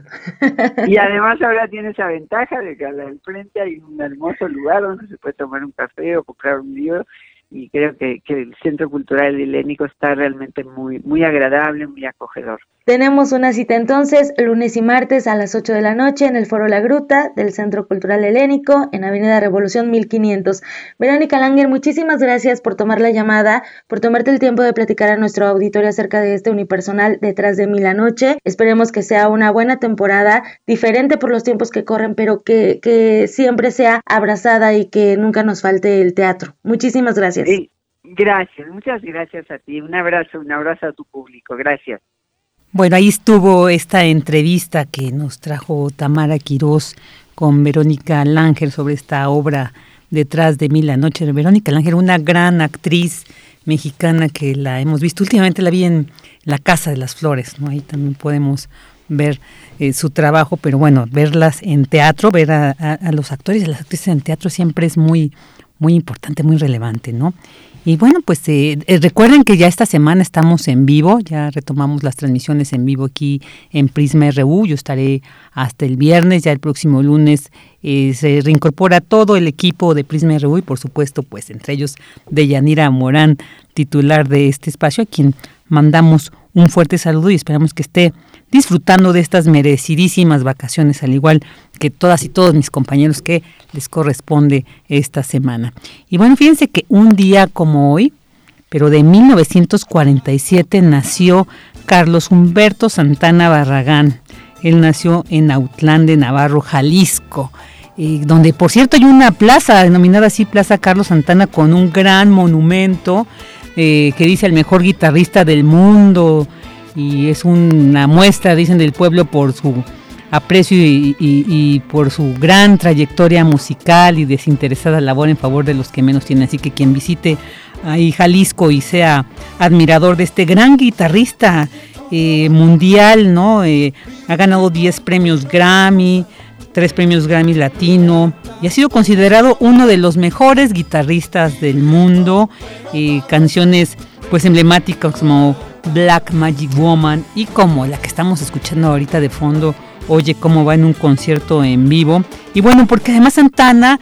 Y además ahora tiene esa ventaja de que al frente hay un hermoso lugar donde se puede tomar un café o comprar un libro y creo que, que el Centro Cultural Helénico está realmente muy, muy agradable, muy acogedor. Tenemos una cita entonces lunes y martes a las 8 de la noche en el Foro La Gruta del Centro Cultural Helénico en Avenida Revolución 1500. Verónica Langer, muchísimas gracias por tomar la llamada, por tomarte el tiempo de platicar a nuestro auditorio acerca de este unipersonal detrás de mí la noche. Esperemos que sea una buena temporada, diferente por los tiempos que corren, pero que, que siempre sea abrazada y que nunca nos falte el teatro. Muchísimas gracias. gracias, muchas gracias a ti. Un abrazo, un abrazo a tu público. Gracias. Bueno, ahí estuvo esta entrevista que nos trajo Tamara Quirós con Verónica Langer sobre esta obra Detrás de mí la noche de Verónica Langer, una gran actriz mexicana que la hemos visto últimamente, la vi en la Casa de las Flores, ¿no? Ahí también podemos ver eh, su trabajo, pero bueno, verlas en teatro, ver a, a, los actores y las actrices en teatro siempre es muy, muy importante, muy relevante, ¿no? Y bueno, pues eh, eh, recuerden que ya esta semana estamos en vivo, ya retomamos las transmisiones en vivo aquí en Prisma RU, yo estaré hasta el viernes, ya el próximo lunes se reincorpora todo el equipo de Prisma RU y por supuesto, pues entre ellos de Yanira Morán, titular de este espacio, a quien mandamos un fuerte saludo y esperamos que esté disfrutando de estas merecidísimas vacaciones, al igual que todas y todos mis compañeros que les corresponde esta semana. Y bueno, fíjense que un día como hoy, pero de 1947 nació Carlos Humberto Santana Barragán. Él nació en Autlán de Navarro, Jalisco. Eh, donde por cierto hay una plaza denominada así Plaza Carlos Santana con un gran monumento eh, que dice el mejor guitarrista del mundo, y es una muestra, dicen, del pueblo por su aprecio y, por su gran trayectoria musical y desinteresada labor en favor de los que menos tienen. Así que quien visite ahí Jalisco y sea admirador de este gran guitarrista eh, mundial, ¿no? Eh, ha ganado 10 premios Grammy, 3 premios Grammy Latino y ha sido considerado uno de los mejores guitarristas del mundo. Eh, canciones pues emblemáticas como Black Magic Woman y como la que estamos escuchando ahorita de fondo, Oye cómo va en un concierto en vivo. Y bueno, porque además Santana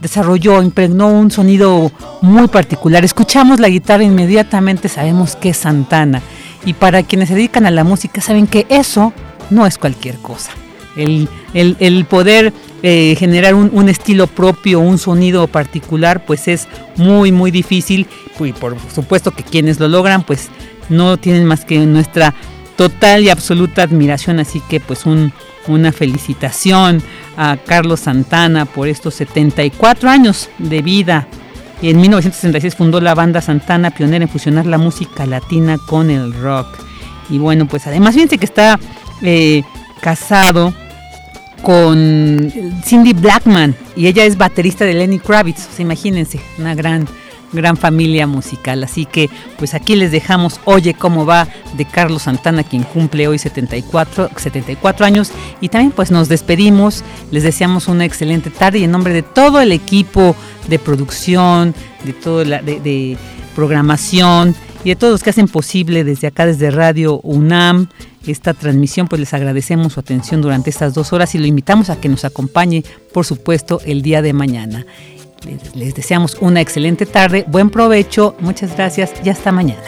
desarrolló, impregnó un sonido muy particular. Escuchamos la guitarra inmediatamente sabemos que es Santana. Y para quienes se dedican a la música saben que eso no es cualquier cosa. El, el, poder eh, generar un, estilo propio, un sonido particular, pues es muy, muy difícil. Y por supuesto que quienes lo logran, pues no tienen más que nuestra total y absoluta admiración. Así que pues un, una felicitación a Carlos Santana por estos 74 años de vida. En 1966 fundó la banda Santana, pionera en fusionar la música latina con el rock. Y bueno, pues además fíjense que está eh, casado con Cindy Blackman y ella es baterista de Lenny Kravitz, imagínense, una gran gran familia musical. Así que pues aquí les dejamos Oye cómo va de Carlos Santana, quien cumple hoy 74, 74 años. Y también pues nos despedimos, les deseamos una excelente tarde y en nombre de todo el equipo de producción, de todo la de programación y de todos los que hacen posible desde acá, desde Radio UNAM, esta transmisión, pues les agradecemos su atención durante estas dos horas y lo invitamos a que nos acompañe, por supuesto, el día de mañana. Les, les deseamos una excelente tarde, buen provecho, muchas gracias y hasta mañana.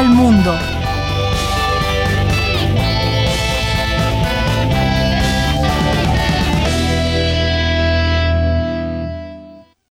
Al mundo.